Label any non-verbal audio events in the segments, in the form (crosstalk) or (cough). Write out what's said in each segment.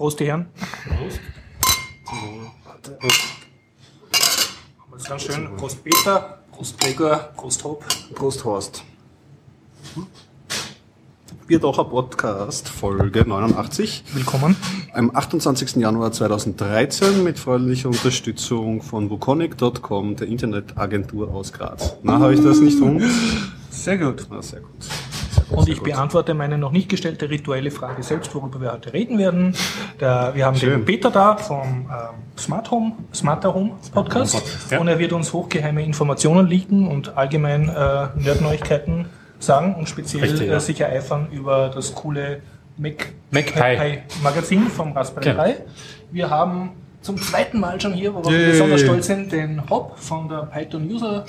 Prost, die Herren. Prost. Warte. Das ganz schön. Prost, Peter. Prost, Gregor. Prost, Hopp. Prost, Horst. Bierdocher Podcast, Folge 89. Willkommen. Am 28. Januar 2013 mit freundlicher Unterstützung von Wukonic.com, der Internetagentur aus Graz. Na, habe ich das nicht rum? Sehr gut. Na, sehr gut. Und ich beantworte meine noch nicht gestellte rituelle Frage selbst, worüber wir heute reden werden. Der, wir haben Schön. den Peter da vom ähm, Smart Home, Smarter Home Podcast. Podcast, ja. Und er wird uns hochgeheime Informationen leaken und allgemein äh, Nerdneuigkeiten sagen und speziell Richtig, ja. äh, sich ereifern über das coole Mac, MacPie. Magazin vom Raspberry Genau. Pi. Wir haben zum zweiten Mal schon hier, worauf wir besonders stolz sind, den Hop von der Python User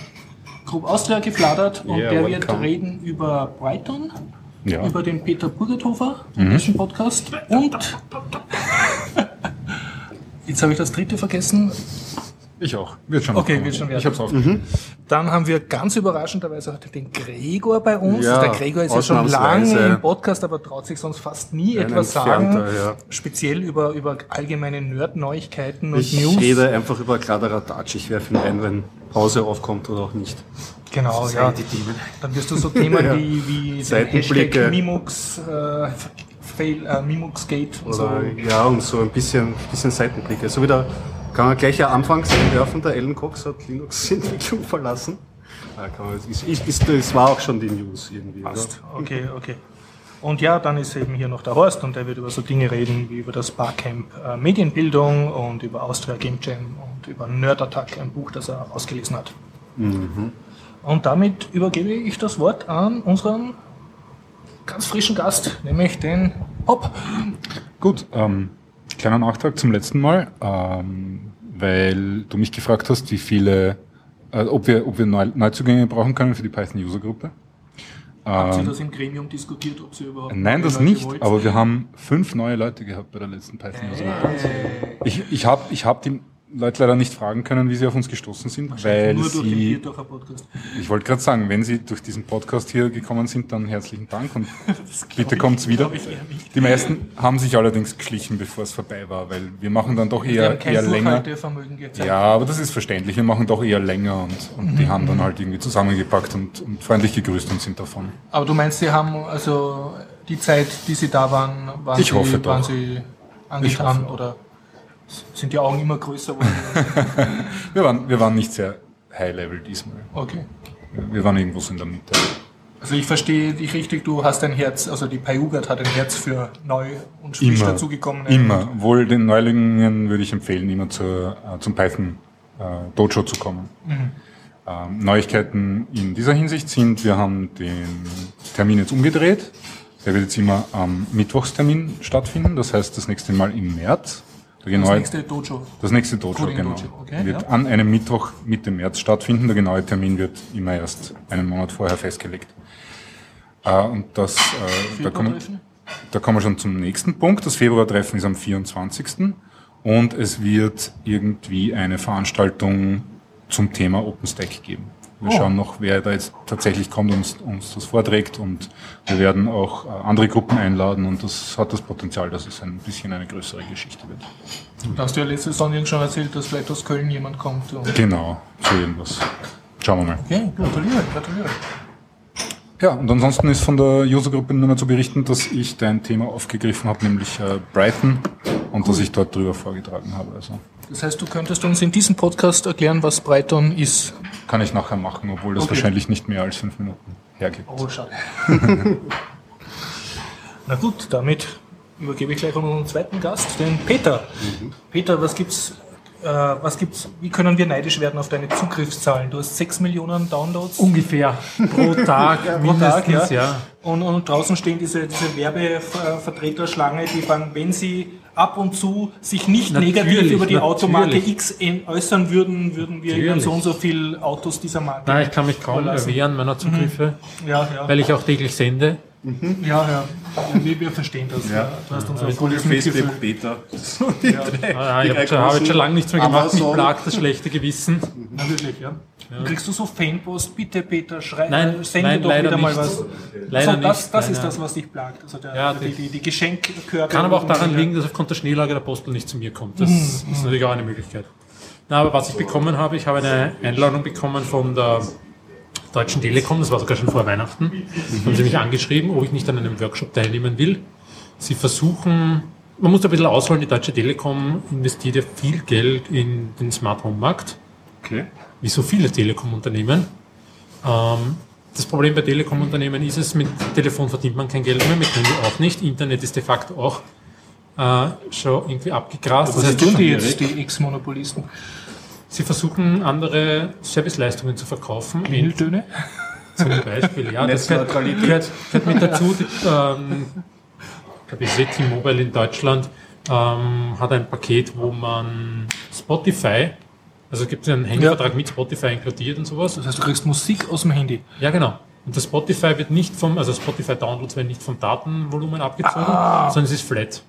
Group Austria gefladert und Yeah, der wird welcome. reden über Brighton, Ja. über den Peter Burgerthofer, Mhm. deutschen Podcast und (laughs) jetzt habe ich das dritte vergessen. Ich auch. Wird schon. Okay, wird schon werden. Ich hab's aufgeschrieben. Dann haben wir ganz überraschenderweise heute den Gregor bei uns. Ja, der Gregor ist ja schon lange im Podcast, aber traut sich sonst fast nie Ein etwas sagen. ja. Speziell über, über allgemeine Nerd-Neuigkeiten und Ich News. rede einfach über Kladderadatsch. Ich werfe ihn ein, wenn Pause aufkommt oder auch nicht. Genau, ja. Dann wirst du so Themen (laughs) Ja. wie, wie den Seitenblicke. Hashtag Mimux, äh, Fail, äh, Mimux Gate und so. Oder, ja, und so ein bisschen, bisschen Seitenblicke. So wieder kann man gleich am Anfang werfen, der Ellen Cox hat Linux-Entwicklung (laughs) verlassen. Ah, man, ist, ist, ist, das war auch schon die News irgendwie. Passt. Okay, okay. Und ja, dann ist eben hier noch der Horst und der wird über so Dinge reden wie über das Barcamp äh, Medienbildung und über Austria Game Jam und über Nerd Attack, ein Buch, das er ausgelesen hat. Und damit übergebe ich das Wort an unseren ganz frischen Gast, nämlich den Hop. Gut, ähm, kleiner Nachtrag zum letzten Mal, ähm, weil du mich gefragt hast, wie viele, äh, ob wir, ob wir Neu Neuzugänge brauchen können für die Python User Gruppe. Habt ihr Ähm, das im Gremium diskutiert, ob Sie überhaupt Nein, das Leute nicht, aber wir haben fünf neue Leute gehabt bei der letzten Python User Gruppe. Ich, ich habe ich hab die Leute leider nicht fragen können, wie sie auf uns gestoßen sind, weil nur durch den sie, ich wollte gerade sagen, wenn sie durch diesen Podcast hier gekommen sind, dann herzlichen Dank und (laughs) bitte kommt's wieder. ich eher nicht. Die meisten haben sich allerdings geschlichen, bevor es vorbei war, weil wir machen dann doch eher, eher länger. Ja, aber das ist verständlich. Wir machen doch eher länger und, und Mhm. die haben dann halt irgendwie zusammengepackt und, und freundlich gegrüßt und sind davon. Aber du meinst, Sie haben also die Zeit, die Sie da waren, waren, Ich Sie, hoffe waren doch. Sie angetan hoffe auch. oder sind die Augen immer größer geworden? (laughs) Wir waren, wir waren nicht sehr high level diesmal. okay. Wir waren irgendwo so in der Mitte. Also ich verstehe dich richtig, du hast ein Herz, also die Payugat hat ein Herz für neu und frisch Immer, dazugekommene. immer. Wohl den Neulingen würde ich empfehlen, immer zur, äh, zum Python äh, Dojo zu kommen. Ähm, Neuigkeiten in dieser Hinsicht sind, wir haben den Termin jetzt umgedreht. Der wird jetzt immer am Mittwochstermin stattfinden, das heißt das nächste Mal im März. Das genaue- nächste Dojo. Das nächste Dojo, Coding genau. Dojo, okay, wird ja. an einem Mittwoch Mitte März stattfinden. Der genaue Termin wird immer erst einen Monat vorher festgelegt. Äh, und das, äh, da, kommen, da kommen wir schon zum nächsten Punkt. Das Februartreffen ist am 24. Und es wird irgendwie eine Veranstaltung zum Thema OpenStack geben. Wir Oh. schauen noch, wer da jetzt tatsächlich kommt und uns, das vorträgt und wir werden auch äh, andere Gruppen einladen und das hat das Potenzial, dass es ein bisschen eine größere Geschichte wird. Da hast du ja letzte Sonntag schon erzählt, dass vielleicht aus Köln jemand kommt. Genau, so irgendwas. Schauen wir mal. okay, gratuliere, gratuliere. Ja, und ansonsten ist von der Usergruppe nur mehr zu berichten, dass ich dein Thema aufgegriffen habe, nämlich äh, Brighton, und dass ich dort drüber vorgetragen habe. Also Das heißt, du könntest uns in diesem Podcast erklären, was Brighton ist. kann ich nachher machen, obwohl das Okay. wahrscheinlich nicht mehr als fünf Minuten hergibt. Oh, schade. (laughs) Na gut, damit übergebe ich gleich an unseren zweiten Gast, den Peter. Peter, was gibt's, äh, was gibt's, wie können wir neidisch werden auf deine Zugriffszahlen? Du hast 6 Millionen Downloads Ungefähr pro Tag (laughs) pro Tag, mindestens, ja. ja. Und, und draußen stehen diese, diese Werbevertreterschlange, die sagen, wenn sie ab und zu sich nicht Natürlich, negativ über die Automarke natürlich. X äußern würden, würden wir Natürlich. so und so viel Autos dieser Marke. Nein, ich kann mich kaum erwehren meiner Zugriffe, Ja, ja. weil ich auch täglich sende. Ja, ja. Wir, wir verstehen das. Ja. Du hast uns auch volles Facebook. Beta. (laughs) Ah, ja, ich habe hab jetzt großen schon lange nichts mehr gemacht, mich Amazon. plagt das schlechte Gewissen. Na, wirklich, ja. Kriegst du so Fanpost, bitte Peter, schrei, Nein, äh, sende nein, doch leider wieder mal was. Leider so, das, nicht, das nein, ist nein. das, was dich plagt. Also der, Ja, die, die- die, Geschenkkörbe. Kann aber auch daran liegen, dass aufgrund der Schneelage der Postel nicht zu mir kommt. Das ist natürlich auch eine Möglichkeit. Na, aber was ich bekommen habe, ich habe eine Einladung bekommen von der Deutschen Telekom, das war sogar schon vor Weihnachten. Haben sie mich angeschrieben, ob ich nicht an einem Workshop teilnehmen will. Sie versuchen, man muss da ein bisschen ausholen, die Deutsche Telekom investiert ja viel Geld in den Smart Home Markt Okay. Wie so viele Telekom-Unternehmen. Ähm, das Problem bei Telekom-Unternehmen ist es, mit Telefon verdient man kein Geld mehr, mit Handy auch nicht. Internet ist de facto auch äh, schon irgendwie abgegrast. Was Das tun heißt, die jetzt, die Ex-Monopolisten? sie versuchen andere Serviceleistungen zu verkaufen. Klingeltöne? Zum Beispiel, ja, das gehört, gehört, gehört mit dazu. Die, ähm, sehe T-Mobile in Deutschland ähm, hat ein Paket, wo man Spotify, also es gibt einen Handyvertrag mit Spotify inkludiert und sowas. Das heißt, du kriegst Musik aus dem Handy. Ja, genau. Und das Spotify wird nicht vom, also Spotify Downloads werden nicht vom Datenvolumen abgezogen, Ah. sondern es ist flat.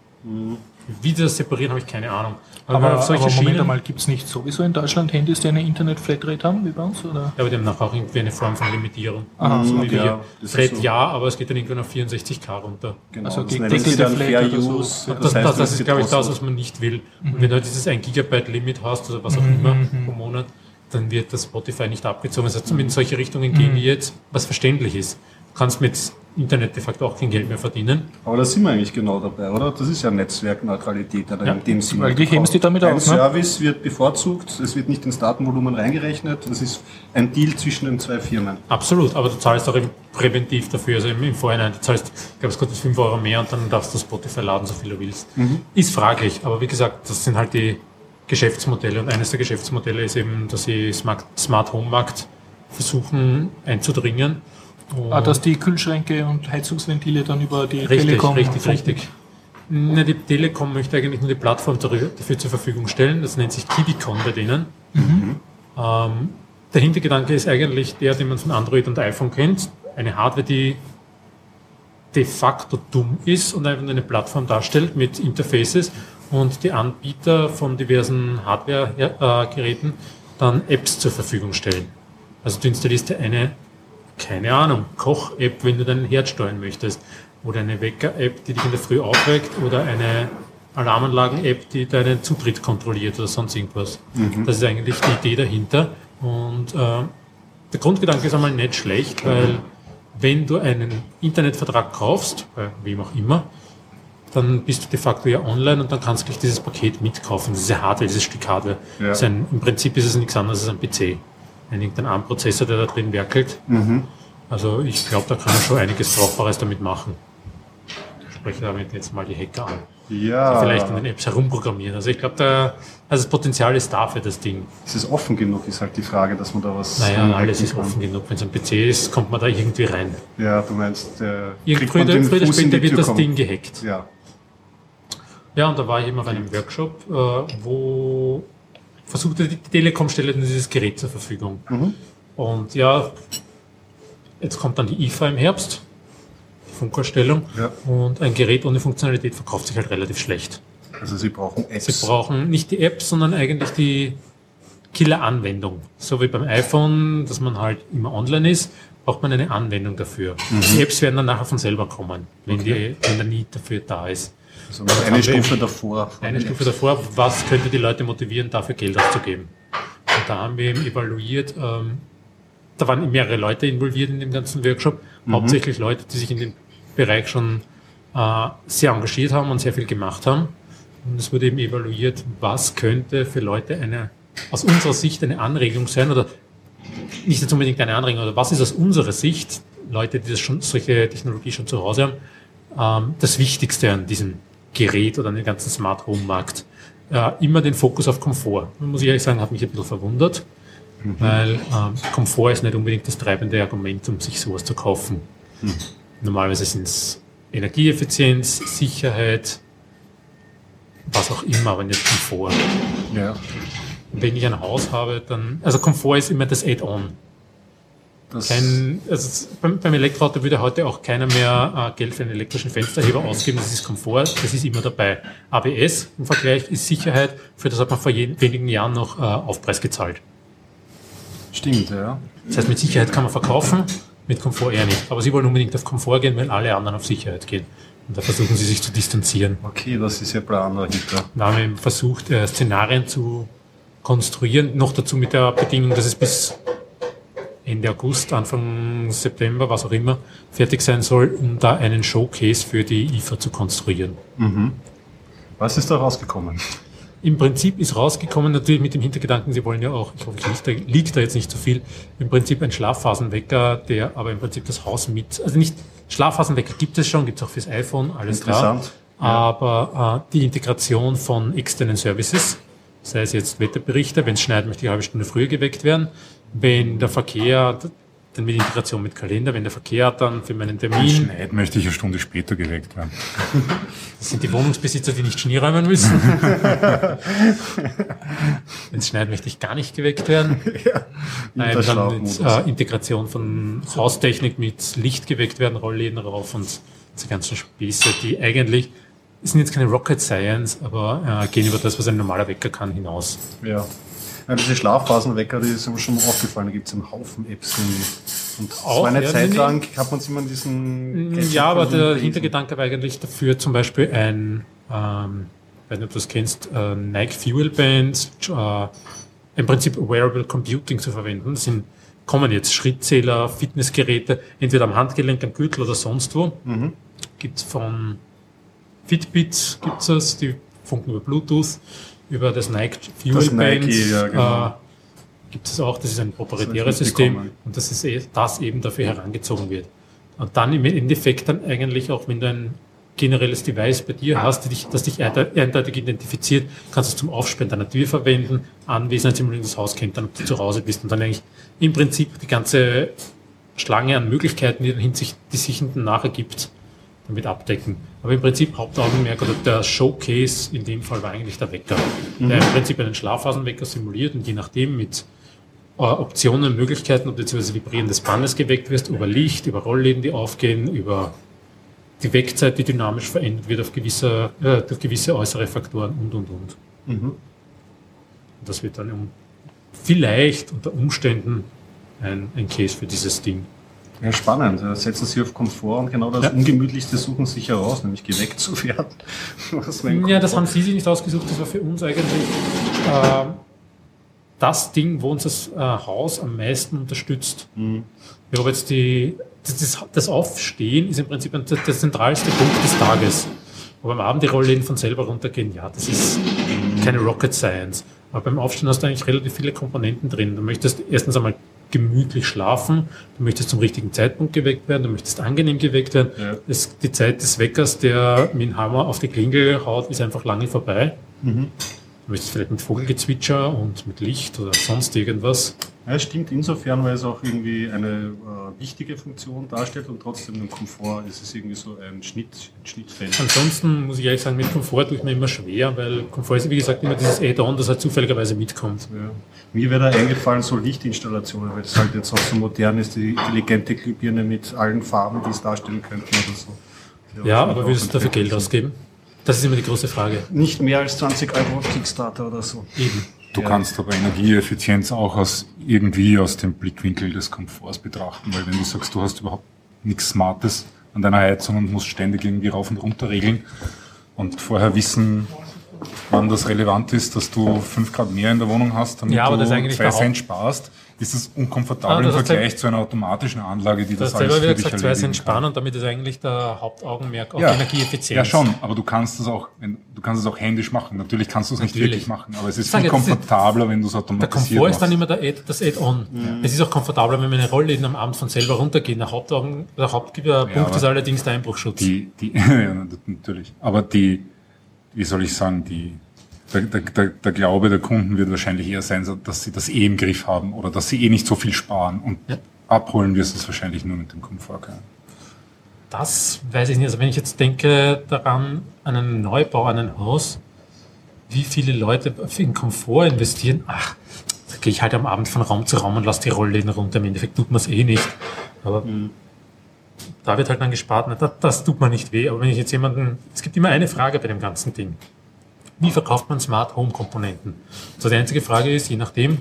Wie die das separieren, habe ich keine Ahnung. Aber, Aber, auf solche aber Moment Schienen, einmal, gibt es nicht sowieso in Deutschland Handys, die eine Internet-Flatrate haben, wie bei uns? Oder? ja, aber die haben nachher auch irgendwie eine Form von Limitierung. Aha, so wie okay, wir. ja, das ist Flat so. ja, aber es geht dann irgendwann auf 64k runter. Genau, Also das sie Deckel dann Fair so. Use. Das, das, das, wird ist, glaube ich, das, was man nicht will. Mhm. Und wenn du dieses 1 Gigabyte Limit hast oder was auch immer pro Monat, dann wird das Spotify nicht abgezogen. Das heißt, in solche Richtungen gehen Mhm. wir jetzt, was verständlich ist. Du kannst mit Internet de facto auch kein Geld mehr verdienen. Aber da sind wir eigentlich genau dabei, oder? Das ist ja Netzwerkneutralität dann Ja, in dem Sinne. die heben sie damit Ein auf, ne? Service wird bevorzugt, es wird nicht ins Datenvolumen reingerechnet, das ist ein Deal zwischen den zwei Firmen. Absolut, aber du zahlst auch präventiv dafür, also im, im Vorhinein. Du zahlst, ich glaube, es kostet 5 Euro mehr und dann darfst du Spotify laden, so viel du willst. Ist fraglich, aber wie gesagt, das sind halt die Geschäftsmodelle und eines der Geschäftsmodelle ist eben, dass sie Smart, Smart Home Markt versuchen einzudringen. Ah, dass die Kühlschränke und Heizungsventile dann über die richtig, Telekom richtig, richtig. Na, die Telekom möchte eigentlich nur die Plattform dafür zur Verfügung stellen. Das nennt sich KiwiCon bei denen. Ähm, der Hintergedanke ist eigentlich der, den man von Android und iPhone kennt. Eine Hardware, die de facto dumm ist und einfach nur eine Plattform darstellt mit Interfaces und die Anbieter von diversen Hardware-Geräten dann Apps zur Verfügung stellen. Also du installierst dir eine, keine Ahnung, Koch-App, wenn du deinen Herd steuern möchtest, oder eine Wecker-App, die dich in der Früh aufweckt, oder eine Alarmanlagen-App, die deinen Zutritt kontrolliert oder sonst irgendwas. Das ist eigentlich die Idee dahinter. Und äh, der Grundgedanke ist einmal nicht schlecht, weil wenn du einen Internetvertrag kaufst, bei wem auch immer, dann bist du de facto ja online und dann kannst du gleich dieses Paket mitkaufen, diese Hardware, dieses Stück Hardware. Ja. Ein, Im Prinzip ist es nichts anderes als ein PC. Ein irgendein ARM-Prozessor, der da drin werkelt. Also ich glaube, da kann man schon einiges Brauchbares damit machen. Ich spreche damit jetzt mal die Hacker an. Ja, Die vielleicht in den Apps herumprogrammieren. Also ich glaube, da, also das Potenzial ist da für das Ding. ist es offen genug, ist halt die Frage, dass man da was... Naja, alles ist kann. offen genug. Wenn es ein PC ist, kommt man da irgendwie rein. Ja, du meinst, äh, kriegt früher, oder in später wird das kommen. Ding gehackt. Ja, Ja, und da war ich eben auf einem Workshop, äh, wo versuchte die Telekom stellte dieses Gerät zur Verfügung. Und ja, jetzt kommt dann die IFA im Herbst, die Funkerstellung, Ja. und ein Gerät ohne Funktionalität verkauft sich halt relativ schlecht. also sie brauchen Apps. Sie brauchen nicht die App, sondern eigentlich die Killer-Anwendung. So wie beim iPhone, dass man halt immer online ist, braucht man eine Anwendung dafür. Die Apps werden dann nachher von selber kommen, wenn, die, wenn der Need dafür da ist. Also eine Stufe davor. Eine Stufe Apps. davor, was könnte die Leute motivieren, dafür Geld auszugeben? Und da haben wir eben evaluiert, ähm, da waren mehrere Leute involviert in dem ganzen Workshop, hauptsächlich Leute, die sich in dem Bereich schon äh, sehr engagiert haben und sehr viel gemacht haben. Und es wurde eben evaluiert, was könnte für Leute eine, aus unserer Sicht eine Anregung sein oder nicht jetzt unbedingt eine Anregung, oder was ist aus unserer Sicht, Leute, die das schon, solche Technologie schon zu Hause haben, ähm, das Wichtigste an diesem Gerät oder dem ganzen Smart Home Markt. Äh, immer den Fokus auf Komfort. Muss ich ehrlich sagen, hat mich ein bisschen verwundert, weil ähm, Komfort ist nicht unbedingt das treibende Argument, um sich sowas zu kaufen. Normalerweise sind es Energieeffizienz, Sicherheit, was auch immer, aber nicht Komfort. Ja, Wenn ich ein Haus habe, dann, also Komfort ist immer das Add-on. Kein, also beim, beim Elektroauto würde heute auch keiner mehr äh, Geld für einen elektrischen Fensterheber ausgeben. Das ist Komfort, das ist immer dabei. ABS im Vergleich ist Sicherheit, für das hat man vor je, wenigen Jahren noch äh, Aufpreis gezahlt. Stimmt, ja. Das heißt, mit Sicherheit kann man verkaufen, mit Komfort eher nicht. Aber sie wollen unbedingt auf Komfort gehen, weil alle anderen auf Sicherheit gehen. Und da versuchen sie sich zu distanzieren. Okay, das ist ihr Plan dahinter. Da haben wir versucht, äh, Szenarien zu konstruieren, noch dazu mit der Bedingung, dass es bis Ende August, Anfang September, was auch immer, fertig sein soll, um da einen Showcase für die IFA zu konstruieren. Was ist da rausgekommen? Im Prinzip ist rausgekommen, natürlich mit dem Hintergedanken, Sie wollen ja auch, ich hoffe, ich liegt da, liegt da jetzt nicht zu viel, im Prinzip ein Schlafphasenwecker, der aber im Prinzip das Haus mit, also nicht, Schlafphasenwecker gibt es schon, gibt es auch fürs iPhone, alles Interessant. klar. Aber äh, die Integration von externen Services, sei es jetzt Wetterberichte, wenn es schneit, möchte ich eine halbe Stunde früher geweckt werden. Wenn der Verkehr, dann mit Integration mit Kalender, wenn der Verkehr hat, dann für meinen Termin. Schneit möchte ich eine Stunde später geweckt werden. (laughs) Das sind die Wohnungsbesitzer, die nicht Schnee räumen müssen. (laughs) Wenn es schneit, möchte ich gar nicht geweckt werden. (laughs) Nein, dann mit, äh, Integration von Haustechnik mit Licht geweckt werden, Rollläden rauf und diese ganzen Späße, die eigentlich sind jetzt keine Rocket Science, aber äh, gehen über das, was ein normaler Wecker kann, hinaus. Ja. Ja diese Schlafphasenwecker, die ist mir schon mal aufgefallen, da gibt es einen Haufen Apps. Und, Auch, war eine ja, Zeit lang, hat man immer diesen... Gadget Ja, aber der verlinkt. Hintergedanke war eigentlich dafür zum Beispiel ein, ähm, ich weiß nicht, ob du das kennst, äh, Nike Fuel Bands, äh, im Prinzip Wearable Computing zu verwenden. Das sind, kommen jetzt Schrittzähler, Fitnessgeräte, entweder am Handgelenk, am Gürtel oder sonst wo. Mhm. Gibt's von Fitbit gibt's das, die funken über Bluetooth, über das Nike Fuel Das Nike, Bands. ja, genau. äh, gibt es auch, das ist ein Das proprietäres System und das ist eh, das eben dafür herangezogen wird. Und dann im Endeffekt dann eigentlich auch, wenn du ein generelles Device bei dir hast, dich, das dich einde- eindeutig identifiziert, kannst du es zum Aufsperren deiner Tür verwenden, Anwesenheitssimulierung des Haus kennt dann, ob du zu Hause bist und dann eigentlich im Prinzip die ganze Schlange an Möglichkeiten, die dann hinsicht, die sich nachher gibt, damit abdecken. Aber im Prinzip Hauptaugenmerk oder der Showcase in dem Fall war eigentlich der Wecker, der im Prinzip einen Schlafphasenwecker simuliert und je nachdem mit äh, Optionen, Möglichkeiten, das Vibrieren des Bandes geweckt wirst, über Licht, über Rollläden, die aufgehen, über die Weckzeit, die dynamisch verändert wird auf gewisse, äh, durch gewisse äußere Faktoren und, und, und. Mhm. Und das wird dann um, vielleicht unter Umständen ein, ein Case für dieses Ding. Ja, spannend. Setzen Sie auf Komfort und genau das Ja. Ungemütlichste suchen sich heraus, nämlich geweckt zu werden. (laughs) Ja, das haben Sie sich nicht ausgesucht, das war für uns eigentlich äh, das Ding, wo uns das äh, Haus am meisten unterstützt. Ich habe jetzt die, das, das, Aufstehen ist im Prinzip der, der zentralste Punkt des Tages. Aber am Abend die Rollläden von selber runtergehen, ja, das ist keine Rocket Science. Aber beim Aufstehen hast du eigentlich relativ viele Komponenten drin. Du möchtest erstens einmal gemütlich schlafen, du möchtest zum richtigen Zeitpunkt geweckt werden, du möchtest angenehm geweckt werden. Ja. Das, die Zeit des Weckers, der mit dem Hammer auf die Klingel haut, ist einfach lange vorbei. Mhm. Du möchtest vielleicht mit Vogelgezwitscher und mit Licht oder sonst irgendwas. Ja, es stimmt insofern, weil es auch irgendwie eine äh, wichtige Funktion darstellt und trotzdem im Komfort ist es irgendwie so ein, Schnitt, ein Schnittfeld. Ansonsten muss ich ehrlich sagen, mit Komfort tue ich mir immer schwer, weil Komfort ist, wie gesagt, immer dieses Add-on, das halt zufälligerweise mitkommt. Ja. Mir wäre da eingefallen, so Lichtinstallationen, weil das halt jetzt auch so modern ist, die intelligente Glühbirne mit allen Farben, die es darstellen könnten oder so. Ja, auch aber würdest du dafür Geld ausgeben? Das ist immer die große Frage. Nicht mehr als 20 Euro auf Kickstarter oder so. Eben. Du Ja. kannst aber Energieeffizienz auch aus irgendwie aus dem Blickwinkel des Komforts betrachten, weil wenn du sagst, du hast überhaupt nichts Smartes an deiner Heizung und musst ständig irgendwie rauf und runter regeln und vorher wissen, wann das relevant ist, dass du fünf Grad mehr in der Wohnung hast, damit Ja, aber du das ist eigentlich zwei der Cent sparst, ist es unkomfortabel Ah, im das Vergleich zu einer automatischen Anlage, die Du das hast alles selber wieder für dich gesagt, zwei erledigen sind kann. sparen und damit ist eigentlich der Hauptaugenmerk auf Ja. Energieeffizienz. Ja, schon, aber du kannst es auch, wenn, du kannst es auch händisch machen. Natürlich kannst du es nicht Natürlich. wirklich machen, aber es ist viel ja, das komfortabler, wenn du es Der automatisiert Komfort ist dann machst. immer der Add, das Add-on. Es ist auch komfortabler, wenn meine Rollläden am Abend von selber runtergehen. Der Hauptaugen, der Hauptpunkt aber ist allerdings der Einbruchschutz. Die, die, (laughs) ja, natürlich. Aber die, wie soll ich sagen, die, der, der, der, der Glaube der Kunden wird wahrscheinlich eher sein, dass sie das eh im Griff haben oder dass sie eh nicht so viel sparen und Ja. abholen wirst du es wahrscheinlich nur mit dem Komfort können. Das weiß ich nicht. Also wenn ich jetzt denke daran, an einen Neubau, an ein Haus, wie viele Leute in Komfort investieren, ach, da gehe ich halt am Abend von Raum zu Raum und lasse die Rollläden runter. Im Endeffekt tut man es eh nicht. Aber da wird halt dann gespart. Na, das, das tut man nicht weh. Aber wenn ich jetzt jemanden, es gibt immer eine Frage bei dem ganzen Ding. Wie verkauft man Smart Home Komponenten? So die einzige Frage ist, je nachdem,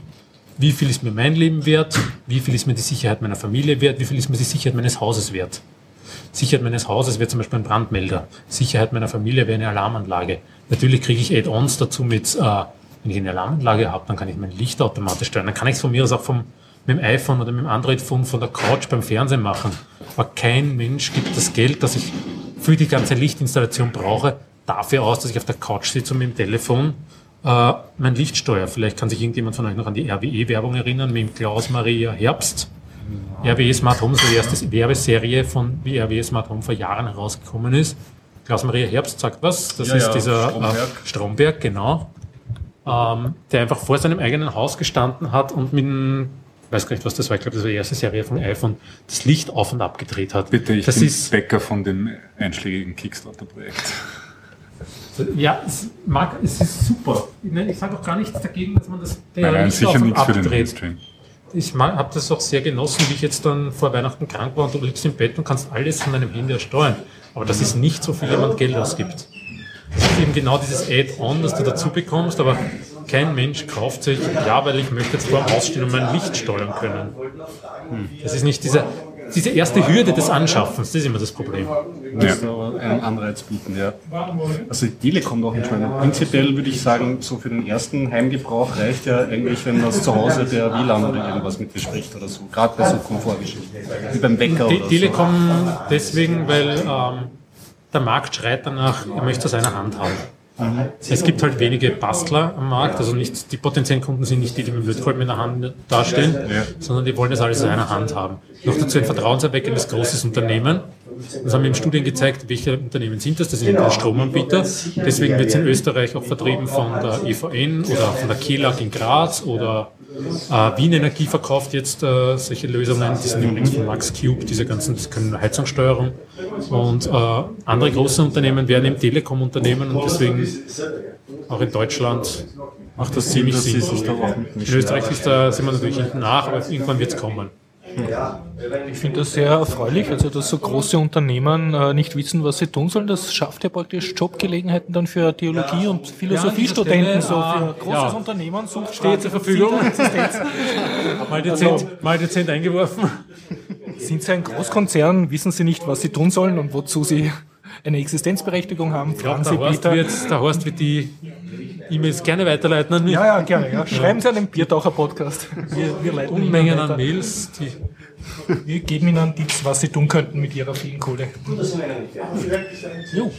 wie viel ist mir mein Leben wert, wie viel ist mir die Sicherheit meiner Familie wert, wie viel ist mir die Sicherheit meines Hauses wert. Sicherheit meines Hauses wäre zum Beispiel ein Brandmelder. Sicherheit meiner Familie wäre eine Alarmanlage. Natürlich kriege ich Add-ons dazu mit, äh, wenn ich eine Alarmanlage habe, dann kann ich mein Licht automatisch steuern. Dann kann ich es von mir aus auch vom, mit dem iPhone oder mit dem Android-Phone von der Couch beim Fernsehen machen. Aber kein Mensch gibt das Geld, das ich für die ganze Lichtinstallation brauche, dafür aus, dass ich auf der Couch sitze und mit dem Telefon äh, mein Licht steuere. Vielleicht kann sich irgendjemand von euch noch an die RWE-Werbung erinnern mit dem Klaus-Maria Herbst. RWE Smart Home ist die erste Werbeserie von wie RWE Smart Home vor Jahren herausgekommen ist. Klaus-Maria Herbst sagt was. Das Ja, ist ja, dieser Stromberg. Äh, Stromberg, genau. Ähm, der einfach vor seinem eigenen Haus gestanden hat und mit einem, ich weiß gar nicht, was das war, ich glaube, das war die erste Serie von iPhone, das Licht auf und ab gedreht hat. Bitte, ich das bin ist, Bäcker von dem einschlägigen Kickstarter-Projekt. Ja, es, mag, es ist super. Ich, sage auch gar nichts dagegen, dass man das der Nein, nein, Licht sicher und nichts für den abdreht. Mainstream. Ich habe das auch sehr genossen, wie ich jetzt dann vor Weihnachten krank war und du liegst im Bett und kannst alles von deinem Handy aus steuern. Aber das ist nicht so viel, wenn man Geld ausgibt. Das ist eben genau dieses Add-on, das du dazu bekommst, aber kein Mensch kauft sich, ja, weil ich möchte jetzt vor dem Haus stehen und mein Licht steuern können. Das ist nicht diese, diese erste Hürde des Anschaffens, das ist immer das Problem. Müsste aber einen Anreiz bieten, ja. Also die Telekom doch nicht meine. Prinzipiell würde ich sagen, so für den ersten Heimgebrauch reicht ja eigentlich, wenn das zu Hause der WLAN oder irgendwas mit dir spricht oder so. Gerade bei so Komfortgeschichten. Wie beim Wecker Die oder so. Telekom deswegen, weil ähm, der Markt schreit danach, er möchte es aus einer Hand haben. Es gibt halt wenige Bastler am Markt, also nicht, die potenziellen Kunden sind nicht die, die mit dem Lötkolben in der Hand dastehen, sondern die wollen das alles aus einer Hand haben. Noch dazu ein vertrauenserweckendes großes Unternehmen. Das haben wir in Studien gezeigt, welche Unternehmen sind das? Das sind die Stromanbieter. Deswegen wird es in Österreich auch vertrieben von der EVN oder von der KELAG in Graz oder äh, Wien Energie verkauft jetzt äh, solche Lösungen, die sind übrigens von Max Cube, diese ganzen, das können Heizungssteuerung. Und äh, andere große Unternehmen werden eben Telekom-Unternehmen und deswegen auch in Deutschland macht das ziemlich Sinn. In. Österreich ist da, sind wir natürlich hinten nach, aber irgendwann wird es kommen. Ich finde das sehr erfreulich, also dass so große Unternehmen äh, nicht wissen, was sie tun sollen. Das schafft ja praktisch Jobgelegenheiten dann für Theologie- und Philosophiestudenten. Ja, so an für großes ja. Unternehmen sucht Steht zur Verfügung. (laughs) Mal dezent, mal dezent eingeworfen. Sind Sie ein Großkonzern, wissen Sie nicht, was Sie tun sollen und wozu Sie eine Existenzberechtigung haben? Fragen der, Sie Horst Peter. wird, der Horst wird die E-Mails gerne weiterleiten an mich. Ja, ja, gerne. Ja. Schreiben Sie an den Biertaucher Podcast. Wir, wir leiten Unmengen an Mails. Die, Wir geben Ihnen Tipps, was Sie tun könnten mit Ihrer vielen Kohle. jo.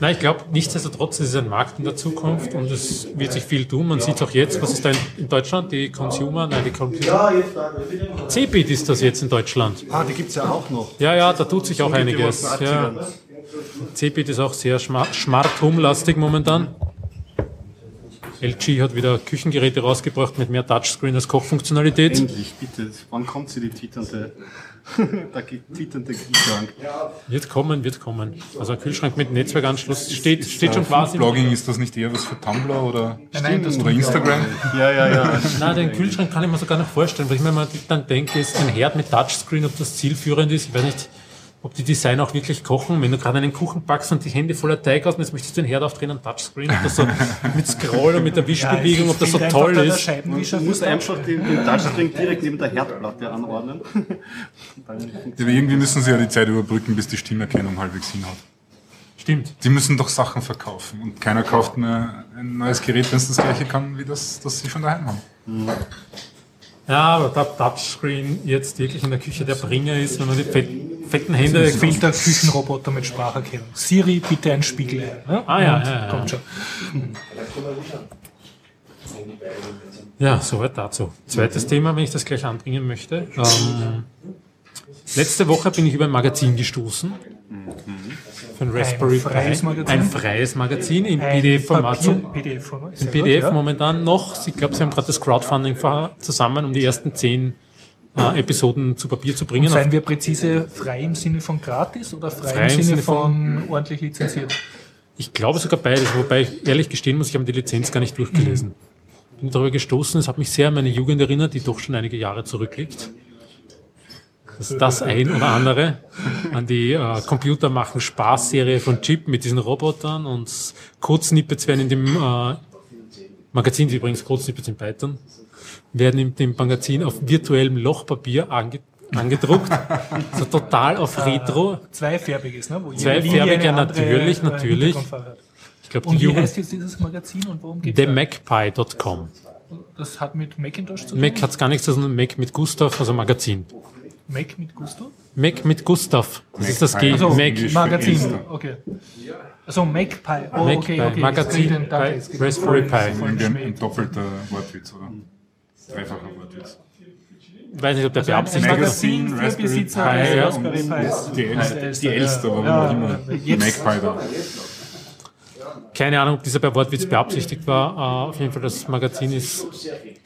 Nein, ich glaube, nichtsdestotrotz ist es ein Markt in der Zukunft und es wird sich viel tun. Man sieht es auch jetzt, was ist da in, Deutschland? Die Consumer, nein, die Computer. Cebit ist das jetzt in Deutschland. Ah, die gibt es ja auch noch. Ja, ja, da tut sich auch einiges. Ja. 80ern. Cebit ist auch sehr smart home-lastig momentan. LG hat wieder Küchengeräte rausgebracht mit mehr Touchscreen als Kochfunktionalität. Endlich, bitte. Wann kommt sie, die twitternde, (laughs) der twitternde Kühlschrank? Wird kommen, wird kommen. Also ein Kühlschrank mit Netzwerkanschluss steht, steht schon quasi. Blogging, ist das nicht eher was für Tumblr oder, nein, das oder Instagram? Ja, ja, ja. (laughs) Nein, den Kühlschrank kann ich mir sogar nicht vorstellen, weil ich mir mal dann denke, ist ein Herd mit Touchscreen, ob das zielführend ist. Ich weiß nicht, ob die Designer auch wirklich kochen. Wenn du gerade einen Kuchen backst und die Hände voller Teig hast und jetzt möchtest du den Herd aufdrehen und Touchscreen, ob das so (laughs) mit Scroll und mit der Wischbewegung, ob das so toll ist. Du musst einfach den, den Touchscreen direkt neben der Herdplatte anordnen. (laughs) Ja, aber irgendwie müssen sie ja die Zeit überbrücken, bis die Stimmerkennung halbwegs hinhaut. Stimmt. Die müssen doch Sachen verkaufen und keiner kauft mehr ein neues Gerät, wenn es das gleiche kann, wie das, das sie schon daheim haben. Ja, aber der Touchscreen jetzt wirklich in der Küche der Bringer ist, wenn man die fett, fetten Hände... Fehlt der Küchenroboter mit Spracherkennung. Siri, bitte ein Spiegel. Ja? Ah, ja, ja, ja. Kommt schon. Ja, soweit dazu. Zweites Thema, wenn ich das gleich anbringen möchte. Ähm, letzte Woche bin ich über ein Magazin gestoßen. Für ein Raspberry freies Pi. Magazin? Ein freies Magazin im Ein PDF-Format. Im Sehr PDF gut, ja. momentan noch. Ich glaube, sie haben gerade das Crowdfunding zusammen, um die ersten zehn äh, Episoden zu Papier zu bringen. Seien wir präzise, frei im Sinne von gratis oder frei, im Sinne, von, ordentlich lizenziert? Ich glaube sogar beides, wobei ich ehrlich gestehen muss, ich habe die Lizenz gar nicht durchgelesen. Bin darüber gestoßen, es hat mich sehr an meine Jugend erinnert, die doch schon einige Jahre zurückliegt. Das, das ein oder andere an die äh, Computer machen Spaß-Serie von Chip mit diesen Robotern und Code-Snippets werden in dem äh, Magazin, die übrigens Codesnippets in Python, werden in dem Magazin auf virtuellem Lochpapier ange angedruckt. so total auf Retro. Zweifärbiges, ne? Wo Zweifärbiger, natürlich, äh, natürlich. Hat. Ich glaube, Und die wie Jugend, heißt jetzt dieses Magazin und worum geht es? themacpie.com. Das hat mit Macintosh zu tun? Mac hat's gar nichts zu tun, Mac mit Gustav, also Magazin. Mac mit Gusto? Mac mit Gustav. Das ist das G. Also Mac. Magazin, okay. Also Magpie, oh, Mac okay, okay. Magazin ich ich den Raspberry Pi. ein, doppelter Wortwitz, oder? Dreifacher Wortwitz. Weiß nicht, ob der Also beabsichtigt ist. Magazin für Raspberry Pi, Raspberry Pis. Die Elster, warum auch immer. Magpie da. Keine Ahnung, ob dieser bei Wortwitz beabsichtigt war. Äh, auf jeden Fall, das Magazin ist,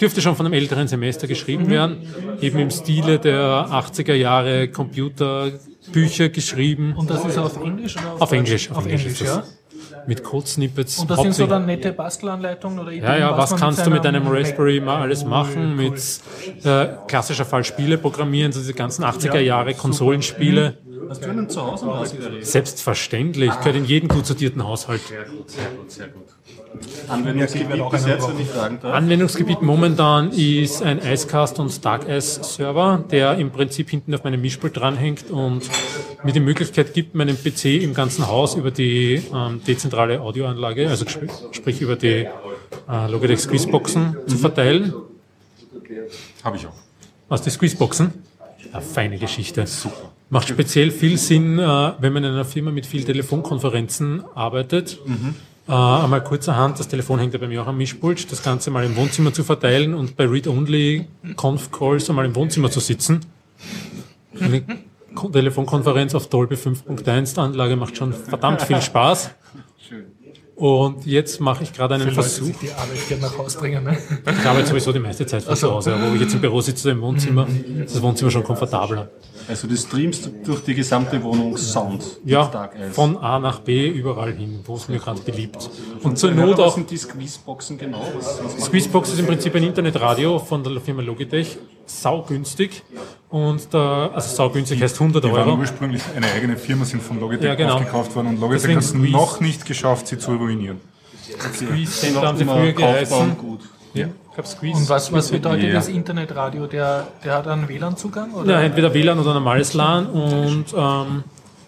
dürfte schon von einem älteren Semester geschrieben werden. Eben im Stile der 80er Jahre Computerbücher geschrieben. Und das ist auf Englisch oder auf, Auf? Englisch, auf Auf Englisch Englisch, ist ja. Mit Code-Snippets. Und das sind so dann nette Bastelanleitungen oder Ja, Ideen, ja, was man kannst du mit deinem Raspberry mal alles machen? Cool, Mit äh, klassischer Fall Spiele programmieren, so diese ganzen 80er Jahre Konsolenspiele. Hast du einen zu Hause ein Raspberry? Selbstverständlich, gehört in jeden gut sortierten Haushalt. Sehr gut, sehr gut, sehr gut. Anwendungsgebiet bis jetzt, wenn ich fragen darf. Anwendungsgebiet momentan ist ein Icecast und Stark Ice Server, der im Prinzip hinten auf meinem Mischpult dranhängt und mir die Möglichkeit gibt, meinen PC im ganzen Haus über die ähm, dezentrale Audioanlage, also gesp- sprich über die äh, Logitech Squeezeboxen zu verteilen. Habe ich auch. Was die Squeezeboxen? Eine feine Geschichte. Super. Macht speziell viel Sinn, äh, wenn man in einer Firma mit viel Telefonkonferenzen arbeitet. Äh, einmal kurzerhand, das Telefon hängt ja bei mir auch am Mischpult, das Ganze mal im Wohnzimmer zu verteilen und bei Read-Only-Conf-Calls einmal im Wohnzimmer zu sitzen. Eine Ko- Telefonkonferenz auf Dolby 5.1 Anlage macht schon verdammt viel (laughs) Spaß. Und jetzt mache ich gerade einen Leute, Versuch. die die Arbeit gerne nach Hause bringen. Ne? Ich arbeite sowieso die meiste Zeit von zu Hause, aber wo ich jetzt im Büro sitze im Wohnzimmer, ist das Wohnzimmer schon komfortabler. Also du streamst durch die gesamte Wohnung Sound. Ja, von A nach B überall hin, wo es mir gerade beliebt. Und zur Not was auch, sind die Squeezeboxen genau? Was, was Squeezebox ist im Prinzip ein Internetradio von der Firma Logitech, saugünstig. Und da, also saugünstig heißt 100 Die waren Euro. ursprünglich eine eigene Firma, sind von Logitech Ja, genau. aufgekauft worden und Logitech hat es noch nicht geschafft, sie zu ruinieren. Squeeze Center haben sie immer früher geheißen. gut. Ja, ich glaube Squeeze. Und was, was bedeutet Ja. das Internetradio? Der, der hat einen WLAN-Zugang? Ja, entweder WLAN oder normales LAN und ähm,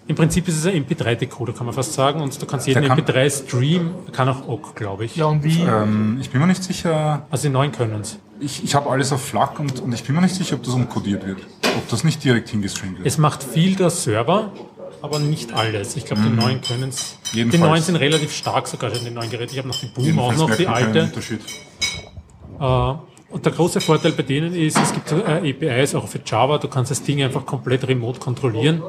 im Prinzip ist es ein MP3-Decoder, kann man fast sagen. Und du kannst jeden kann- MP3 streamen, kann auch OGG, glaube ich. Ja, und wie? Ähm, ich bin mir nicht sicher, Also die neuen können es. ich, ich habe alles auf FLAC und, und ich bin mir nicht sicher, ob das umkodiert wird. Ob das nicht direkt hingestreamt wird. Es macht viel der Server, aber nicht alles. Ich glaube, die neuen können es. Die neuen sind relativ stark sogar schon, die neuen Geräte. Ich habe noch die Boom, auch Jedenfalls noch merkt die alte. Unterschied. Äh, und der große Vorteil bei denen ist, es gibt äh, APIs auch für Java. Du kannst das Ding einfach komplett remote kontrollieren.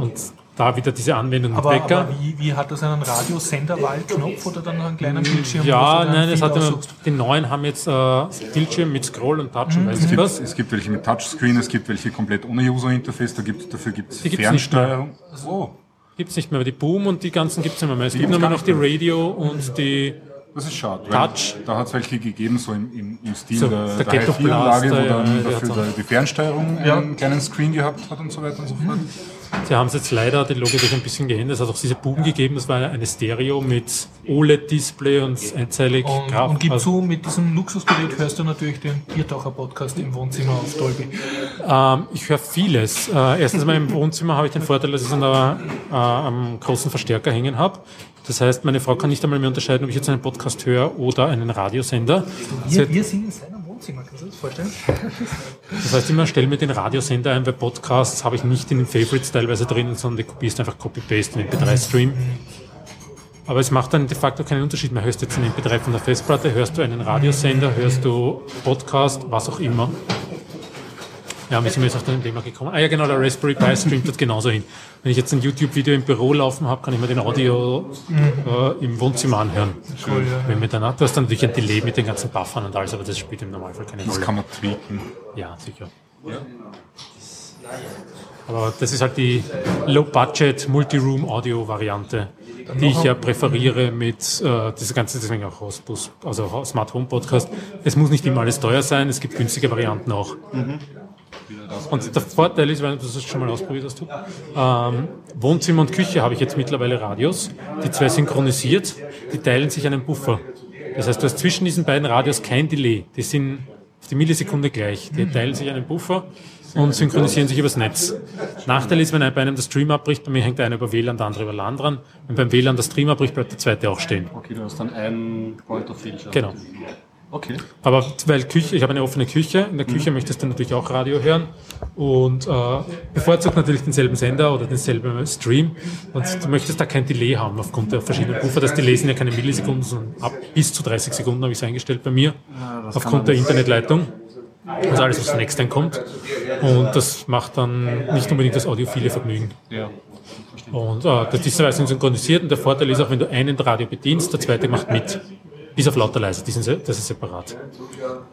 Und da wieder diese Anwendung mit aber Wecker. aber wie, wie hat das einen Radiosenderwahlknopf oder dann noch einen kleinen Bildschirm? wo ja, nein, es hat immer, die neuen haben jetzt äh, Bildschirm mit Scroll und Touch und weiß Es gibt, was. es gibt welche mit Touchscreen, es gibt welche komplett ohne User-Interface, da gibt, dafür gibt es Die gibt's nicht Fernsteuerung. Oh, Gibt's nicht mehr, die Boom und die ganzen gibt's nicht mehr. Es gibt gibt's nur noch die. Radio und die das ist schade. Touch. Da hat es welche gegeben, so im, im, im Stil So, der, der der Ghetto Hi-Fi-Anlage, wo Blaster, dann ja, dafür die Fernsteuerung einen kleinen Screen gehabt hat und so weiter und so fort. Sie haben es jetzt leider, die Logitech ein bisschen geändert. Es hat auch diese Boom gegeben, das war eine Stereo mit OLED-Display und einzeilig Und, Graf- und gib also, zu, mit diesem Luxusgerät hörst du natürlich den Biertaucher-Podcast im Wohnzimmer auf Dolby. ähm, Ich höre vieles. Äh, erstens mal im Wohnzimmer habe ich den Vorteil, dass ich es an der, äh, am großen Verstärker hängen habe. Das heißt, meine Frau kann nicht einmal mehr unterscheiden, ob ich jetzt einen Podcast höre oder einen Radiosender. Wir, wir sind in seinem Wohnzimmer, kannst du dir das vorstellen? Das heißt, immer stelle mir den Radiosender ein, weil Podcasts habe ich nicht in den Favorites teilweise drinnen, sondern die kopierst einfach Copy-Paste in den MP3-Stream. Aber es macht dann de facto keinen Unterschied mehr. Hörst du jetzt einen MP3 von der Festplatte, hörst du einen Radiosender, hörst du Podcast, was auch immer. Ja, wie sind wir jetzt auf dem Thema gekommen? Ah ja, genau, der Raspberry Pi streamt das genauso hin. Wenn ich jetzt ein YouTube-Video im Büro laufen habe, kann ich mir den Audio äh, im Wohnzimmer anhören. Wenn mir dann, du hast dann natürlich ein Delay mit den ganzen Buffern und alles, aber das spielt im Normalfall keine Das Rolle. kann man tweaken. Ja, sicher. Aber das ist halt die Low-Budget Multi-Room-Audio-Variante, die ich ja präferiere mit äh, dieser ganze, deswegen auch Hausbus, also Smart Home Podcast. Es muss nicht immer alles teuer sein, es gibt günstige Varianten auch. Und der Vorteil ist, wenn du das schon mal ausprobiert hast, du, ähm, Wohnzimmer und Küche habe ich jetzt mittlerweile Radios, die zwei synchronisiert, die teilen sich einen Buffer. Das heißt, du hast zwischen diesen beiden Radios kein Delay. Die sind auf die Millisekunde gleich. Die teilen sich einen Buffer und synchronisieren sich übers Netz. Nachteil ist, wenn bei einem der Stream abbricht, bei mir hängt der eine über WLAN, der andere über LAN dran. Wenn beim WLAN der Stream abbricht, bleibt der zweite auch stehen. Okay, du hast dann einen Point of Failure. Genau. Okay. Aber weil Küche, ich habe eine offene Küche, in der Küche möchtest du natürlich auch Radio hören und äh, bevorzugt natürlich denselben Sender oder denselben Stream und du möchtest da kein Delay haben aufgrund der verschiedenen Puffer. Das Delay sind ja keine Millisekunden, sondern ab bis zu 30 Sekunden habe ich es eingestellt bei mir aufgrund der Internetleitung. Also alles, was extern kommt. Und das macht dann nicht unbedingt das audiophile Vergnügen. Ja. Und äh, das ist synchronisiert und der Vorteil ist auch, wenn du einen Radio bedienst, der zweite macht mit. Bis auf lauter leise, die sind, das ist separat.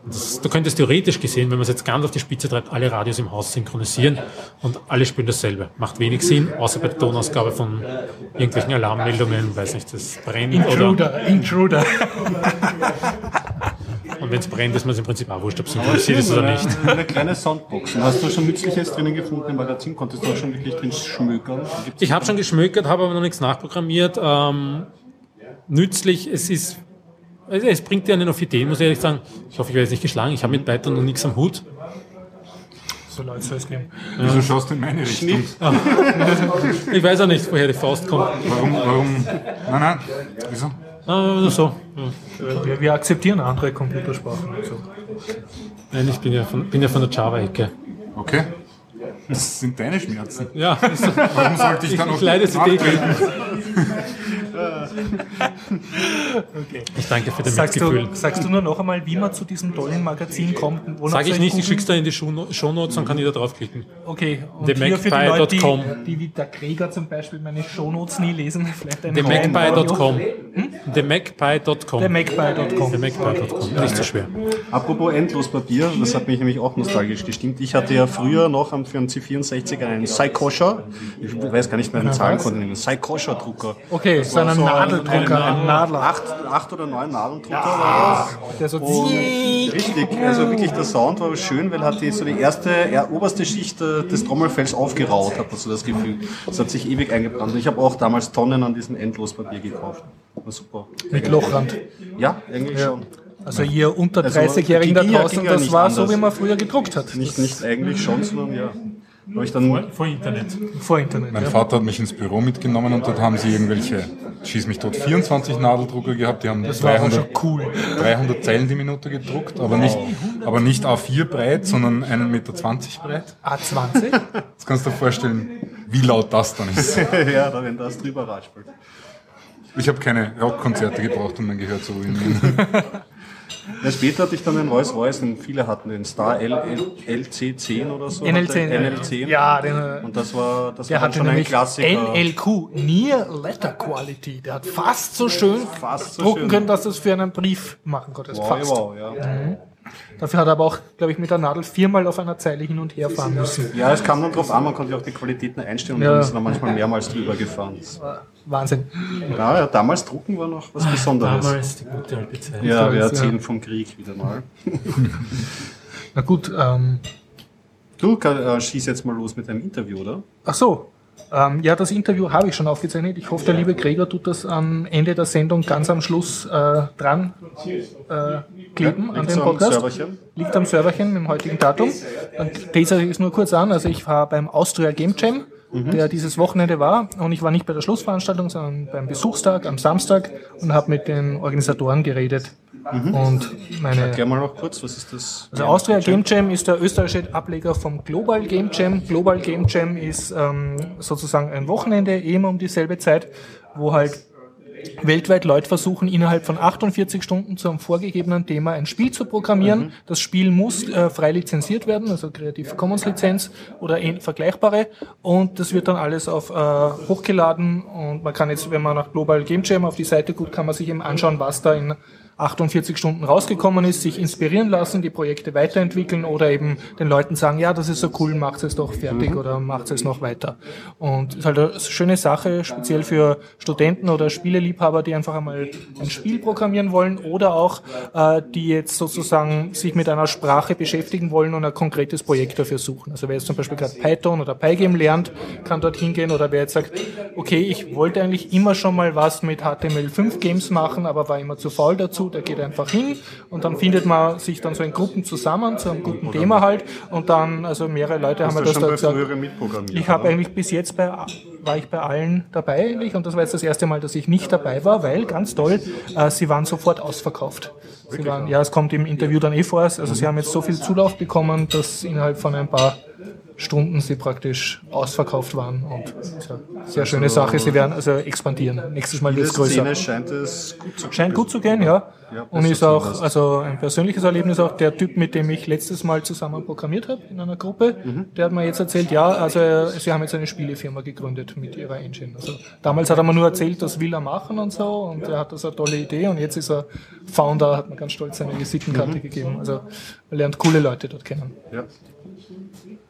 Das, du könntest theoretisch gesehen, wenn man es jetzt ganz auf die Spitze treibt, alle Radios im Haus synchronisieren und alle spielen dasselbe. Macht wenig Sinn, außer bei der Tonausgabe von irgendwelchen Alarmmeldungen, weiß nicht, das brennt oder. Intruder, Intruder. Und wenn es brennt, ist man es im Prinzip auch wurscht, ob es synchronisiert ist oder eine, nicht. eine kleine Soundbox. Und hast du schon Nützliches drinnen gefunden im Magazin? Konntest du auch schon wirklich drin schmökern? Gibt's Ich habe schon geschmökert, habe aber noch nichts nachprogrammiert. Ähm, nützlich, es ist, also es bringt dir einen auf Ideen, muss ich ehrlich sagen. Ich hoffe, ich werde jetzt nicht geschlagen. Ich habe mit Python noch nichts am Hut. So Leute soll es geben. Wieso schaust du in meine Richtung? Ich weiß auch nicht, woher die Faust kommt. Warum, warum? Nein, nein. Wieso? Ah, so. Ja. Wir, wir akzeptieren andere Computersprachen. Also. Nein, ich bin ja von, bin ja von der Java-Ecke. Okay. Das sind deine Schmerzen. Ja. Warum sollte ich dann ich noch leide sie nachtreten? Ich danke für das Sagst, Mitgefühl. du, sagst du nur noch einmal, wie man zu diesem tollen Magazin kommt? Sage ich nicht, ich googeln? schick's da in die Showno- Shownotes, dann kann jeder draufklicken. Okay, und The hier für die Leute, Magpie.com. die, die wie der Gregor zum Beispiel meine Shownotes nie lesen, (laughs) vielleicht eine TheMagpie.com. TheMagpie.com. TheMagpie.com. TheMagpie.com. Nicht so schwer. Apropos Endlospapier, das hat mich nämlich auch nostalgisch gestimmt. Ich hatte ja früher noch am- für einen C64 einen Psychosher, ich weiß gar nicht mehr den Zahlencode nehmen, Psychosher-Drucker. Okay, so einen Nadeldrucker, ein Nadler. Acht, acht oder neun Nadendrucker war das. Der so richtig, also wirklich der Sound war schön, weil hat die so die erste, er, oberste Schicht des Trommelfells aufgeraut, hat man so das Gefühl. Das hat sich ewig eingebrannt. Und ich habe auch damals Tonnen an diesem Endlospapier gekauft. War super. Mit Lochrand. Ja, eigentlich schon. Also ihr unter Also, 30-Jährigen da ging ja- draußen, ja das war so, anders. wie man früher gedruckt hat. Nicht, nicht eigentlich schon, sondern ja. Habe ich dann Vor Internet. Vor Internet. Mein Ja. Vater hat mich ins Büro mitgenommen und dort haben sie irgendwelche, schieß mich tot, 24 Nadeldrucker gehabt. Die haben Das war auch 300, schon cool. 300 Zeilen die Minute gedruckt, aber nicht, aber nicht A4 breit, sondern 1,20 Meter breit. A20? Jetzt kannst du dir vorstellen, wie laut das dann ist. (laughs) ja, da wenn das drüber raspelt. Ich habe keine Rockkonzerte gebraucht, um mein Gehör zu ruinieren. (laughs) Ja, später hatte ich dann den Rolls Royce, den viele hatten, den Star L, L, LC10 oder so. NL10. hatte- NL10. Ja, den, äh, Und das war, das der war schon ein Klassiker. NLQ, Near Letter Quality. Der hat fast so schön Fast so drucken schön. können, dass du es für einen Brief machen konntest. Wow, fast. wow, ja. Dafür hat er aber auch, glaube ich, mit der Nadel viermal auf einer Zeile hin und her fahren müssen. Ja, es kam dann drauf an, man konnte ja auch die Qualitäten einstellen und Ja. dann ist man manchmal mehrmals drüber gefahren. Wahnsinn. Ja, ja, damals drucken war noch was Besonderes. Damals die gute alte Zeit. Ja, wir Ja. erzählen vom Krieg wieder mal. (laughs) Na gut, ähm, Du äh, schieß jetzt mal los mit deinem Interview, oder? ach so. Ähm, ja, das Interview habe ich schon aufgezeichnet. Ich hoffe, der liebe Gregor tut das am Ende der Sendung ganz am Schluss äh, dran äh, kleben an Liegt's dem am Podcast. Serverchen? Liegt am Serverchen mit dem heutigen Datum. Dann teaser ich es nur kurz an. Also ich war beim Austria Game Jam, der dieses Wochenende war. Und ich war nicht bei der Schlussveranstaltung, sondern beim Besuchstag am Samstag und habe mit den Organisatoren geredet. Und meine Erklär mal noch kurz, was ist das? also Austria Game Jam ist der österreichische Ableger vom Global Game Jam. Global Game Jam ist ähm, sozusagen ein Wochenende, eben um dieselbe Zeit, wo halt weltweit Leute versuchen, innerhalb von 48 Stunden zu einem vorgegebenen Thema ein Spiel zu programmieren. Das Spiel muss äh, frei lizenziert werden, also Creative Commons Lizenz oder ähn- vergleichbare. Und das wird dann alles auf äh, hochgeladen und man kann jetzt, wenn man nach Global Game Jam auf die Seite guckt, kann man sich eben anschauen, was da in 48 Stunden rausgekommen ist, sich inspirieren lassen, die Projekte weiterentwickeln oder eben den Leuten sagen, ja, das ist so cool, macht es doch fertig oder macht es noch weiter. Und ist halt eine schöne Sache, speziell für Studenten oder Spieleliebhaber, die einfach einmal ein Spiel programmieren wollen oder auch äh, die jetzt sozusagen sich mit einer Sprache beschäftigen wollen und ein konkretes Projekt dafür suchen. Also wer jetzt zum Beispiel gerade Python oder Pygame lernt, kann dort hingehen oder wer jetzt sagt, okay, ich wollte eigentlich immer schon mal was mit HTML5 Games machen, aber war immer zu faul dazu dazu, der geht einfach hin und dann findet man sich dann so in Gruppen zusammen, zu einem guten Thema halt und dann, also mehrere Leute haben wir das da gesagt. Ich habe eigentlich bis jetzt bei, war ich bei allen dabei eigentlich und das war jetzt das erste Mal, dass ich nicht dabei war, weil, ganz toll, äh, sie waren sofort ausverkauft. Sie waren, ja, es kommt im Interview dann eh vor, also sie haben jetzt so viel Zulauf bekommen, dass innerhalb von ein paar Stunden sie praktisch ausverkauft waren. Und sehr schöne Sache. Sie werden also expandieren. Nächstes Mal wird es größer. scheint es gut zu, scheint gut zu gehen, ja. ja und ist auch also ein persönliches Erlebnis auch der Typ, mit dem ich letztes Mal zusammen programmiert habe in einer Gruppe. Mhm. Der hat mir jetzt erzählt, ja, also sie haben jetzt eine Spielefirma gegründet mit ihrer Engine. Also damals hat er mir nur erzählt, das will er machen und so und er hat das eine tolle Idee und jetzt ist er Founder, hat mir ganz stolz seine Visitenkarte mhm. gegeben. Also er lernt coole Leute dort kennen. Ja.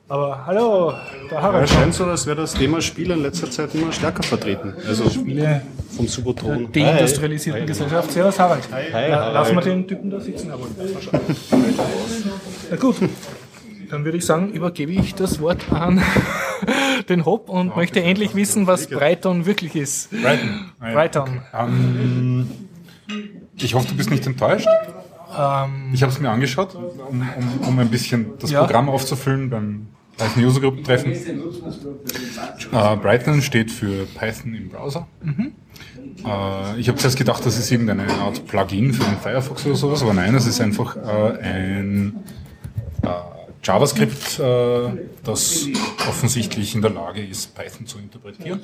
Aber hallo, der Harald. Ja, scheint so, als wäre das Thema Spiele in letzter Zeit immer stärker vertreten. Also Spiele vom Subotron. Deindustrialisierten Hi. Gesellschaft. Servus Harald. Hi. La lassen wir den Typen da sitzen. Aber Na gut, dann würde ich sagen, übergebe ich das Wort an (laughs) den Hop und ja, möchte endlich wissen, was Brighton wirklich ist. Brighton. Brighton. Um, ich hoffe, du bist nicht enttäuscht. Ähm, ich habe es mir angeschaut, um, um, um, ein bisschen das ja. Programm aufzufüllen beim Python User Group Treffen. Äh, Brighton steht für Python im Browser. Mhm. Äh, ich habe zuerst gedacht, das ist irgendeine Art Plugin für den Firefox oder sowas, aber nein, es ist einfach äh, ein äh, JavaScript, äh, das offensichtlich in der Lage ist, Python zu interpretieren.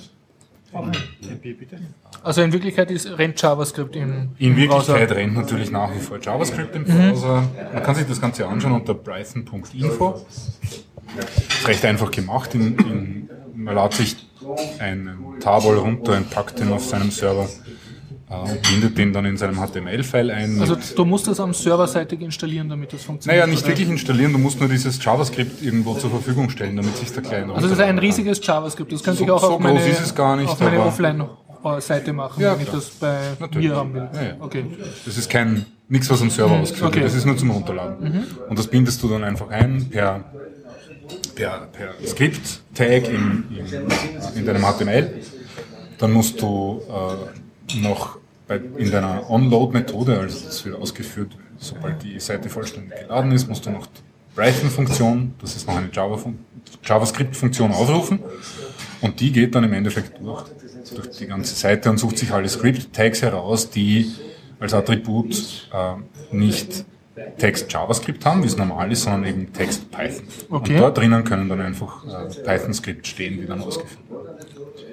Also in Wirklichkeit ist, rennt JavaScript im, In Wirklichkeit Browser. rennt natürlich nach wie vor JavaScript im Browser. Mhm. Man kann sich das Ganze anschauen unter Brython.info. Ist recht einfach gemacht. In, in, man lädt sich einen Tarball runter und packt den auf seinem Server und bindet den dann in seinem HTML-File ein. Also du musst das am serverseitig installieren, damit das funktioniert? Naja, nicht wirklich installieren, du musst nur dieses JavaScript irgendwo zur Verfügung stellen, damit sich der Client Also das ist ein riesiges JavaScript, das könnte so, ich auch so auf meine, auf meine Offline-Seite machen, ja, wenn ich das bei Natürlich. mir haben will. Ja, ja. Okay. Das ist kein nichts, was am Server mhm. ausgeführt okay. wird, das ist nur zum Runterladen. Mhm. Und das bindest du dann einfach ein per per, per Script-Tag in, in, in, deinem HTML. Dann musst du äh, noch bei, in deiner Onload-Methode, also das wird ausgeführt, sobald die Seite vollständig geladen ist, musst du noch die Python-Funktion, das ist noch eine JavaScript-Funktion aufrufen. Und die geht dann im Endeffekt durch, durch die ganze Seite und sucht sich alle Script-Tags heraus, die als Attribut äh, nicht Text JavaScript haben, wie es normal ist, sondern eben Text Python. Okay. Und dort drinnen können dann einfach äh, Python-Skript stehen, die dann ausgeführt werden.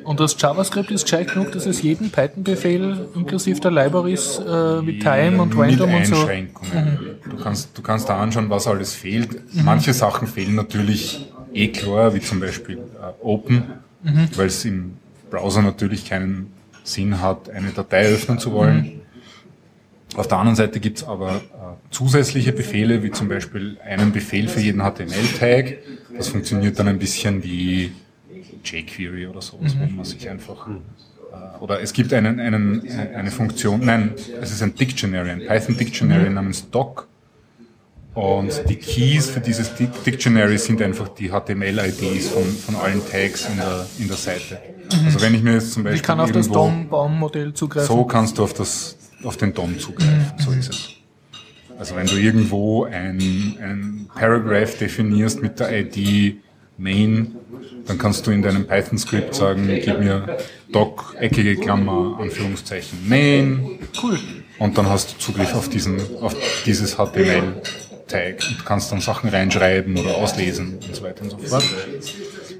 Und das JavaScript ist gescheit genug, dass es jeden Python-Befehl inklusive der Libraries äh, mit Time und Random und so. Mhm. Du, kannst, du kannst da anschauen, was alles fehlt. Mhm. Manche Sachen fehlen natürlich eh klar, wie zum Beispiel äh, Open, mhm. weil es im Browser natürlich keinen Sinn hat, eine Datei öffnen zu wollen. Mhm. Auf der anderen Seite gibt es aber äh, zusätzliche Befehle, wie zum Beispiel einen Befehl für jeden HTML-Tag. Das funktioniert dann ein bisschen wie jQuery oder sowas, mhm. wo man sich einfach äh, oder es gibt einen, einen, eine Funktion, nein, es ist ein Dictionary, ein Python Dictionary mhm. namens Doc. Und die Keys für dieses Dictionary sind einfach die HTML-IDs von, von allen Tags in der, in der Seite. Mhm. Also wenn ich mir jetzt zum Beispiel. Ich kann auf das DOM-Baum-Modell zugreifen. So kannst du auf, das, auf den DOM zugreifen, so ist es. Also wenn du irgendwo ein, ein Paragraph definierst mit der ID main, dann kannst du in deinem Python-Skript sagen, gib mir doc, eckige Klammer, Anführungszeichen, main. Cool. Und dann hast du Zugriff auf diesen, auf dieses HTML-Tag und kannst dann Sachen reinschreiben oder auslesen und so weiter und so fort.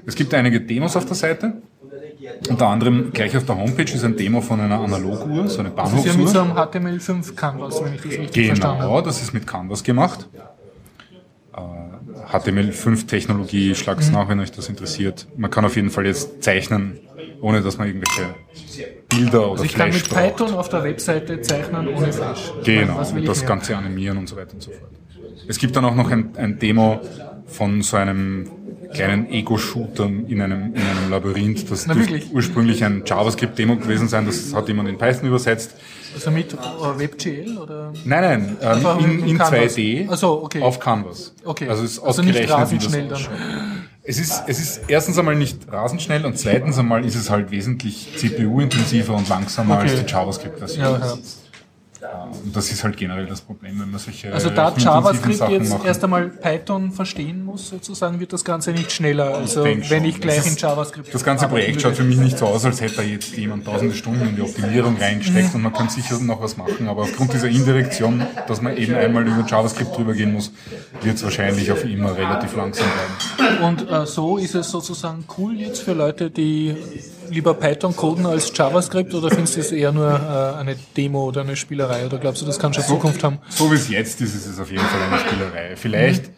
Es gibt einige Demos auf der Seite. Unter anderem gleich auf der Homepage ist ein Demo von einer Analoguhr, so eine Bahnhofsuhr. Das ist ja mit so einem HTML5 Canvas, wenn ich das richtig genau, verstanden habe. Genau, das ist mit Canvas gemacht. HTML5-Technologie, schlag's mhm. nach, wenn euch das interessiert. Man kann auf jeden Fall jetzt zeichnen, ohne dass man irgendwelche Bilder oder also ich Flash kann mit Python auf der Webseite zeichnen ohne Flash. Genau, und das Ganze animieren und so weiter und so fort. Es gibt dann auch noch ein, ein Demo von so einem kleinen Ego-Shooter in einem, in einem Labyrinth. Das dürfte ursprünglich ein JavaScript-Demo gewesen sein, das hat jemand in Python übersetzt. Also mit äh, WebGL oder? Nein, nein, ähm, in, in 2D so, okay. auf Canvas. Okay. Also es ist also ausgerechnet, nicht schnell dann. Es ist, es ist erstens einmal nicht rasend schnell und zweitens einmal ist es halt wesentlich CPU-intensiver und langsamer okay. als die JavaScript-Version. Ja, ja. Und das ist halt generell das Problem, wenn man solche Also da JavaScript jetzt machen. erst einmal Python verstehen muss, sozusagen, wird das Ganze nicht schneller. Also denk wenn ich gleich Das in JavaScript. Das ganze Projekt schaut für mich nicht so aus, als hätte da jetzt jemand tausende Stunden in die Optimierung reingesteckt und man kann sicher noch was machen, aber aufgrund dieser Indirektion, dass man eben einmal über JavaScript drüber gehen muss, wird es wahrscheinlich auf immer relativ langsam bleiben. Und äh, so ist es sozusagen cool jetzt für Leute, die lieber Python coden als JavaScript oder findest du es eher nur äh, eine Demo oder eine Spielerei oder glaubst du, das kann schon Zukunft haben? So wie es jetzt ist, ist es auf jeden Fall eine Spielerei. Vielleicht,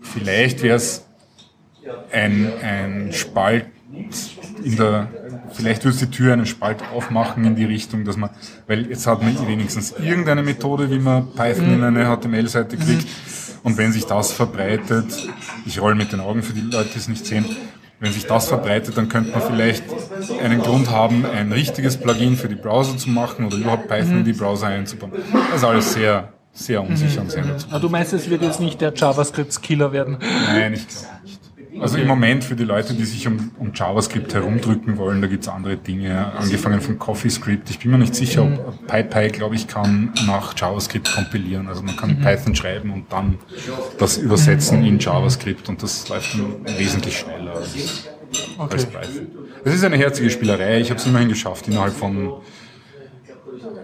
vielleicht wäre es ein, ein Spalt in der, vielleicht würde es die Tür einen Spalt aufmachen in die Richtung, dass man, weil jetzt hat man wenigstens irgendeine Methode, wie man Python in eine HTML-Seite kriegt. Und wenn sich das verbreitet, ich roll mit den Augen für die Leute, die es nicht sehen, wenn sich das verbreitet, dann könnte man vielleicht einen Grund haben, ein richtiges Plugin für die Browser zu machen oder überhaupt Python in die Browser einzubauen. Das ist alles sehr, sehr unsicher und sehr dazu. Aber du meinst, es wird jetzt nicht der JavaScript-Killer werden? Nein, ich glaube. Also im Moment für die Leute, die sich um, um JavaScript herumdrücken wollen, da gibt's andere Dinge, angefangen von CoffeeScript. Ich bin mir nicht sicher, ob PyPy, glaube ich, kann nach JavaScript kompilieren. Also man kann Python schreiben und dann das übersetzen in JavaScript und das läuft dann wesentlich schneller als, als Python. Es ist eine herzige Spielerei. Ich habe es immerhin geschafft, innerhalb von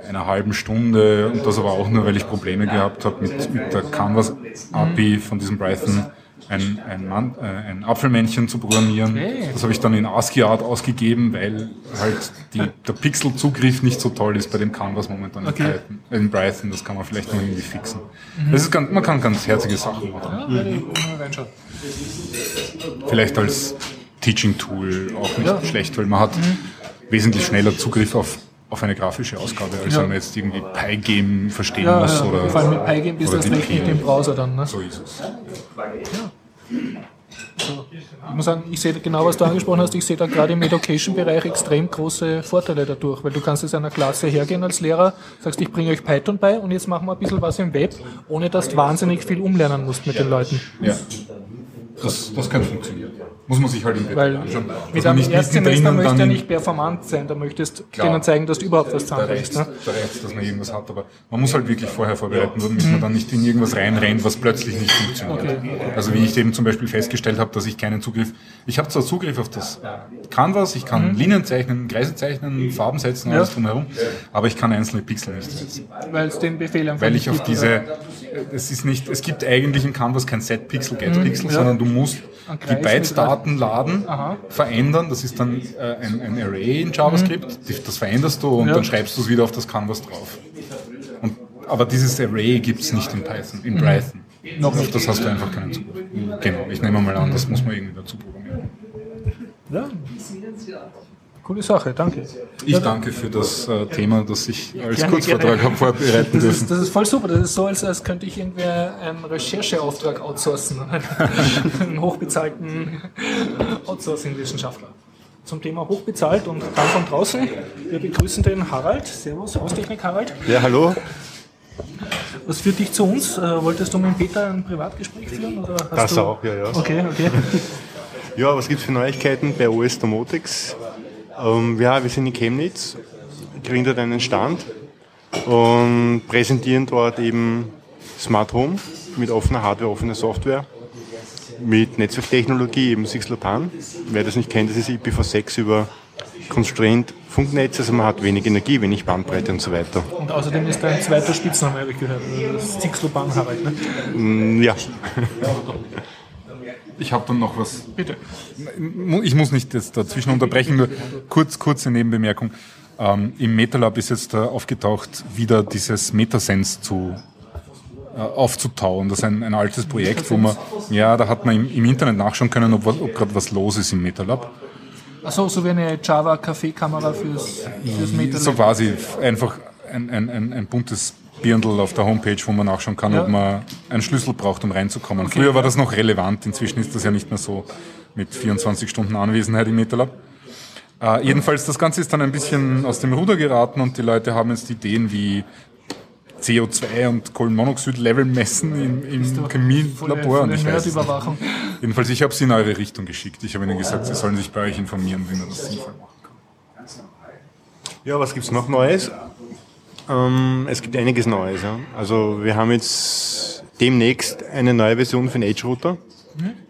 einer halben Stunde und das aber auch nur, weil ich Probleme gehabt habe mit, mit der Canvas API von diesem Python ein, ein, Mann, äh, ein Apfelmännchen zu programmieren. Das habe ich dann in ASCII-Art ausgegeben, weil halt die, der Pixelzugriff nicht so toll ist bei dem Canvas momentan in, Python, äh, in Python. Das kann man vielleicht noch irgendwie fixen. Das ist ganz, man kann ganz herzige Sachen machen. Ja. Vielleicht als Teaching-Tool auch nicht schlecht, weil man hat wesentlich schneller Zugriff auf, auf eine grafische Ausgabe, als Ja. wenn man jetzt irgendwie Pygame verstehen Ja, muss. ja, Oder, vor allem mit Pygame bist du das recht nicht im Browser dann. Ne? So ist es. Ich muss sagen, ich sehe genau, was du angesprochen hast. Ich sehe da gerade im Education-Bereich extrem große Vorteile dadurch, weil du kannst jetzt einer Klasse hergehen als Lehrer, sagst, ich bringe euch Python bei und jetzt machen wir ein bisschen was im Web, ohne dass du wahnsinnig viel umlernen musst mit den Leuten. Ja. Das, das kann funktionieren. Muss man sich halt im Detail Weil anschauen. mit man einem nicht Erstsemester mittendrin und möchtest du ja nicht performant sein, da möchtest Klar. denen zeigen, dass du überhaupt was Da reicht zusammenbringst. Ne? da dass man irgendwas hat, aber man muss halt wirklich vorher vorbereiten, damit man dann nicht in irgendwas reinrennt, was plötzlich nicht funktioniert. Also wie ich eben zum Beispiel festgestellt habe, dass ich keinen Zugriff, ich habe zwar Zugriff auf das Canvas, ich kann Linien zeichnen, Kreise zeichnen, Farben setzen, alles drumherum, aber ich kann einzelne Pixel nicht setzen. Weil es den Befehl einfach Weil ich auf diese, es ist nicht, es gibt eigentlich in Canvas kein Set-Pixel, Get-Pixel, sondern du musst die Byte-Daten laden, Aha. verändern, das ist dann äh, ein, ein Array in JavaScript, Die- das veränderst du und Ja. dann schreibst du es wieder auf das Canvas drauf. Und, aber dieses Array gibt's nicht in Python, in Python. Noch Auf das hast du einfach keinen Zugriff. Genau, ich nehme mal an, das muss man irgendwie dazu programmieren. Ja. Coole Sache, danke. Ich danke für das äh, Thema, das ich als Gerne, Kurzvortrag gerne. habe vorbereiten Das dürfen. ist, das ist voll super. Das ist so, als, als könnte ich irgendwer einen Rechercheauftrag outsourcen. (laughs) einen hochbezahlten Outsourcing-Wissenschaftler. Zum Thema hochbezahlt und dann von draußen. Wir begrüßen den Harald. Servus, Haustechnik Harald. Ja, hallo. Was führt dich zu uns? Äh, wolltest du mit Peter ein Privatgespräch führen? Oder hast Das du... auch, ja, ja. Okay, okay. Ja, was gibt es für Neuigkeiten bei OS Domotics? Ähm, ja, wir sind in Chemnitz, kriegen dort einen Stand und präsentieren dort eben Smart Home mit offener Hardware, offener Software, mit Netzwerktechnologie, eben 6LoWPAN. Wer das nicht kennt, das ist IPv6 über Constrained Funknetz, also man hat wenig Energie, wenig Bandbreite und so weiter. Und außerdem ist dein zweiter Spitzname, habe ich gehört. Das Zixloban Harald. Ne? Mm, Ja, Ich habe dann noch was. Bitte. Ich muss nicht jetzt dazwischen unterbrechen, nur kurz, kurze Nebenbemerkung. Ähm, Im MetaLab ist jetzt äh, aufgetaucht, wieder dieses Metasense zu äh, aufzutauen. Das ist ein, ein altes Projekt, wo man, ja, da hat man im, im Internet nachschauen können, ob, ob gerade was los ist im MetaLab. Achso, so wie eine Java-Kaffeekamera fürs, fürs Meter. So quasi einfach ein, ein, ein, ein buntes Birndl auf der Homepage, wo man nachschauen kann, Ja. ob man einen Schlüssel braucht, um reinzukommen. Früher war das noch relevant, inzwischen ist das ja nicht mehr so mit 24 Stunden Anwesenheit im MetaLab. Äh, jedenfalls, das Ganze ist dann ein bisschen aus dem Ruder geraten und die Leute haben jetzt Ideen wie CO2 und Kohlenmonoxid-Level messen im, im Chemielabor. und ich weiß es nicht. Nerdüberwachung. Jedenfalls, ich habe sie in eure Richtung geschickt. Ich habe ihnen gesagt, sie sollen sich bei euch informieren, wie man das sinnvoll macht. Ja, was gibt's noch Neues? Ähm, es gibt einiges Neues. Ja. Also wir haben jetzt demnächst eine neue Version für den Edge Router.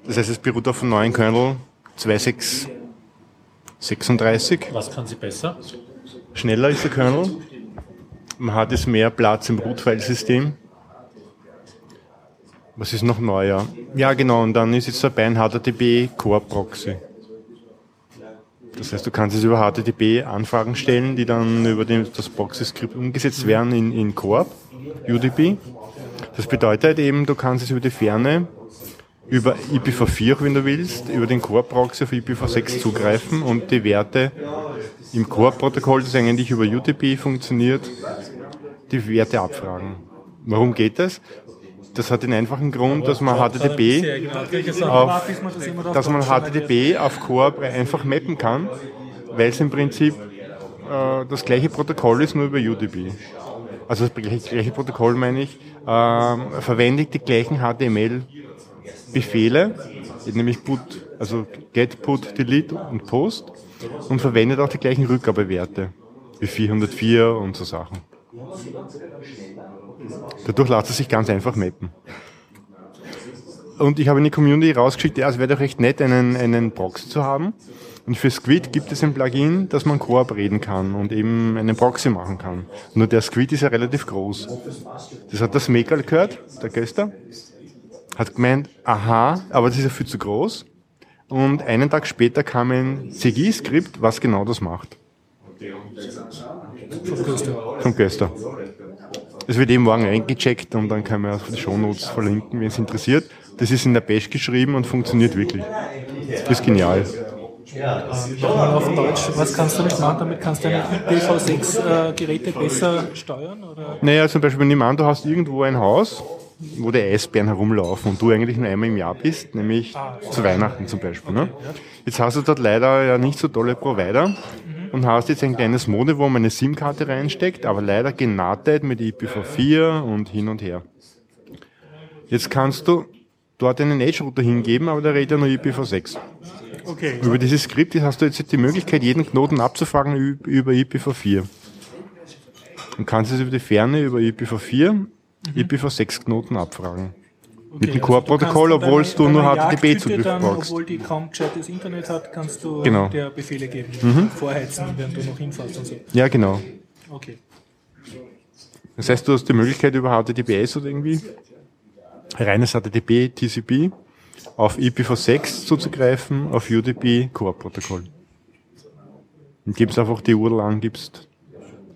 Das heißt, es beruht auf einem neuen Kernel 2636. Was kann sie besser? Schneller ist der Kernel. Man hat jetzt mehr Platz im Root-File-System. Was ist noch neuer? Ja, genau, und dann ist jetzt dabei ein HTTP Core Proxy. Das heißt, du kannst es über HTTP Anfragen stellen, die dann über das Proxy-Skript umgesetzt werden in, in Core, UDP. Das bedeutet eben, du kannst es über die Ferne, über IPv4, wenn du willst, über den Core-Proxy auf IPv6 zugreifen und die Werte im Core-Protokoll, das eigentlich über UDP funktioniert, die Werte abfragen. Warum geht das? Das hat den einfachen Grund, dass man HTTP auf, dass man HTTP auf Core einfach mappen kann, weil es im Prinzip äh, das gleiche Protokoll ist, nur über UDP. Also das gleiche Protokoll meine ich, äh, verwendet die gleichen HTML-Befehle, nämlich put, also get, put, delete und post und verwendet auch die gleichen Rückgabewerte wie 404 und so Sachen. Dadurch lässt es sich ganz einfach mappen. Und ich habe in die Community rausgeschickt, ja, es wäre doch recht nett, einen, einen Proxy zu haben. Und für Squid gibt es ein Plugin, dass man Koop reden kann und eben einen Proxy machen kann. Nur der Squid ist ja relativ groß. Das hat das Mekal gehört, der Göster. Hat gemeint, aha, aber das ist ja viel zu groß. Und einen Tag später kam ein CGI-Skript, was genau das macht. Vom Göster. Vom Göster. Das wird eben morgen eingecheckt und dann kann man auf die Shownotes verlinken, wenn es interessiert. Das ist in der Bash geschrieben und funktioniert wirklich. Das ist genial. Ja, auf Deutsch, was kannst du nicht machen? Damit kannst du deine IPv6-Geräte äh, besser steuern? Oder? Naja, zum Beispiel, nimm an, du hast irgendwo ein Haus, wo die Eisbären herumlaufen und du eigentlich nur einmal im Jahr bist, nämlich ah, zu Weihnachten zum Beispiel. Ne? Jetzt hast du dort leider ja nicht so tolle Provider und hast jetzt ein kleines Mode, wo man eine SIM-Karte reinsteckt, aber leider genattet mit IPv4 und hin und her. Jetzt kannst du dort einen Edge-Router hingeben, aber der redet ja nur IPv6. Okay. Über dieses Skript hast du jetzt die Möglichkeit, jeden Knoten abzufragen über IPv4. Und kannst es über die Ferne, über IPv4, mhm. IPv6-Knoten abfragen. Okay, mit dem Core-Protokoll, also obwohl du nur HTTP-Zugriff brauchst. Obwohl die kaum Chat das Internet hat, kannst du genau. der Befehle geben. Mhm. Vorheizen, während du noch hinfährst und so. Ja, genau. Okay. Das heißt, du hast die Möglichkeit über HTTPS oder irgendwie reines HTTP, TCP auf IPv6 zuzugreifen, auf UDP Core-Protokoll. Und gibst einfach die URL an, gibst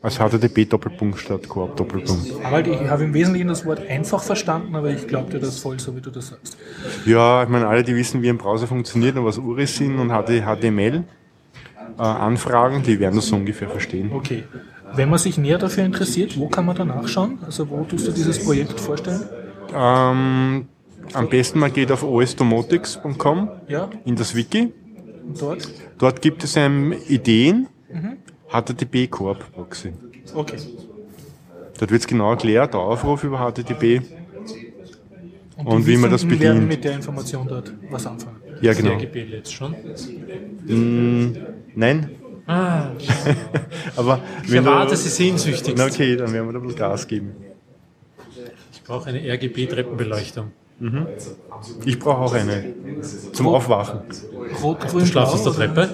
als HTTP-Doppelpunkt statt Koop-Doppelpunkt. Aber ich habe im Wesentlichen das Wort einfach verstanden, aber ich glaube dir das voll, so wie du das sagst. Ja, ich meine, alle, die wissen, wie ein Browser funktioniert und was URIs sind und HTML, äh, Anfragen, die werden das so ungefähr verstehen. Okay. Wenn man sich näher dafür interessiert, wo kann man da nachschauen? Also wo tust du dieses Projekt vorstellen? Ähm, am besten man geht auf osdomotics.com ja. in das Wiki. Und dort? Dort gibt es ähm, Ideen. HTTP Coop Proxy. Okay. Dort wird es genau erklärt, der Aufruf über HTTP und, und wie man das bedient. werden mit der Information dort was anfangen. Ja, genau. RGB jetzt schon? Mm, nein. Ah. (laughs) Aber ich erwarte sie sehnsüchtig. Okay, dann werden wir da ein bisschen Gas geben. Ich brauche eine RGB-Treppenbeleuchtung. Mhm. Ich brauche auch eine. Zum Rot, Aufwachen. Rot, grün, du auf der Treppe?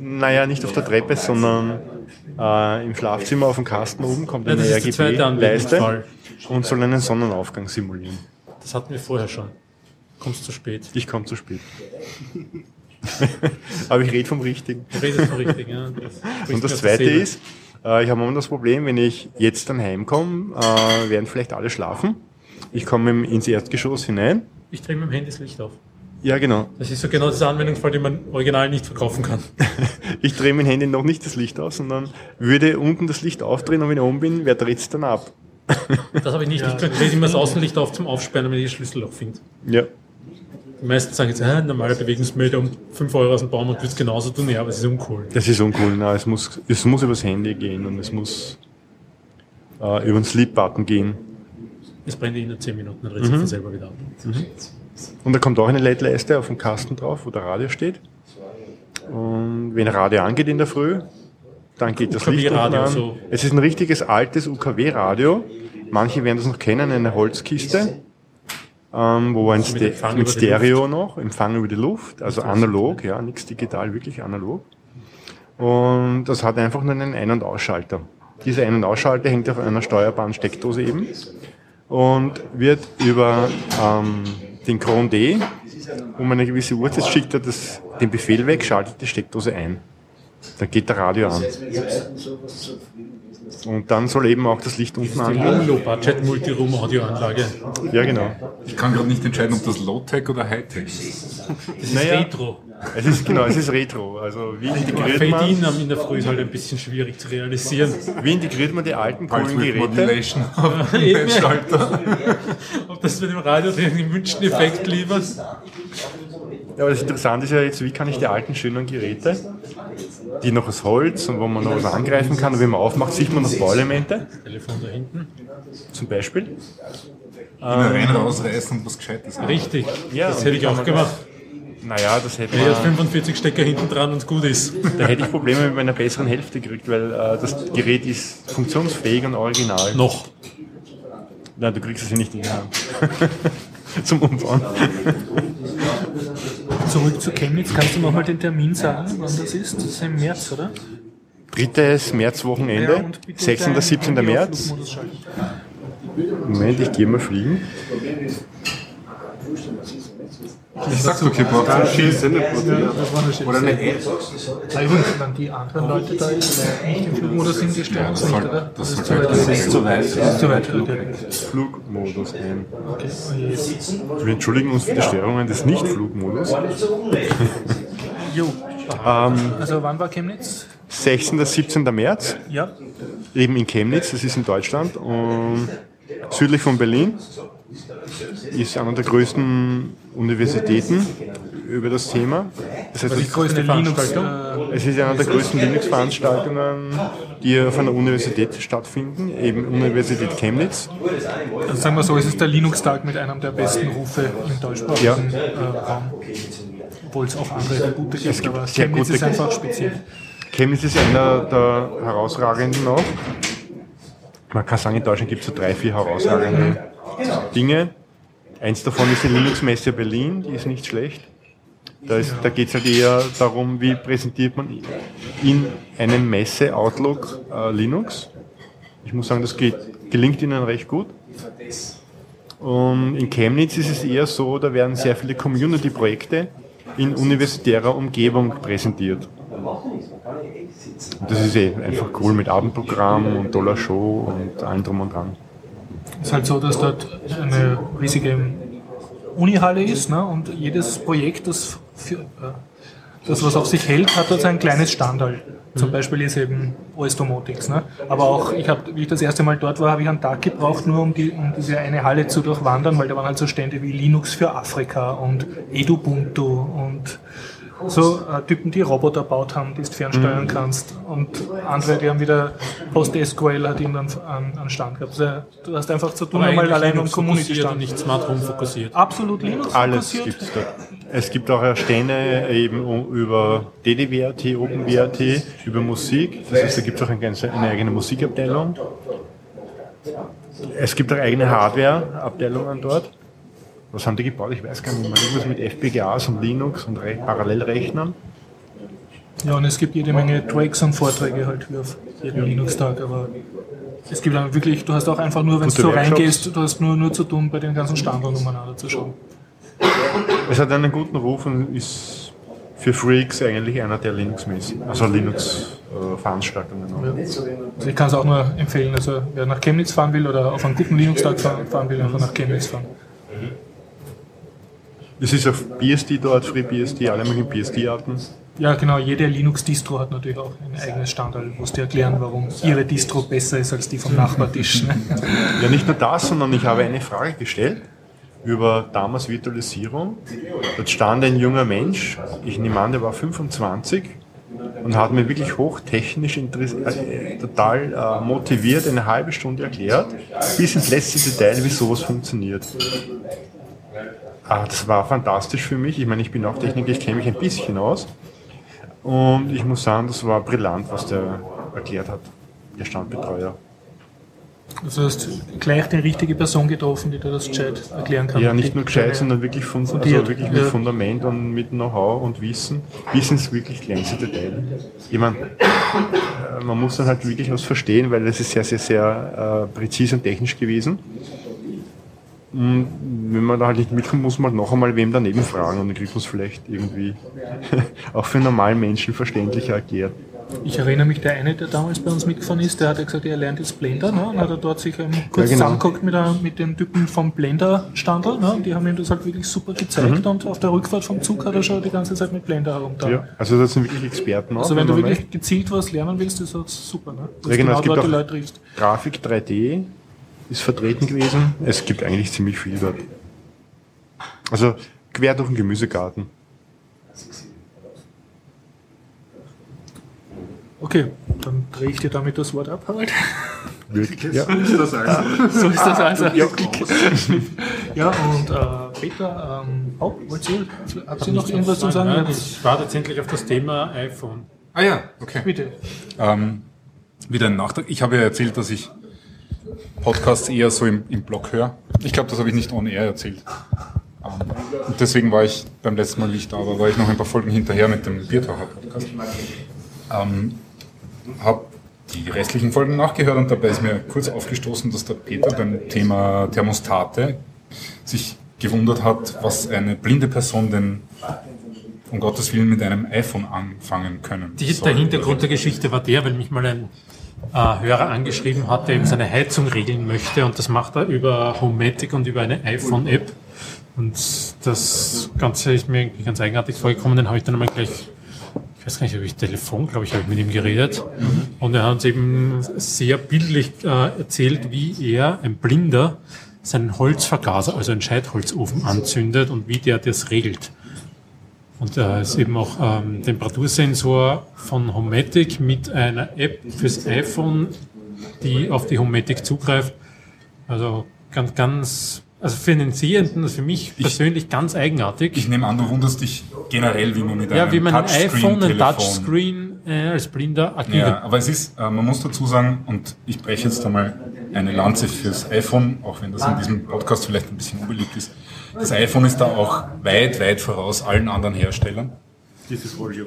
Naja, nicht auf der Treppe, sondern äh, im Schlafzimmer auf dem Kasten oben kommt eine ja, RGB-Leiste und soll einen Sonnenaufgang simulieren. Das hatten wir vorher schon. Kommst zu spät. Ich komme zu spät. (laughs) Aber ich rede vom Richtigen. Du redest vom Richtigen, ja. Das und das Zweite ist, äh, ich habe immer das Problem, wenn ich jetzt dann heimkomme, äh, werden vielleicht alle schlafen. Ich komme ins Erdgeschoss hinein. Ich drehe mit dem Handy das Licht auf. Ja, genau. Das ist so genau das Anwendungsfall, den man original nicht verkaufen kann. (laughs) ich drehe dem Handy noch nicht das Licht aus, sondern würde unten das Licht aufdrehen und wenn ich oben bin, wer dreht es dann ab? das habe ich nicht. (laughs) Ja. Ich drehe immer das Außenlicht auf zum Aufsperren, wenn ich das Schlüsselloch finde. Ja. Die meisten sagen jetzt, äh, normale Bewegungsmelder um 5 Euro aus dem Baum und du es genauso tun. Ja, aber es ist uncool. Das ist uncool. Nein, es muss, es muss übers Handy gehen und es muss äh, über den Sleep-Button gehen. Es brennt in nur 10 Minuten, dann dreht sich mhm. selber wieder ab. Mhm. Und da kommt auch eine LED-Leiste auf dem Kasten drauf, wo der Radio steht. Und wenn Radio angeht in der Früh, dann geht das Licht unten an. so. Es ist ein richtiges altes UKW-Radio. Manche werden das noch kennen, eine Holzkiste, ähm, wo ein Ste Empfang mit über die Stereo noch, Empfang über die Luft, also analog, ja, nichts digital, wirklich analog. Und das hat einfach nur einen Ein- und Ausschalter. Dieser Ein- und Ausschalter hängt auf einer steuerbaren Steckdose eben und wird über ähm, den Cron D um eine gewisse Uhrzeit schickt er das, den Befehl weg, schaltet die Steckdose ein. Dann geht der Radio an. Und dann soll eben auch das Licht unten angehen. Low-Budget Multiroom-Audioanlage. Ja, genau. Ich kann gerade nicht entscheiden, ob das Low-Tech oder High-Tech ist. Das ist Naja. Retro. Es ist genau, es ist Retro. Also wie integriert Fade-In man, in der Früh ist halt ein bisschen schwierig zu realisieren. wie integriert man die alten coolen Geräte? Ob das mit dem Radio den gewünschten Effekt liefert? Ja, aber das Interessante ist ja jetzt, wie kann ich die alten schönen Geräte, die noch aus Holz und wo man noch was angreifen kann, und wenn man aufmacht, sieht man noch Bauelemente, Telefon da hinten. zum Beispiel. rein rausreißen und was Gescheites machen. Richtig. Ja, das hätte ich auch gemacht. Naja, das hätte hat man, 45 Stecker hinten dran und gut ist. da hätte ich Probleme mit meiner besseren Hälfte gekriegt, weil äh, das Gerät ist funktionsfähig und original. Noch. Nein, du kriegst es ja nicht in die Hand. (laughs) Zum Umbauen. Zurück zu Chemnitz, kannst du nochmal den Termin sagen, wann das ist? Das ist im März, oder? Drittes Märzwochenende, und bitte 16. dein 17. Handy auf März. Moment, ich gehe mal fliegen. Ich sag's doch, ihr braucht ein Schild. Oder eine App. Übrigens, wenn die anderen Leute da nicht im Flugmodus sind, uns nicht, oder? Das ist sollte zu weit. ist zu weit. Das ist zu weit. Flugmodus ein. Wir entschuldigen uns für die Störungen des Nicht-Flugmodus. Jo. Also wann war Chemnitz? 16. 17. März, Ja. eben in Chemnitz, das ist in Deutschland, und südlich von Berlin, ist einer der größten Universitäten über das Thema. Das heißt, Die größte. Äh, es ist eine der größten Linux-Veranstaltungen, die auf einer Universität stattfinden, eben Universität Chemnitz. also sagen wir so, es ist der Linux-Tag mit einem der besten Rufe im deutschsprachigen äh, Raum. Obwohl es auch andere Gute gibt, gibt aber sehr Chemnitz gute- ist einfach speziell. Chemnitz ist einer der herausragenden noch. Man kann sagen, in Deutschland gibt es so drei, vier herausragende Dinge. Eins davon ist die Linux-Messe Berlin, die ist nicht schlecht. Da, da geht es halt eher darum, wie präsentiert man in einem Messe-Outlook äh, Linux. Ich muss sagen, das geht, gelingt ihnen recht gut. Und in Chemnitz ist es eher so, da werden sehr viele Community-Projekte in universitärer Umgebung präsentiert. Und das ist eh einfach cool mit Abendprogramm und toller Show und allem drum und dran. Es ist halt so, dass dort eine riesige Unihalle ist ne? und jedes Projekt, das, für, äh, das was auf sich hält, hat dort sein kleines Standal. Zum Beispiel ist eben OS Domotics. Ne? Aber auch, ich hab, wie ich das erste Mal dort war, habe ich einen Tag gebraucht, nur um, die, um diese eine Halle zu durchwandern, weil da waren halt so Stände wie Linux für Afrika und Edubuntu und so äh, Typen, die Roboter gebaut haben, die du fernsteuern kannst. Und andere, die haben wieder PostSQL hat ihn dann an, an Stand gehabt. Also, du hast einfach zu tun, einmal allein um Community stand. nicht Smart Home fokussiert. Absolut Linux Alles fokussiert. gibt es dort. Es gibt auch Stände eben über DDWRT, OpenWRT, über Musik. Das heißt, da gibt es auch eine, ganze, eine eigene Musikabteilung. Es gibt auch eigene Hardware-Abteilungen dort. Was haben die gebaut? Ich weiß gar nicht mehr. Irgendwas mit FPGAs und Linux und Re Parallelrechnern. Ja, und es gibt jede Menge Tracks und Vorträge halt wie auf jedem Linux-Tag, aber es gibt dann wirklich, du hast auch einfach nur, wenn du so reingehst, du hast nur, nur zu tun, bei den ganzen Standorten umeinander zu schauen. Es hat einen guten Ruf und ist für Freaks eigentlich einer der Linux-mäßigen, also Linux-Veranstaltungen. Also ich kann es auch nur empfehlen, also wer nach Chemnitz fahren will oder auf einen guten Linux-Tag fahren will, einfach nach Chemnitz fahren. Es ist auf BSD dort, FreeBSD, alle möglichen BSD-Arten. Ja, genau, jede Linux-Distro hat natürlich auch ein eigenes Standard, wo sie dir erklären, warum ihre Distro besser ist als die vom Nachbartisch. Ne? (laughs) Ja, nicht nur das, sondern ich habe eine Frage gestellt über damals Virtualisierung. Dort stand ein junger Mensch, ich nehme an, der war 25 und hat mir wirklich hochtechnisch äh, total äh, motiviert eine halbe Stunde erklärt, bis ins letzte Detail, wie sowas funktioniert. Ah, das war fantastisch für mich. Ich meine, ich bin auch Techniker, ich kenne mich ein bisschen aus. Und ich muss sagen, das war brillant, was der erklärt hat, Ihr Standbetreuer. Also hast gleich die richtige Person getroffen, die dir das gescheit erklären kann. Ja, nicht nur gescheit, sondern wirklich, von, also wirklich mit ja. Fundament und mit Know-how und Wissen, bis ins wirklich kleinste Detail. Ich meine, man muss dann halt wirklich was verstehen, weil das ist sehr, sehr, sehr äh, präzise und technisch gewesen. Und wenn man da halt nicht mitkommt, muss man halt noch einmal wem daneben fragen und dann kriegt man es vielleicht irgendwie (laughs) auch für normalen Menschen verständlicher erklärt. Ich erinnere mich, der eine, der damals bei uns mitgefahren ist, der hat ja gesagt, er lernt jetzt Blender. Ne? Und hat er dort sich ähm, kurz Ja, genau. zusammengeguckt mit, der- mit dem Typen vom Blender-Standard. Ne? Und die haben ihm das halt wirklich super gezeigt. Und auf der Rückfahrt vom Zug hat er schon die ganze Zeit mit Blender herumgetan. Mhm. Ja, also das sind wirklich Experten auch. Also wenn du man wirklich gezielt was lernen willst, ist das super. Ne? Dass Ja, genau, du es gibt dort die Leute triffst. Grafik 3D ist vertreten gewesen. Es gibt eigentlich ziemlich viel dort. Also quer durch den Gemüsegarten. Okay, dann drehe ich dir damit das Wort ab, Harald. (laughs) Ja. So ist das also. (laughs) Ja, und äh, Peter, ähm, Haupt, wollt ihr, habt ihr noch irgendwas zu sagen? Nein, ich warte jetzt endlich auf das Thema iPhone. Ah ja, okay. bitte. Ähm, wieder ein Nachtrag. Ich habe ja erzählt, dass ich Podcasts eher so im, im Blog höre. Ich glaube, das habe ich nicht on air erzählt. Ähm, und deswegen war ich beim letzten Mal nicht da, aber war ich noch ein paar Folgen hinterher mit dem Biertaucher Podcast. Ähm, habe die restlichen Folgen nachgehört und dabei ist mir kurz aufgestoßen, dass der Peter beim Thema Thermostate sich gewundert hat, was eine blinde Person denn um Gottes Willen mit einem iPhone anfangen können Die, soll. der Hintergrund der Geschichte war der, weil mich mal ein Hörer angeschrieben hat, der eben seine Heizung regeln möchte und das macht er über Homematic und über eine iPhone-App. Und das Ganze ist mir irgendwie ganz eigenartig vorgekommen, den habe ich dann einmal gleich, ich weiß gar nicht, habe ich Telefon, glaube ich, habe ich mit ihm geredet. Und er hat uns eben sehr bildlich äh, erzählt, wie er, ein Blinder, seinen Holzvergaser, also einen Scheitholzofen anzündet und wie der das regelt. Und da ist eben auch ähm, Temperatursensor von Homematic mit einer App fürs iPhone, die auf die Homematic zugreift. Also ganz, ganz, also für einen Sehenden, für mich persönlich ganz eigenartig. Ich nehme an, du wunderst dich generell, wie man mit ja, einem wie man ein iPhone, ein Touchscreen äh, als Blinder agiert. Ja, aber es ist, äh, man muss dazu sagen, und ich breche jetzt einmal eine Lanze fürs iPhone, auch wenn das in diesem Podcast vielleicht ein bisschen unbeliebt ist. Das iPhone ist da auch weit, weit voraus allen anderen Herstellern.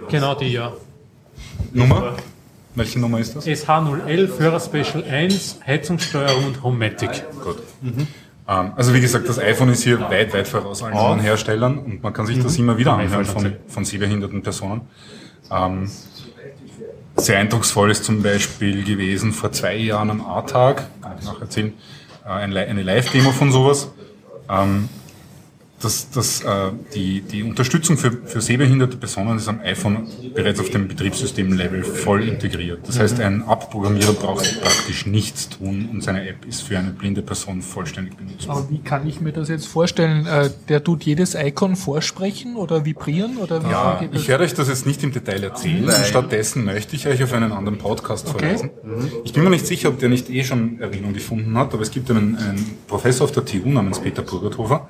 Genau die, ja. Nummer? Welche Nummer ist das? SH011, Führer Special 1, Heizungssteuerung und Homematic. Gut. Ähm, also wie gesagt, das iPhone ist hier weit, weit voraus allen anderen Herstellern und man kann sich das immer wieder anhören von, von sehbehinderten Personen. Ähm, sehr eindrucksvoll ist zum Beispiel gewesen vor zwei Jahren am A-Tag, kann ich noch erzählen, äh, eine Live-Demo von sowas. Ähm, dass, dass äh, die, die Unterstützung für, für sehbehinderte Personen ist am iPhone bereits auf dem Betriebssystem-Level voll integriert. Das heißt, ein Abprogrammierer braucht praktisch nichts tun und seine App ist für eine blinde Person vollständig benutzbar. Aber wie kann ich mir das jetzt vorstellen? Äh, der tut jedes Icon vorsprechen oder vibrieren? Oder wie Ja, ich werde euch das jetzt nicht im Detail erzählen. Stattdessen möchte ich euch auf einen anderen Podcast Okay. verweisen. Ich bin mir nicht sicher, ob der nicht eh schon Erwähnung gefunden hat, aber es gibt einen, einen Professor auf der TU namens Peter Burgerthofer,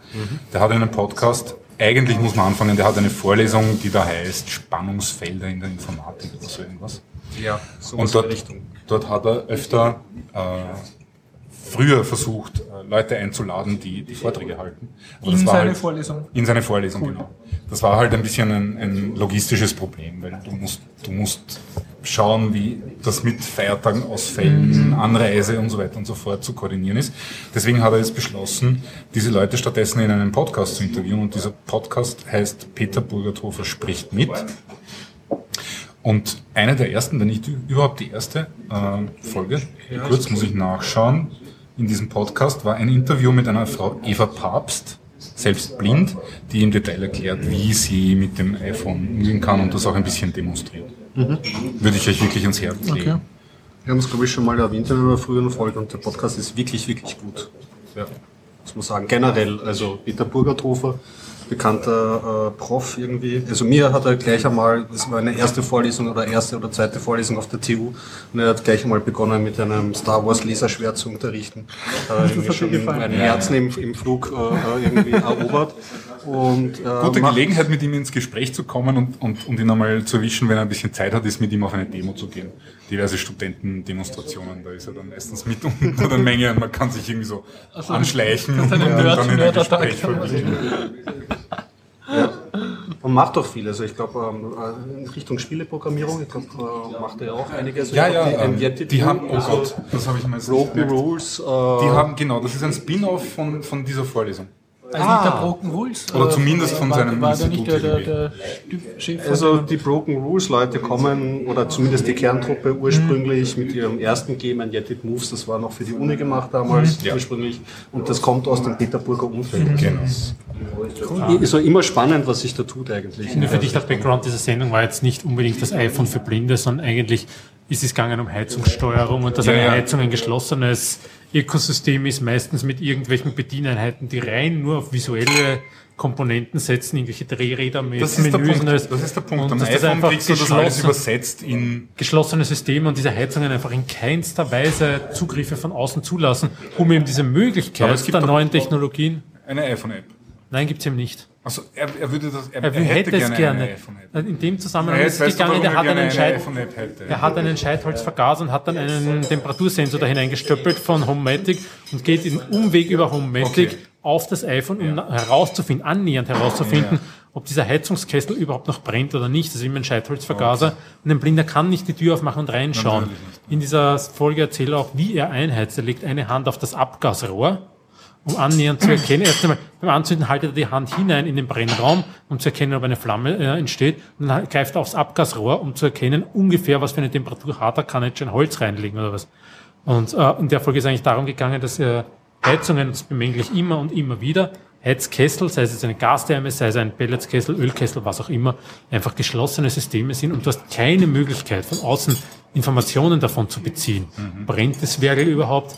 der hat einen Podcast, eigentlich muss man anfangen, der hat eine Vorlesung, die da heißt Spannungsfelder in der Informatik oder so irgendwas. Ja, Und dort, dort hat er öfter äh, früher versucht, äh, Leute einzuladen, die die Vorträge halten. Aber In das war seine halt, Vorlesung. In seine Vorlesung, genau. Das war halt ein bisschen ein, ein logistisches Problem, weil du musst, du musst schauen, wie das mit Feiertagen, Ausfällen, Anreise und so weiter und so fort zu koordinieren ist. Deswegen hat er jetzt beschlossen, diese Leute stattdessen in einem Podcast zu interviewen und dieser Podcast heißt Peter Burgerthofer spricht mit. Und eine der ersten, wenn nicht überhaupt die erste äh, Folge, kurz muss ich nachschauen, in diesem Podcast war ein Interview mit einer Frau Eva Papst, selbst blind, die im Detail erklärt, wie sie mit dem iPhone umgehen kann und das auch ein bisschen demonstriert. Würde ich euch wirklich ans Herz legen. Okay. Wir haben es, glaube ich, schon mal erwähnt in einer früheren Folge und der Podcast ist wirklich, wirklich gut. Ja, muss man sagen. Generell, also Peter Burgerthofer bekannter äh, Prof irgendwie. Also mir hat er gleich einmal, das war eine erste Vorlesung oder erste oder zweite Vorlesung auf der TU und er hat gleich einmal begonnen mit einem Star Wars Laserschwert zu unterrichten. Äh, irgendwie schon ein Herzen im, im Flug äh, irgendwie erobert. Und, äh, Gute Gelegenheit, mit ihm ins Gespräch zu kommen und, und, und ihn einmal zu erwischen, wenn er ein bisschen Zeit hat, ist mit ihm auf eine Demo zu gehen. Diverse Studentendemonstrationen, da ist er dann meistens mit (laughs) unter der Menge und man kann sich irgendwie so anschleichen und, und dann in ein Gespräch verwickeln. Und macht auch viel. Also ich glaube, ähm, in Richtung Spieleprogrammierung, ich glaube, äh, macht er ja auch einiges. Ja, Ich ja, glaub, ähm, Injetted die haben, oh also Gott, das habe ich mal Broken. Rules. Äh, Die haben, genau, das ist ein Spin-off von, von dieser Vorlesung. Also nicht der Broken Rules? Oder zumindest von war, seinem War der nicht der, der, Institut der Chef von Also die Broken Rules Leute kommen, oder zumindest die Kerntruppe ursprünglich mit ihrem ersten Game, ein Jetted Moves, das war noch für die Uni gemacht damals Ja. ursprünglich. Und das kommt aus dem Peterburger Umfeld. Genau. Ist so immer spannend, was sich da tut eigentlich. Nur für dich der Background dieser Sendung war jetzt nicht unbedingt das iPhone für Blinde, sondern eigentlich ist es gegangen um Heizungssteuerung und dass Ja, eine. Heizung ein geschlossenes Ökosystem ist, meistens mit irgendwelchen Bedieneinheiten, die rein nur auf visuelle Komponenten setzen, irgendwelche Drehräder mit Das ist der Menüs Punkt. und alles. Das ist der Punkt. Und Am iPhone einfach kriegst du das alles übersetzt in geschlossene Systeme und diese Heizungen einfach in keinster Weise Zugriffe von außen zulassen, um eben diese Möglichkeit Aber es gibt der neuen Technologien. eine iPhone-App. Nein, gibt's eben nicht. Also er, er würde das, er, Er, will, hätte, es gerne. eine iPhone-App. In dem Zusammenhang Ja, ist es gegangen, der hat er einen gerne hätte. er hat einen Scheitholzvergaser und hat dann einen Temperatursensor da hineingestöppelt von Homematic und geht in Umweg über Homematic Okay. auf das iPhone, um herauszufinden, annähernd herauszufinden, ob dieser Heizungskessel überhaupt noch brennt oder nicht. Das ist immer ein Scheitholzvergaser. Und ein Blinder kann nicht die Tür aufmachen und reinschauen. In dieser Folge erzählt er auch, wie er einheizt. Er legt eine Hand auf das Abgasrohr um annähernd zu erkennen. Erst einmal beim Anzünden haltet er die Hand hinein in den Brennraum, um zu erkennen, ob eine Flamme äh, entsteht. Und dann greift er aufs Abgasrohr, um zu erkennen, ungefähr, was für eine Temperatur hat er, kann er jetzt schon Holz reinlegen oder was. Und äh, in der Folge ist eigentlich darum gegangen, dass äh, Heizungen, das bemängle ich immer und immer wieder, Heizkessel, sei es jetzt eine Gastherme, sei es ein Pelletskessel, Ölkessel, was auch immer, einfach geschlossene Systeme sind und du hast keine Möglichkeit, von außen Informationen davon zu beziehen. Brennt das Werkel überhaupt?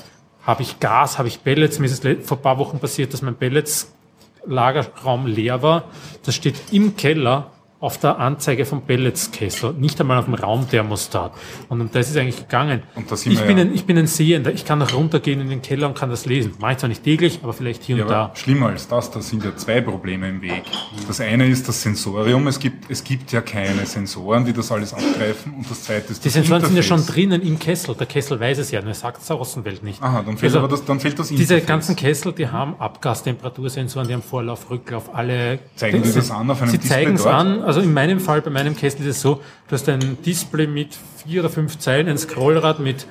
Habe ich Gas? Habe ich Pellets? Mir ist es vor ein paar Wochen passiert, dass mein Pellets-Lagerraum leer war. Das steht im Keller auf der Anzeige vom Pelletskessel, nicht einmal auf dem Raumthermostat. Und um das ist eigentlich gegangen. Und da sind ich, bin ja- ein, ich bin ein Sehender. Ich kann noch runtergehen in den Keller und kann das lesen. Mache ich zwar nicht täglich, aber vielleicht hier Ja, und da. schlimmer als das, da sind ja zwei Probleme im Weg. Das eine ist das Sensorium. Es gibt, es gibt ja keine Sensoren, die das alles abgreifen. Und das zweite ist Die das Sensoren sind ja schon Interface. drinnen im Kessel. Der Kessel weiß es ja, nur er sagt es der Außenwelt nicht. Aha, dann fehlt Also, aber das, dann fehlt das Diese Interface. ganzen Kessel, die haben Abgastemperatursensoren, die haben Vorlauf, Rücklauf, alle. Zeigen die das an auf einem Sie Display zeigen es dort? an. Also in meinem Fall, bei meinem Kessel ist es so, du hast ein Display mit vier oder fünf Zeilen, ein Scrollrad mit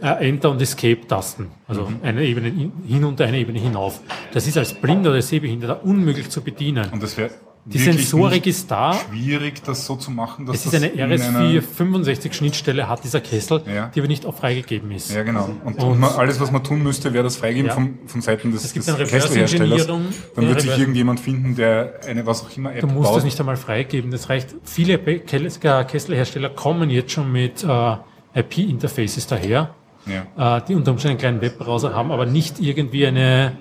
äh, Enter- und Escape-Tasten. Also Mhm. eine Ebene hin- hinunter, eine Ebene hinauf. Das ist als Blinder oder Sehbehinderter unmöglich zu bedienen. Und das wäre Die Sensorik ist da. schwierig, das so zu machen, dass Es ist das eine in einer- RS465-Schnittstelle, hat dieser Kessel, Ja. die aber nicht auch freigegeben ist. Ja, genau. Und, und man, alles, was man tun müsste, wäre das Freigeben Ja. von, von Seiten des, des Kesselherstellers. Dann wird sich irgendjemand finden, der eine was auch immer App Du musst baut. es nicht einmal freigeben. Das reicht. Viele äh, Kesselhersteller kommen jetzt schon mit äh, IP-Interfaces daher, ja. äh, die unter Umständen einen kleinen Webbrowser haben, aber nicht irgendwie eine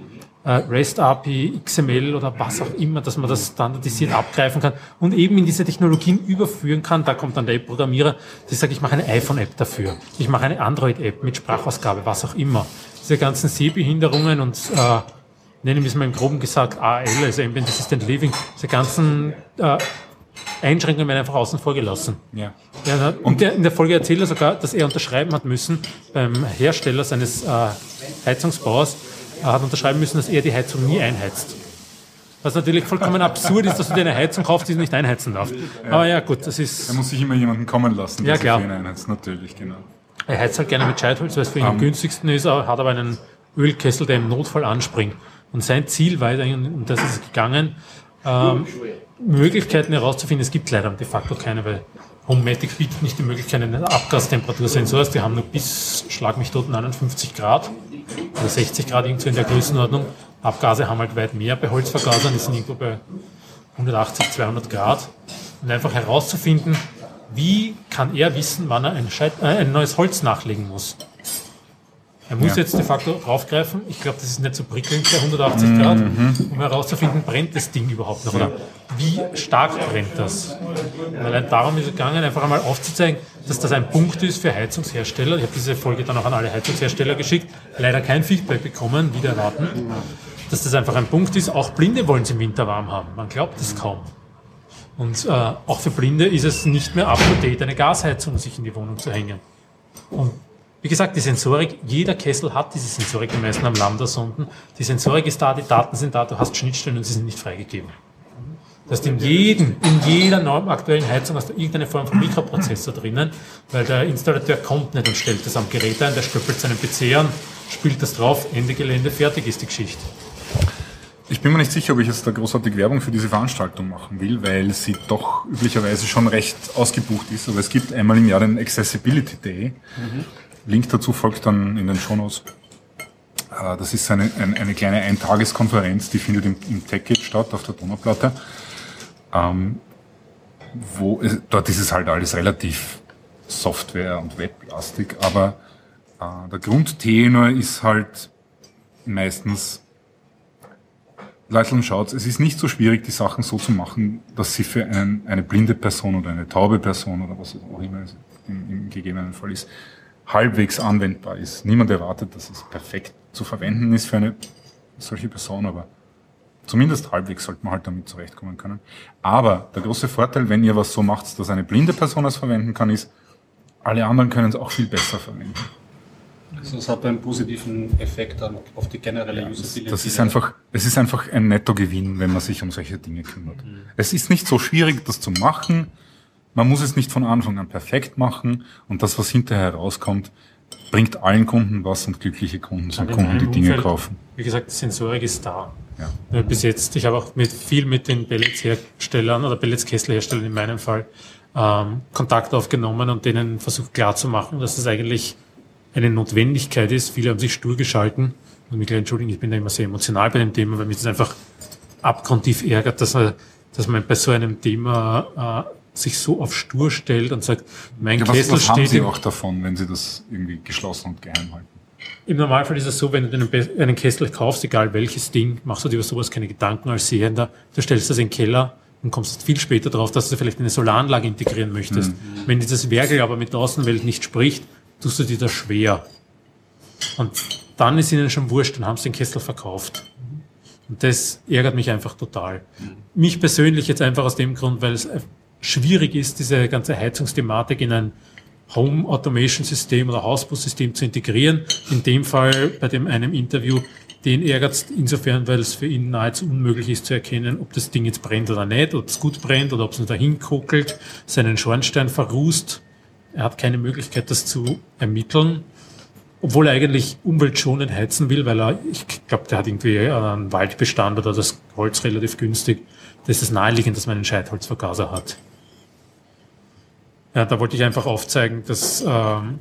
äh, REST-API, XML oder was auch immer, dass man das standardisiert abgreifen kann und eben in diese Technologien überführen kann. Da kommt dann der App-Programmierer, der sagt, ich mache eine iPhone-App dafür, ich mache eine Android-App mit Sprachausgabe, was auch immer. Diese ganzen Sehbehinderungen und äh, nennen wir es mal im Groben gesagt AL, also Ambient Assistant Living, diese ganzen äh, Einschränkungen werden einfach außen vor gelassen. ja. Ja, und der, in der Folge erzählt er sogar, dass er unterschreiben hat müssen beim Hersteller seines äh, Heizungsbauers, er hat unterschreiben müssen, dass er die Heizung nie einheizt. Was natürlich vollkommen absurd ist, dass du dir eine Heizung kaufst, die du nicht einheizen darfst. Aber ja, gut, das Da ist. muss sich immer jemanden kommen lassen, der Ja, sich klar. für ihn einheizt. Natürlich, genau. Er heizt halt gerne mit Scheitholz, weil es für ihn am günstigsten ist, aber hat aber einen Ölkessel, der im Notfall anspringt. Und sein Ziel war, und das ist es gegangen, ähm, Möglichkeiten herauszufinden. Es gibt leider de facto keine, weil Homematic bietet nicht die Möglichkeit eines Abgastemperatursensors. Die haben nur bis, schlag mich tot, 59 Grad oder 60 Grad irgendwo in der Größenordnung. Abgase haben halt weit mehr bei Holzvergasern, die sind irgendwo bei 180, 200 Grad. Und einfach herauszufinden, wie kann er wissen, wann er ein, Scheit äh, ein neues Holz nachlegen muss. Er muss Ja. jetzt de facto draufgreifen. Ich glaube, das ist nicht so prickelnd bei 180 Grad, um herauszufinden, brennt das Ding überhaupt noch oder wie stark brennt das. Und allein darum ist es gegangen, einfach einmal aufzuzeigen, dass das ein Punkt ist für Heizungshersteller. Ich habe diese Folge dann auch an alle Heizungshersteller geschickt, leider kein Feedback bekommen, wieder erwarten, dass das einfach ein Punkt ist. Auch Blinde wollen es im Winter warm haben. Man glaubt es kaum. Und äh, auch für Blinde ist es nicht mehr up to date, eine Gasheizung sich in die Wohnung zu hängen. Und wie gesagt, die Sensorik, jeder Kessel hat diese Sensorik, die meisten haben Lambda-Sonden. Die Sensorik ist da, die Daten sind da, du hast Schnittstellen und sie sind nicht freigegeben. Das heißt, in jedem, in jeder neuen aktuellen Heizung hast du irgendeine Form von Mikroprozessor drinnen, weil der Installateur kommt nicht und stellt das am Gerät ein, der stöppelt seinen PC an, spielt das drauf, Ende Gelände, fertig ist die Geschichte. Ich bin mir nicht sicher, ob ich jetzt da großartig Werbung für diese Veranstaltung machen will, weil sie doch üblicherweise schon recht ausgebucht ist. Aber es gibt einmal im Jahr den Accessibility Day. Link dazu folgt dann in den Shownotes. Äh, Das ist eine, eine, eine kleine Eintageskonferenz, die findet im, im TechGate statt, auf der Donauplatte. Ähm, wo es, dort ist es halt alles relativ Software- und Weblastig, aber äh, der Grundtenor ist halt meistens Leute schaut, es ist nicht so schwierig, die Sachen so zu machen, dass sie für einen, eine blinde Person oder eine taube Person oder was auch immer im, im gegebenen Fall ist, halbwegs anwendbar ist. Niemand erwartet, dass es perfekt zu verwenden ist für eine solche Person, aber zumindest halbwegs sollte man halt damit zurechtkommen können. Aber der große Vorteil, wenn ihr was so macht, dass eine blinde Person es verwenden kann, ist, alle anderen können es auch viel besser verwenden. Also es hat einen positiven Effekt dann auf die generelle Usability. Das ist einfach, es ist einfach ein Nettogewinn, wenn man sich um solche Dinge kümmert. Es ist nicht so schwierig, das zu machen. Man muss es nicht von Anfang an perfekt machen und das, was hinterher rauskommt, bringt allen Kunden was und glückliche Kunden sind in Kunden, die Dinge Umfeld, kaufen. Wie gesagt, die Sensorik ist da. Ja. Äh, Bis jetzt, ich habe auch mit viel mit den Pelletsherstellern oder Pelletskesselherstellern in meinem Fall ähm, Kontakt aufgenommen und denen versucht klarzumachen, dass es eigentlich eine Notwendigkeit ist. Viele haben sich stur geschalten. Und mich gleich entschuldigen, ich bin da immer sehr emotional bei dem Thema, weil mich das einfach abgrundtief ärgert, dass man, dass man bei so einem Thema äh, sich so auf stur stellt und sagt, mein Ja, was, Kessel was haben steht Sie auch davon, wenn Sie das irgendwie geschlossen und geheim halten? im Normalfall ist es so, wenn du einen, Be- einen Kessel kaufst, egal welches Ding, machst du dir über sowas keine Gedanken als Sehender. Du stellst das in den Keller und kommst viel später drauf, dass du vielleicht eine Solaranlage integrieren möchtest. Wenn dieses Werkel aber mit der Außenwelt nicht spricht, tust du dir das schwer. Und dann ist ihnen schon wurscht, dann haben sie den Kessel verkauft. Und das ärgert mich einfach total. Mich persönlich jetzt einfach aus dem Grund, weil es schwierig ist, diese ganze Heizungsthematik in ein Home Automation System oder Hausbussystem zu integrieren. In dem Fall bei dem einem Interview, den ärgert es insofern, weil es für ihn nahezu unmöglich ist zu erkennen, ob das Ding jetzt brennt oder nicht, ob es gut brennt oder ob es nur dahin kokelt, seinen Schornstein verrußt. Er hat keine Möglichkeit, das zu ermitteln, obwohl er eigentlich umweltschonend heizen will, weil er, ich glaube, der hat irgendwie einen Waldbestand oder das Holz relativ günstig. Das ist naheliegend, dass man einen Scheitholzvergaser hat. Ja, da wollte ich einfach aufzeigen, dass ähm,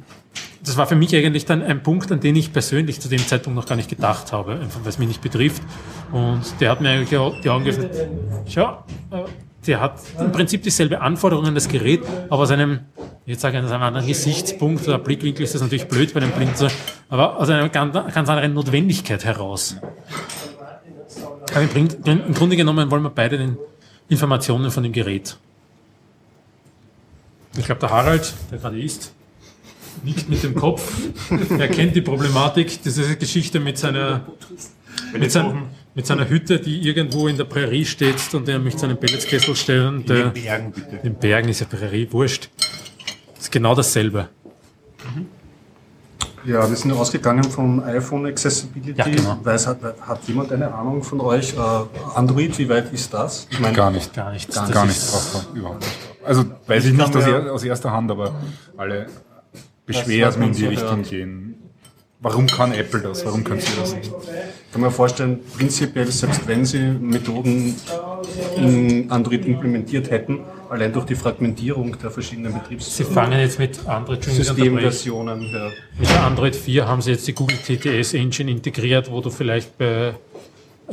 das war für mich eigentlich dann ein Punkt, an den ich persönlich zu dem Zeitpunkt noch gar nicht gedacht habe, einfach weil es mich nicht betrifft. Und der hat mir eigentlich die Augen geöffnet. Schau, äh, der hat im Prinzip dieselbe Anforderung an das Gerät, aber aus einem, jetzt sage ich aus einem anderen Gesichtspunkt oder Blickwinkel ist das natürlich blöd bei einem Blinden, so, aber aus einer ganz, ganz anderen Notwendigkeit heraus. Aber im Grunde genommen wollen wir beide den Informationen von dem Gerät. Ich glaube, der Harald, der gerade ist, nickt mit dem Kopf. Er kennt die Problematik, diese Geschichte mit seiner, mit, sein, mit seiner Hütte, die irgendwo in der Prärie steht und er möchte seinen Pelletskessel stellen. Der, In den Bergen bitte. in den Bergen ist ja Prärie, wurscht. Das ist genau dasselbe. Ja, wir sind ausgegangen vom iPhone Accessibility. Ja, genau. Weiß, hat, hat jemand eine Ahnung von euch? Äh, Android, wie weit ist das? Ich meine, Gar nicht. Gar nichts. Gar, Das nicht ist- überhaupt nicht. Also weiß ich Ich nicht aus, mir- er, aus erster Hand, aber alle Beschwerden man in die so Richtung hört. gehen. Warum kann Apple das? Warum können sie das nicht? kann man vorstellen, prinzipiell, selbst wenn sie Methoden in Android implementiert hätten, allein durch die Fragmentierung der verschiedenen Sie Betriebssysteme, fangen jetzt mit Android, ich. Systemversionen, ja. Mit der Android 4 haben sie jetzt die Google TTS Engine integriert, wo du vielleicht bei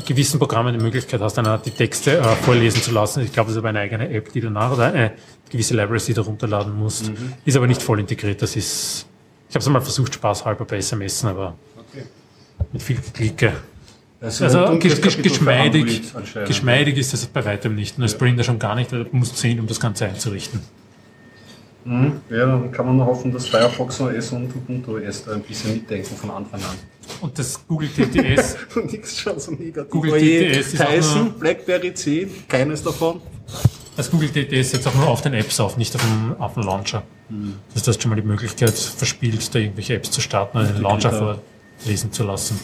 gewissen Programmen die Möglichkeit hast, einer die Texte äh, vorlesen zu lassen. Ich glaube, das ist aber eine eigene App, die du nach oder eine gewisse Libraries, die du runterladen musst. Ist aber nicht voll integriert. Das ist, habe es einmal versucht, spaßhalber bei SMS, aber okay. mit viel Klicke. Also, Also gesch gesch geschmeidig, geschmeidig ist das bei weitem nicht. Und als Sprinter schon gar nicht, weil du musst sehen, um das Ganze einzurichten. Mhm. Ja, dann kann man nur hoffen, dass Firefox OS und Ubuntu OS da ein bisschen mitdenken von Anfang an. Und das Google TTS, (laughs) Nichts schon so negativ. Google TTS ist auch Tyson, nur- Blackberry 10, keines davon. das Google TTS jetzt auch nur auf den Apps auf, nicht auf dem, auf dem Launcher. Mhm. Das heißt, schon mal die Möglichkeit verspielt, da irgendwelche Apps zu starten und den Launcher vorlesen zu lassen.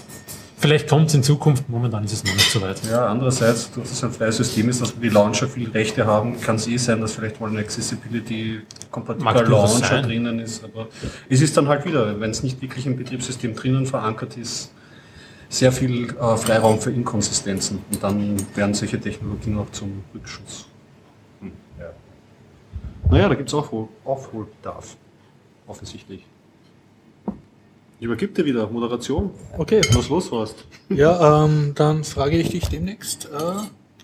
Vielleicht kommt es in Zukunft, momentan ist es noch nicht so weit. Ja, andererseits, durch das ein freies System ist, dass wir die Launcher viel Rechte haben, kann es eh sein, dass vielleicht mal ein Accessibility Mag kompatibler durchaus Launcher drinnen ist. Aber es ist dann halt wieder, wenn es nicht wirklich im Betriebssystem drinnen verankert ist, sehr viel äh, Freiraum für Inkonsistenzen. Und dann werden solche Technologien auch zum Rückschuss. Hm, ja. Naja, da gibt es Aufhol Aufholbedarf. Offensichtlich. Ich übergib dir wieder Moderation. Okay. Was los warst. Ja, ähm, dann frage ich dich demnächst, äh,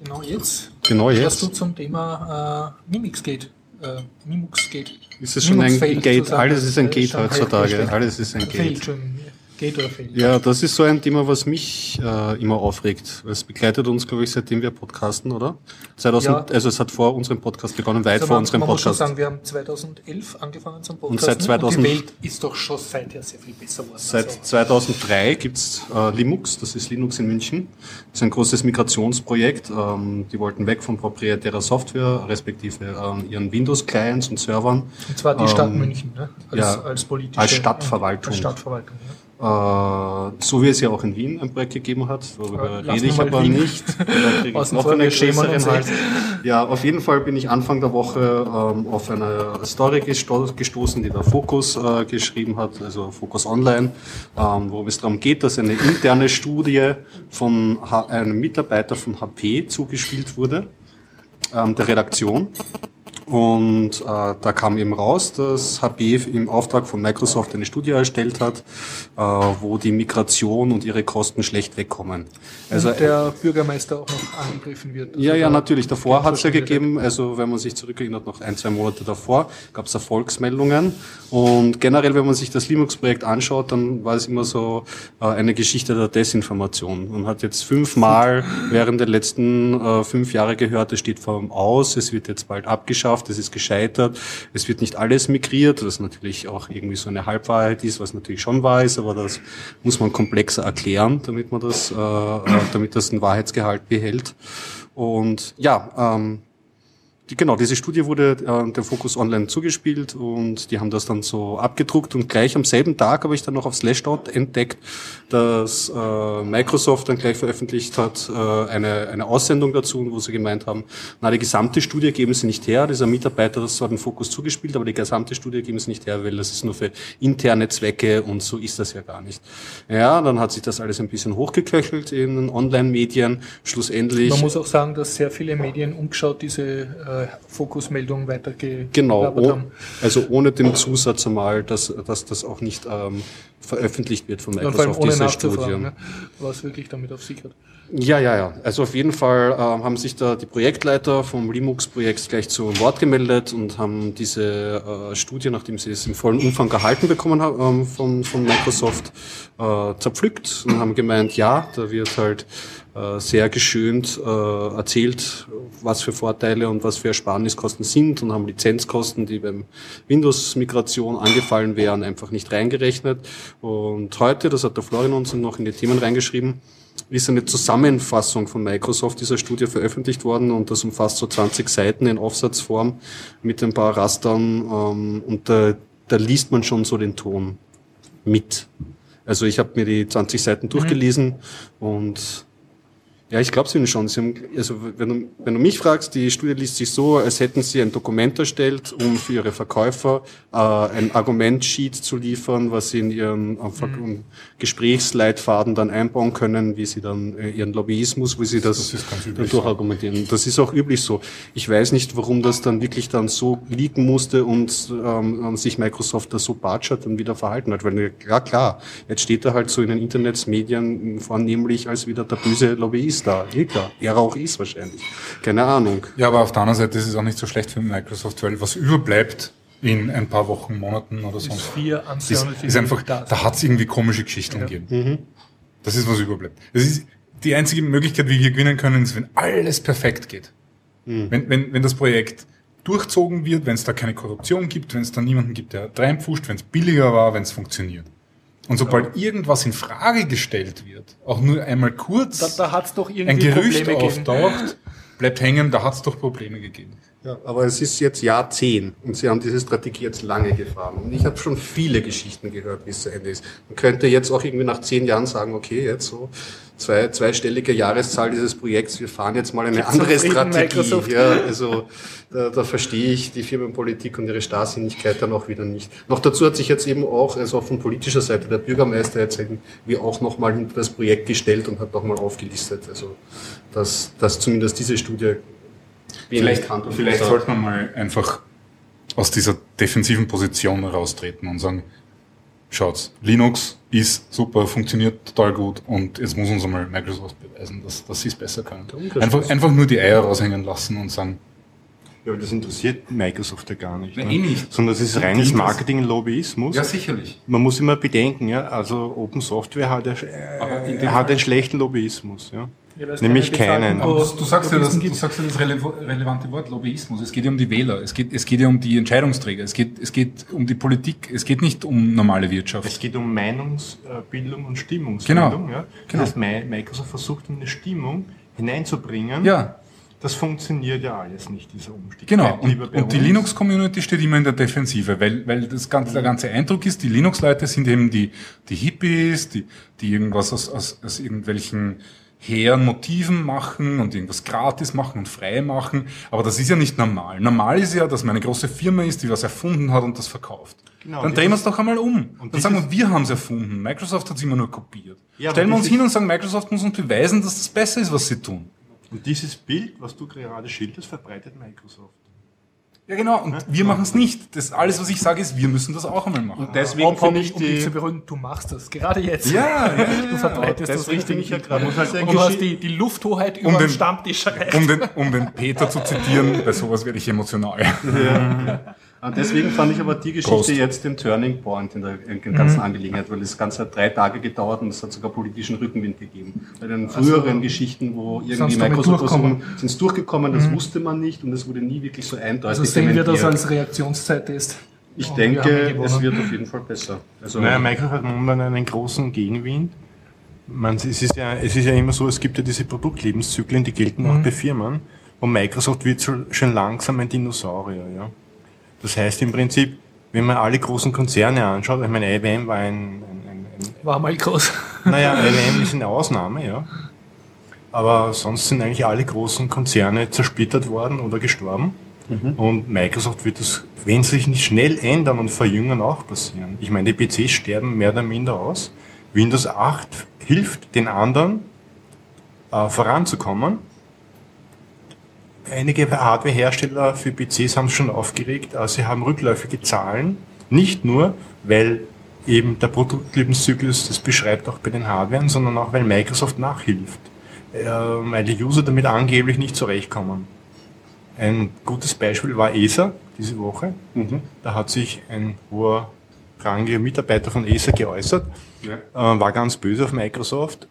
genau jetzt, Genau was du zum Thema äh, Mimix geht. Äh, Mimux geht. Ist es schon ein Mimux failed Gate? Alles ist ein Äh, Gate schon heutzutage. Alles ist ein Gate. Entschuldigung. Gate oder failed? Ja, das ist so ein Thema, was mich äh, immer aufregt. Es begleitet uns, glaube ich, seitdem wir podcasten, oder? 2000, Ja. Also es hat vor unserem Podcast begonnen, weit Also vor man, unserem man muss schon Podcast. sagen, wir haben 2011 angefangen zum Podcast. seit 2000 die Welt ist doch schon seither sehr viel besser geworden. Seit Also, 2003 gibt's äh, Linux, das ist Linux in München. Das ist ein großes Migrationsprojekt. Ähm, die wollten weg von proprietärer Software, respektive ähm, ihren Windows-Clients und Servern. und zwar die Stadt ähm, München, ne? als, ja, als politische als Stadtverwaltung. Als Stadtverwaltung ja. Äh, so wie es ja auch in Wien ein Projekt gegeben hat, darüber lassen rede ich aber Wien nicht. (laughs) Noch größeren Hals. echt. Ja, auf jeden Fall bin ich Anfang der Woche ähm, auf eine Story gesto gestoßen, die der Fokus äh, geschrieben hat, also Fokus Online, ähm, wo es darum geht, dass eine interne Studie von H einem Mitarbeiter von HP zugespielt wurde, ähm, der Redaktion. Und äh, da kam eben raus, dass HP im Auftrag von Microsoft eine Studie erstellt hat, äh, wo die Migration und ihre Kosten schlecht wegkommen. Also und der Bürgermeister auch noch angegriffen wird. Also ja, ja, da- natürlich. Davor hat es ja gegeben, also wenn man sich zurückerinnert, noch ein, zwei Monate davor gab es Erfolgsmeldungen. Und generell, wenn man sich das Linux-Projekt anschaut, dann war es immer so äh, eine Geschichte der Desinformation. Man hat jetzt fünfmal während der letzten äh, fünf Jahre gehört, es steht vor allem aus, es wird jetzt bald abgeschafft, es ist gescheitert, es wird nicht alles migriert, was natürlich auch irgendwie so eine Halbwahrheit ist, was natürlich schon wahr ist, aber das muss man komplexer erklären, damit man das, äh, äh, damit das einen Wahrheitsgehalt behält. Und ja, ähm, die, genau, diese Studie wurde äh, dem Focus Online zugespielt und die haben das dann so abgedruckt und gleich am selben Tag habe ich dann noch auf Slashdot entdeckt, dass äh, Microsoft dann gleich veröffentlicht hat, äh, eine, eine Aussendung dazu, wo sie gemeint haben, na, die gesamte Studie geben sie nicht her, dieser Mitarbeiter das hat den Fokus zugespielt, aber die gesamte Studie geben sie nicht her, weil das ist nur für interne Zwecke und so ist das ja gar nicht. Ja, dann hat sich das alles ein bisschen hochgeköchelt in Online-Medien, schlussendlich... Man muss auch sagen, dass sehr viele Medien umgeschaut diese äh, Fokusmeldung weitergegeben Genau, oh, haben. also ohne den Zusatz einmal, dass, dass das auch nicht ähm, veröffentlicht wird von Microsoft, diese nachzufragen, Studie. ne, was wirklich damit auf sich hat. Ja, ja, ja. Also auf jeden Fall ähm, haben sich da die Projektleiter vom Linux-Projekt gleich zu Wort gemeldet und haben diese äh, Studie, nachdem sie es im vollen Umfang gehalten bekommen haben ähm, von, von Microsoft, äh, zerpflückt und haben gemeint, ja, da wird halt äh, sehr geschönt äh, erzählt, was für Vorteile und was für Ersparniskosten sind und haben Lizenzkosten, die beim Windows-Migration angefallen wären, einfach nicht reingerechnet. Und heute, das hat der Florian uns noch in die Themen reingeschrieben, ist eine Zusammenfassung von Microsoft dieser Studie veröffentlicht worden und das umfasst so 20 Seiten in Aufsatzform mit ein paar Rastern ähm, und da, da liest man schon so den Ton mit. Also ich habe mir die 20 Seiten durchgelesen und ja, ich glaube es Ihnen schon. Sie haben, also wenn du, wenn du mich fragst, die Studie liest sich so, als hätten Sie ein Dokument erstellt, um für Ihre Verkäufer äh, ein Argumentsheet zu liefern, was Sie in Ihren äh, Ver- Gesprächsleitfaden dann einbauen können, wie Sie dann äh, Ihren Lobbyismus, wie Sie das, üblich durchargumentieren. Das ist auch üblich so. Ich weiß nicht, warum das dann wirklich dann so liegen musste und ähm, sich Microsoft da so batschert und wieder verhalten hat. Weil, ja klar, jetzt steht er halt so in den Internetsmedien vornehmlich als wieder der böse Lobbyist da. Eh klar, er auch ist wahrscheinlich. Keine Ahnung. Ja, aber auf der anderen Seite ist es auch nicht so schlecht für Microsoft, weil was überbleibt, in ein paar Wochen, Monaten oder so. Bis vier an ist, ist einfach, da hat es irgendwie komische Geschichten gegeben. Das ist, was überbleibt. Das ist die einzige Möglichkeit, wie wir gewinnen können, ist, wenn alles perfekt geht. Wenn, wenn, wenn das Projekt durchzogen wird, wenn es da keine Korruption gibt, wenn es da niemanden gibt, der reinpfuscht, wenn es billiger war, wenn es funktioniert. Und sobald irgendwas in Frage gestellt wird, auch nur einmal kurz Da, da hat es doch irgendwie ein Gerücht Probleme gegeben. auftaucht, bleibt hängen, da hat es doch Probleme gegeben. Ja, aber es ist jetzt Jahr 10 und Sie haben diese Strategie jetzt lange gefahren. Und ich habe schon viele Geschichten gehört, wie es zu Ende ist. Man könnte jetzt auch irgendwie nach zehn Jahren sagen, okay, jetzt so zwei, zweistellige Jahreszahl dieses Projekts, wir fahren jetzt mal eine andere Zufrieden, Strategie. Microsoft. Ja, also da, da verstehe ich die Firmenpolitik und ihre Starrsinnigkeit dann auch wieder nicht. Noch dazu hat sich jetzt eben auch, also von politischer Seite, der Bürgermeister jetzt irgendwie auch nochmal hinter das Projekt gestellt und hat nochmal aufgelistet. Also dass, dass zumindest diese Studie wenig Vielleicht, Hand und vielleicht Fuß hat. sollte man mal einfach aus dieser defensiven Position raustreten und sagen, schaut's, Linux ist super, funktioniert total gut und jetzt muss uns einmal Microsoft beweisen, dass, dass sie es besser können. Einfach, einfach nur die Eier raushängen lassen und sagen, Ja, aber das interessiert Microsoft ja gar nicht. Na, ne? eh nicht. Sondern das ist reines Marketing-Lobbyismus. sicherlich. Man muss immer bedenken, ja, also Open Software hat, äh, in dem hat einen schlechten Lobbyismus. Ja. Nämlich keinen. Aber du, sagst ja das, du sagst ja das rele relevante Wort Lobbyismus. Es geht ja um die Wähler, es geht, es geht ja um die Entscheidungsträger, es geht, es geht um die Politik, es geht nicht um normale Wirtschaft. Es geht um Meinungsbildung und Stimmungsbildung. Genau. Ja. Genau. Das heißt, Mi- Microsoft versucht eine Stimmung hineinzubringen. Ja, Das funktioniert ja alles nicht, dieser Umstieg. Genau, und, und die. Linux-Community steht immer in der Defensive, weil, weil das ganze, der ganze Eindruck ist, die Linux-Leute sind eben die, die Hippies, die, die irgendwas aus, aus, aus irgendwelchen hehren Motiven machen und irgendwas gratis machen und frei machen. Aber das ist ja nicht normal. Normal ist ja, dass man eine große Firma ist, die was erfunden hat und das verkauft. Genau, Dann drehen wir es doch einmal um. und Dann sagen wir, wir haben es erfunden. Microsoft hat es immer nur kopiert. Ja, Stellen wir uns hin und sagen, Microsoft muss uns beweisen, dass das besser ist, was sie tun. Und dieses Bild, was du gerade schilderst, verbreitet Microsoft. Ja, genau. Und wir machen es nicht. Das alles, was ich sage, ist, wir müssen das auch einmal machen. Deswegen um, finde ich um dich die, zu beruhigen, du machst das. Gerade jetzt. Ja, ja, (laughs) Du verbreitest das Deswegen richtig. ich ja gerade- muss halt Und du hast die, die Lufthoheit über Um den den- Stammtisch um den, um den Peter zu zitieren, bei sowas werde ich emotional. Ah, (laughs) Deswegen fand ich aber die Geschichte Prost. jetzt den Turning Point in der, in der ganzen Angelegenheit, weil das Ganze hat drei Tage gedauert und es hat sogar politischen Rückenwind gegeben. Bei den früheren Geschichten, wo irgendwie Microsoft sind es durchgekommen, das wusste man nicht und es wurde nie wirklich so eindeutig Also sehen wir das als Reaktionszeit-Test. Ich Und haben denke, es wird auf jeden Fall besser. Also, Naja, Microsoft hat momentan einen großen Gegenwind. Man, es, ist ja, es ist ja immer so, es gibt ja diese Produktlebenszyklen, die gelten auch bei Firmen. Und Microsoft wird so, schon langsam ein Dinosaurier. Ja. Das heißt im Prinzip, wenn man alle großen Konzerne anschaut, ich meine, IBM war ein, ein, ein, ein War mal groß. naja, IBM (laughs) ist eine Ausnahme, ja. Aber sonst sind eigentlich alle großen Konzerne zersplittert worden oder gestorben. Und Microsoft wird das, wenn sie sich nicht schnell ändern und verjüngen, auch passieren. Ich meine, die PCs sterben mehr oder minder aus. Windows 8 hilft den anderen äh, voranzukommen. Einige Hardwarehersteller für PCs haben es schon aufgeregt, sie haben rückläufige Zahlen. Nicht nur, weil eben der Produktlebenszyklus das beschreibt auch bei den Hardwaren, sondern auch, weil Microsoft nachhilft. Äh, weil die User damit angeblich nicht zurechtkommen. Ein gutes Beispiel war ESA diese Woche. Da hat sich ein hoher rangiger Mitarbeiter von ESA geäußert, äh, war ganz böse auf Microsoft,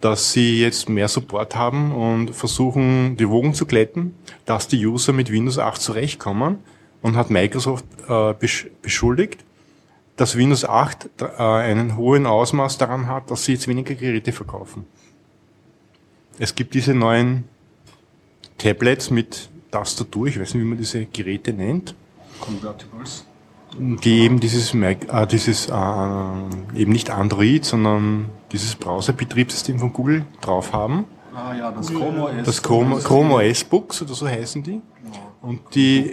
dass sie jetzt mehr Support haben und versuchen, die Wogen zu glätten, dass die User mit Windows 8 zurechtkommen und hat Microsoft äh, besch- beschuldigt, dass Windows 8 äh, einen hohen Ausmaß daran hat, dass sie jetzt weniger Geräte verkaufen. Es gibt diese neuen Tablets mit Tastatur, ich weiß nicht, wie man diese Geräte nennt, Convertibles. die eben dieses, äh, dieses äh, eben nicht Android, sondern dieses Browserbetriebssystem von Google drauf haben. Ah ja, das Chrome OS. Das Chrome, Chrome OS Books oder so heißen die. Und die,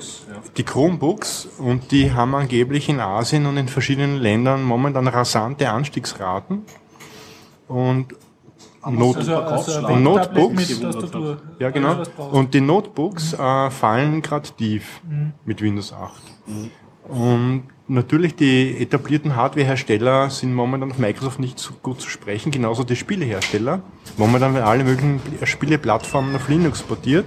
die Chromebooks, und die haben angeblich in Asien und in verschiedenen Ländern momentan rasante Anstiegsraten. Und Not Also, also Und Notebooks? Ja, genau. Und die Notebooks äh, fallen gerade tief mit Windows 8. Und natürlich die etablierten Hardwarehersteller sind momentan auf Microsoft nicht so gut zu sprechen, genauso die Spielehersteller. Momentan werden alle möglichen Spieleplattformen auf Linux portiert.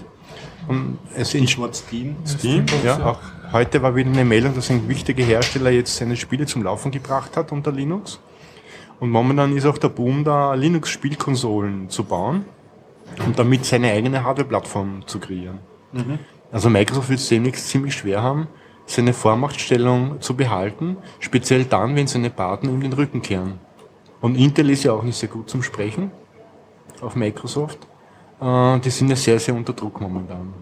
Und es in Steam. Steam, ja, auch heute war wieder eine Meldung, dass ein wichtiger Hersteller jetzt seine Spiele zum Laufen gebracht hat unter Linux. Und momentan ist auch der Boom da, Linux-Spielkonsolen zu bauen und damit seine eigene Hardware-Plattform zu kreieren. Also Microsoft wird es demnächst ziemlich schwer haben, seine Vormachtstellung zu behalten, speziell dann, wenn seine Partner ihm den Rücken kehren. Und Intel ist ja auch nicht sehr gut zum Sprechen auf Microsoft. Äh, die sind ja sehr, sehr unter Druck momentan.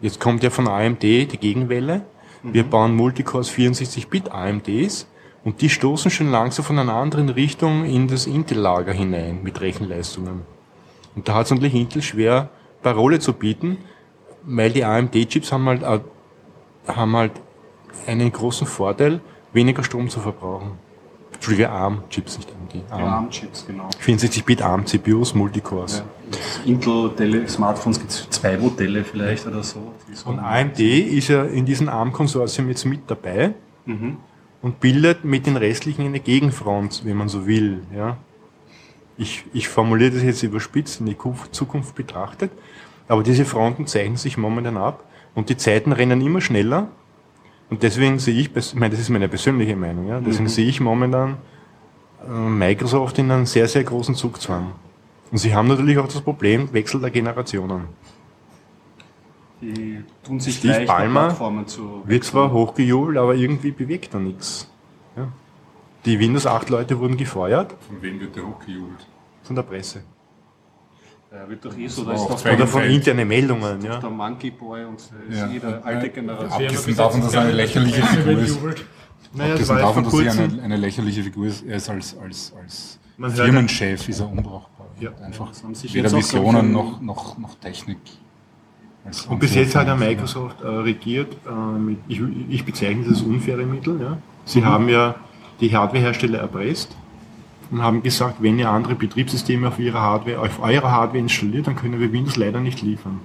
Jetzt kommt ja von AMD die Gegenwelle. Wir bauen Multicores 64-Bit AMDs und die stoßen schon langsam von einer anderen Richtung in das Intel-Lager hinein mit Rechenleistungen. Und da hat es natürlich Intel schwer, Parole zu bieten, weil die AMD-Chips haben halt, äh, haben halt einen großen Vorteil, weniger Strom zu verbrauchen. Entschuldige, ARM-Chips, nicht AMD. ARM. ARM-Chips, genau. 64-Bit ARM-CPUs, Multicores. Ja. Intel-Smartphones gibt es zwei Modelle vielleicht oder so. So Und AMD ist ja in diesem ARM-Konsortium jetzt mit dabei und bildet mit den restlichen eine Gegenfront, wenn man so will. Ja. Ich, ich formuliere das jetzt überspitzt in die Ku- Zukunft betrachtet, aber diese Fronten zeichnen sich momentan ab und die Zeiten rennen immer schneller und deswegen sehe ich, ich meine, das ist meine persönliche Meinung, ja, deswegen sehe ich momentan äh, Microsoft in einem sehr, sehr großen Zugzwang. Und sie haben natürlich auch das Problem Wechsel der Generationen. Die tun sich Steve leicht, zu Wird zwar hochgejubelt, aber irgendwie bewegt er nichts. Ja. Die Windows 8 Leute wurden gefeuert Von wem wird der hochgejubelt? von der Presse. Ja, wird doch eh so, da ist doch Oder von internen Meldungen, ja. der Monkey Boy und Ja. jede alte Generation. Abgesehen davon, dass er eine lächerliche Figur ist. Naja, Abgesehen davon, dass er eine, eine lächerliche Figur ist, er ist als, als, als Man Firmenchef ist er unbrauchbar. Ja. Einfach haben sich weder Visionen noch, noch, noch Technik. Und bis jetzt hat ja. Microsoft äh, regiert äh, mit, ich, ich bezeichne das als unfaire Mittel. Ja. Sie Mhm. haben ja die Hardwarehersteller erpresst und haben gesagt, wenn ihr andere Betriebssysteme auf ihrer Hardware, auf eurer Hardware installiert, dann können wir Windows leider nicht liefern.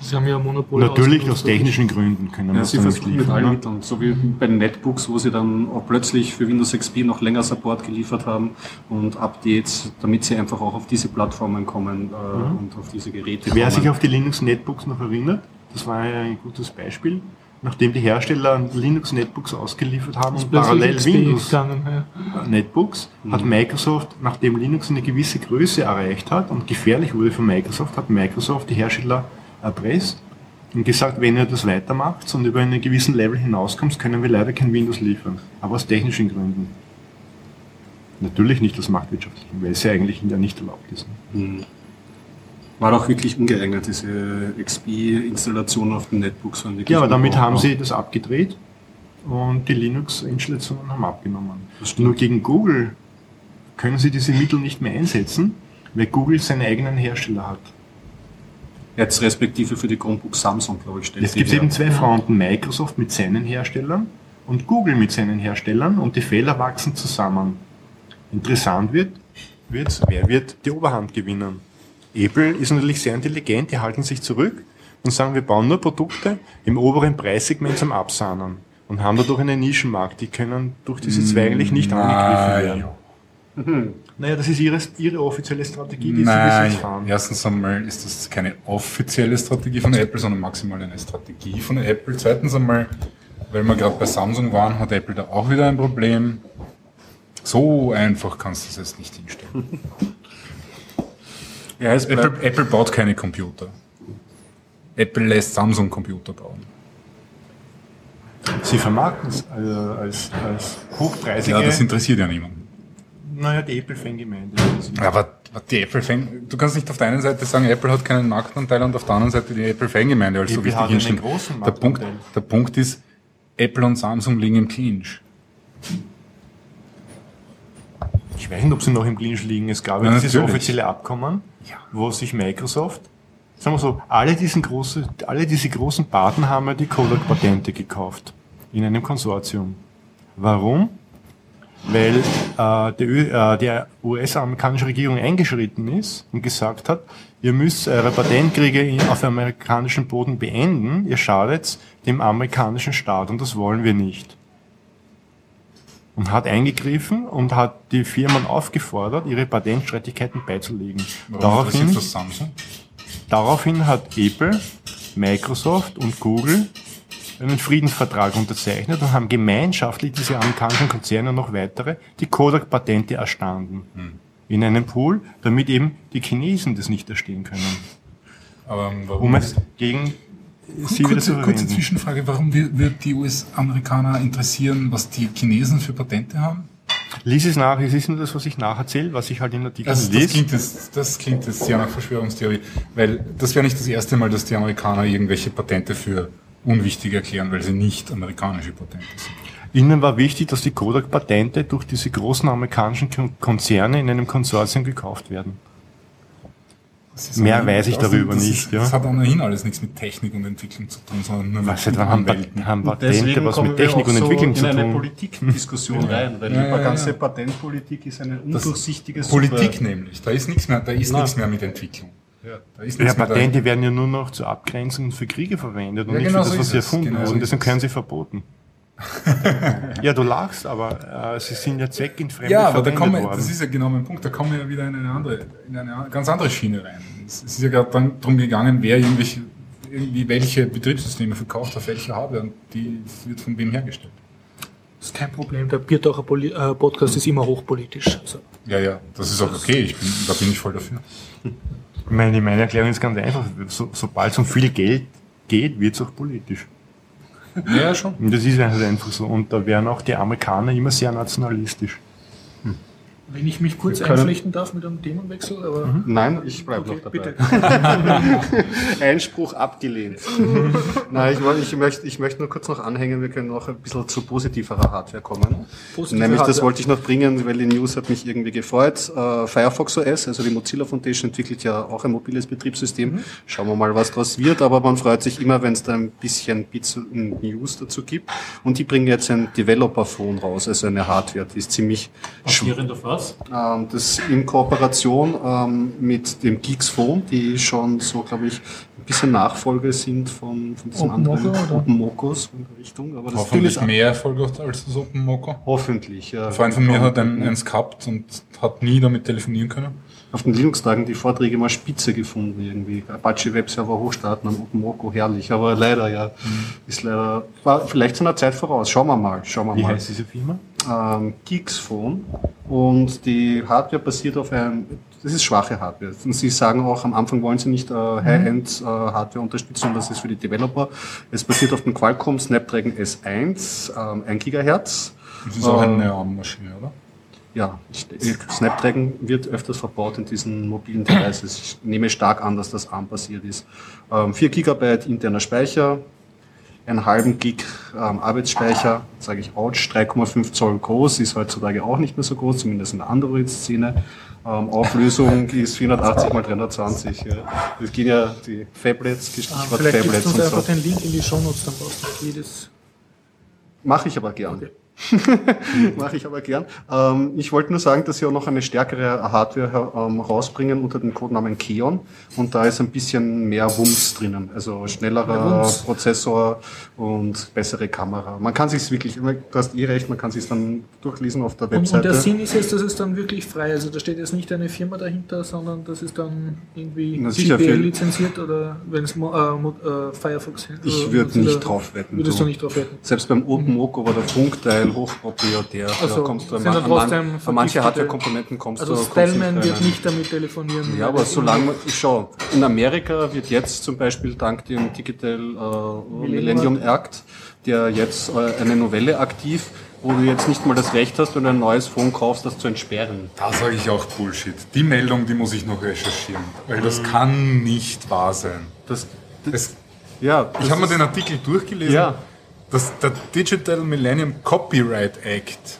Sie haben ja ein Monopol. Natürlich aus technischen Gründen können wir Ja, sie dann nicht versuchen mit liefern. allen ne? Mitteln, so wie bei den Netbooks, wo sie dann auch plötzlich für Windows XP noch länger Support geliefert haben und Updates, damit sie einfach auch auf diese Plattformen kommen äh, und auf diese Geräte Wer kommen. sich auf die Linux Netbooks noch erinnert, das war ja ein gutes Beispiel. Nachdem die Hersteller Linux Netbooks ausgeliefert haben und parallel XP Windows gegangen. Ja. Netbooks, hat Microsoft, nachdem Linux eine gewisse Größe erreicht hat und gefährlich wurde für Microsoft, hat Microsoft die Hersteller erpresst und gesagt, wenn ihr das weitermacht und über einen gewissen Level hinauskommt, können wir leider kein Windows liefern. Aber aus technischen Gründen. Natürlich nicht aus marktwirtschaftlichen, weil es ja eigentlich ja nicht erlaubt ist. ne? War auch wirklich ungeeignet, diese XP-Installation auf den Netbooks. Ja, aber damit haben sie das abgedreht und die Linux-Installationen haben abgenommen. Nur gegen Google können sie diese Mittel nicht mehr einsetzen, weil Google seine eigenen Hersteller hat. Jetzt respektive für die Chromebooks Samsung, glaube ich, stellt gibt es her. eben zwei Fronten, Microsoft mit seinen Herstellern und Google mit seinen Herstellern und die Fehler wachsen zusammen. Interessant wird, wird's, wer wird die Oberhand gewinnen? Apple ist natürlich sehr intelligent, die halten sich zurück und sagen, wir bauen nur Produkte im oberen Preissegment zum Absahnen und haben dadurch einen Nischenmarkt. Die können durch diese zwei eigentlich nicht angegriffen werden. Naja, das ist ihre, ihre offizielle Strategie, die sie bis Nein, fahren. erstens einmal ist das keine offizielle Strategie von Apple, sondern maximal eine Strategie von Apple. Zweitens einmal, weil wir gerade bei Samsung waren, hat Apple da auch wieder ein Problem. So einfach kannst du es jetzt nicht hinstellen. (laughs) Ja, Apple, Apple baut keine Computer. Apple lässt Samsung Computer bauen. Sie vermarkten es äh, als, als hochpreisige, Ja, das interessiert ja niemanden. naja, die Apple-Fangemeinde. Aber die Apple Fan, du kannst nicht auf der einen Seite sagen, Apple hat keinen Marktanteil und auf der anderen Seite die Apple Fangemeinde als so Apple wichtig hat einen großen Der Punkt, Marktanteil. der Punkt ist, Apple und Samsung liegen im Clinch. Ich weiß nicht, ob sie noch im Clinch liegen. Es gab Ja, dieses offizielle Abkommen, wo sich Microsoft, sagen wir so, alle, diesen große, alle diese großen Partner haben ja die Kodak-Patente gekauft in einem Konsortium. Warum? Weil äh, die, Ö- äh, die US-amerikanische Regierung eingeschritten ist und gesagt hat, ihr müsst eure Patentkriege auf amerikanischem Boden beenden, ihr schadet dem amerikanischen Staat und das wollen wir nicht und hat eingegriffen und hat die Firmen aufgefordert, ihre Patentstreitigkeiten beizulegen. Warum Daraufhin, das Samsung? Daraufhin hat Apple, Microsoft und Google einen Friedensvertrag unterzeichnet und haben gemeinschaftlich diese amerikanischen Konzerne und noch weitere die Kodak-Patente erstanden. In einem Pool, damit eben die Chinesen das nicht erstehen können. Aber warum? Um es gegen sie kurze, kurze. Zwischenfrage, warum wird die US-Amerikaner interessieren, was die Chinesen für Patente haben? Lies es nach, es ist nur das, was ich nacherzähle, was ich halt in Artikeln Das, das, lese. klingt jetzt, das klingt jetzt sehr nach Verschwörungstheorie, weil das wäre nicht das erste Mal, dass die Amerikaner irgendwelche Patente für unwichtig erklären, weil sie nicht amerikanische Patente sind. Ihnen war wichtig, dass die Kodak-Patente durch diese großen amerikanischen Kon- Konzerne in einem Konsortium gekauft werden. Das Mehr weiß ich darüber das nicht, Ist, ja. Das hat ohnehin alles nichts mit Technik und Entwicklung zu tun, sondern nur Was mit etwa haben, Welten. Haben Und Patente deswegen was kommen mit wir Technik auch und so Entwicklung zu in eine tun? Politikdiskussion rein, weil Ja, die ja, ganze ja. Patentpolitik ist eine Das- undurchsichtige Politik Suppe. nämlich, da ist nichts mehr, da ist nichts mehr mit Entwicklung. Ja. Ja, Patente werden ja nur noch zur Abgrenzung für Kriege verwendet und Ja, nicht genau für das, was sie erfunden Genau wurden. ist Deswegen es. können sie verboten. Ja, du lachst, aber äh, sie sind ja zweckentfremd Ja, aber da kommen wir, worden. das ist ja genau mein Punkt, da kommen wir ja wieder in eine andere, in eine ganz andere Schiene rein. Es ist ja gerade dann darum gegangen, wer irgendwelche, irgendwie welche Betriebssysteme verkauft auf welche Hardware und die wird von wem hergestellt. Das ist kein Problem. Der Biertaucher Poli äh, Podcast ist immer hochpolitisch. Also, Ja, ja, das ist auch okay, ich bin, da bin ich voll dafür. meine, meine Erklärung ist ganz einfach. So, sobald es um viel Geld geht, wird es auch politisch. Ja, schon. Und das ist halt einfach so. Und da wären auch die Amerikaner immer sehr nationalistisch. Wenn ich mich kurz einflechten darf mit einem Themenwechsel, aber Nein, ich bleibe Okay, noch dabei. bitte. (laughs) Einspruch abgelehnt. (laughs) Nein, ich, ich, möchte, ich möchte nur kurz noch anhängen, wir können noch ein bisschen zu positiverer Hardware kommen. Positive Nämlich, das Hardware. wollte ich noch bringen, weil die News hat mich irgendwie gefreut. Äh, Firefox OS, also die Mozilla Foundation entwickelt ja auch ein mobiles Betriebssystem. Schauen wir mal, was daraus wird, aber man freut sich immer, wenn es da ein bisschen Bits und News dazu gibt. Und die bringen jetzt ein Developer-Phone raus, also eine Hardware, die ist ziemlich Basierend auf was? Ähm, das in Kooperation ähm, mit dem Geeks Phone, die schon so, glaube ich, ein bisschen Nachfolge sind von, von diesen Open anderen Moco, oder? Open Mocos von der Richtung. Aber das Hoffentlich ist mehr Erfolg als das Open Moco. Hoffentlich, ja. Ein Freund von mir hat ein, eins gehabt und hat nie damit telefonieren können. Auf den Linux-Tagen die Vorträge mal spitze gefunden irgendwie. Apache Webserver hochstarten und Open Moco herrlich, aber leider ja, ist leider, war vielleicht zu einer Zeit voraus. Schauen wir mal, schauen wir Wie mal. heißt diese Firma? ähm, Geeks Phone und die Hardware basiert auf einem, das ist schwache Hardware. Und sie sagen auch, am Anfang wollen sie nicht äh, High-End äh, Hardware unterstützen, das ist für die Developer. Es basiert auf dem Qualcomm Snapdragon S1, ähm, 1 Gigahertz. Das ist auch Ähm, eine ARM-Maschine, oder? Ja, Snapdragon wird öfters verbaut in diesen mobilen Devices. Ich nehme stark an, dass das ARM-basiert ist. Ähm, 4 GB interner Speicher, einen halben Gig ähm, Arbeitsspeicher, sage ich ouch, 3,5 Zoll groß, ist heutzutage auch nicht mehr so groß, zumindest in der Android-Szene. Ähm, Auflösung ist 480 x 320. Ja. Das gehen ja die Phablets, Ah, Stichwort vielleicht gibst Phablets du uns einfach so. den Link in die Shownotes, dann brauchst du jedes. Mache ich aber gern. Okay. Mache ich aber gern. Ähm, ich wollte nur sagen, dass sie auch noch eine stärkere Hardware ähm, rausbringen unter dem Codenamen Keon. Und da ist ein bisschen mehr Wumms drinnen. Also schnellerer. Prozessor und bessere Kamera. Man kann sich wirklich, du hast eh recht, man kann sich dann durchlesen auf der Und, und Webseite. der Sinn ist jetzt, dass es dann wirklich frei Also da steht jetzt nicht eine Firma dahinter, sondern das ist dann irgendwie GPL lizenziert oder wenn es äh, äh, Firefox ich äh, würde Mozilla- nicht drauf wetten. Würdest du nicht drauf wetten? Selbst beim OpenMoko war der Funkteil hochproprietär. Also, da kommst du an, sind man- trotzdem an manche Hardware-Komponenten kommst Also du Stallman rein. wird nicht damit telefonieren. Ja, aber solange man, schau, in Amerika wird jetzt zum Beispiel dank dem Digital äh, Millennium Act, der jetzt äh, eine Novelle aktiv, wo du jetzt nicht mal das Recht hast, wenn du ein neues Phone kaufst, das zu entsperren. Da sage ich auch Bullshit. Die Meldung, die muss ich noch recherchieren, weil Mhm. das kann nicht wahr sein. Das, Es, ja, ich habe mir den Artikel durchgelesen. Ja. Dass der Digital Millennium Copyright Act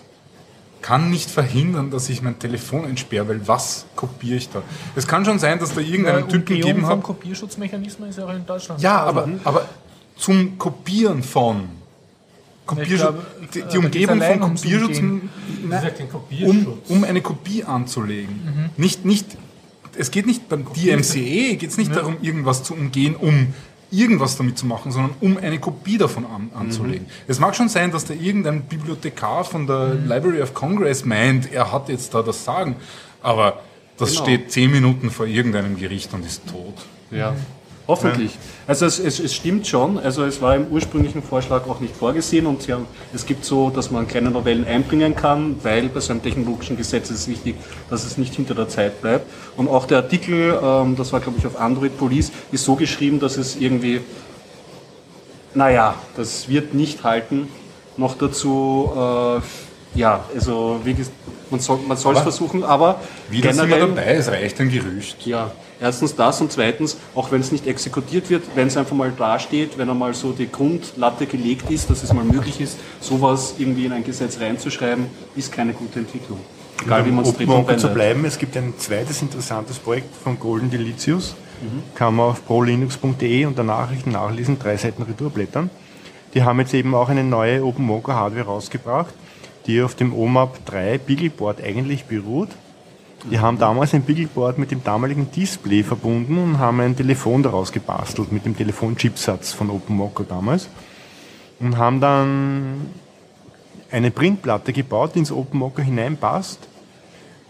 kann nicht verhindern, dass ich mein Telefon entsperre, weil was kopiere ich da? Es kann schon sein, dass da irgendeinen Typen gegeben hat. Kopierschutzmechanismus ist ja auch in Deutschland. Ja, aber, aber zum Kopieren von Kopierschutz, glaube, die, äh, die Umgebung da von Kopierschutz. Das ja kein um, Kopierschutz. um eine Kopie anzulegen. Nicht, nicht, es geht nicht beim DMCE, geht es nicht darum, irgendwas zu umgehen, um irgendwas damit zu machen, sondern um eine Kopie davon an, anzulegen. Es mag schon sein, dass da irgendein Bibliothekar von der Library of Congress meint, er hat jetzt da das Sagen, aber Das Genau. steht zehn Minuten vor irgendeinem Gericht und ist tot. Ja, hoffentlich. Also es, es, es stimmt schon, also es war im ursprünglichen Vorschlag auch nicht vorgesehen und haben, es gibt so, dass man kleine Novellen einbringen kann, weil bei so einem technologischen Gesetz ist es wichtig, dass es nicht hinter der Zeit bleibt. Und auch der Artikel, ähm, das war glaube ich auf Android Police, ist so geschrieben, dass es irgendwie, naja, das wird nicht halten. Noch dazu, äh, ja, also wie gesagt, man soll es versuchen, aber Wieder sind wir dabei, es reicht ein Gerücht. ja, erstens das und zweitens, auch wenn es nicht exekutiert wird, wenn es einfach mal dasteht, wenn einmal so die Grundlatte gelegt ist, dass es mal möglich ist, sowas irgendwie in ein Gesetz reinzuschreiben, ist keine gute Entwicklung. Egal wie man es dreht und Open zu bleiben, es gibt ein zweites interessantes Projekt von Golden Delicious. Kann man auf prolinux.de unter Nachrichten nachlesen, drei Seiten Retourblättern. Die haben jetzt eben auch eine neue Open Mocha Hardware rausgebracht, die auf dem OMAP 3 Beagleboard eigentlich beruht. Die haben damals ein Beagleboard mit dem damaligen Display verbunden und haben ein Telefon daraus gebastelt mit dem Telefonchipsatz von Open Mocha damals. Und haben dann eine Printplatte gebaut, die ins Open Mocha hineinpasst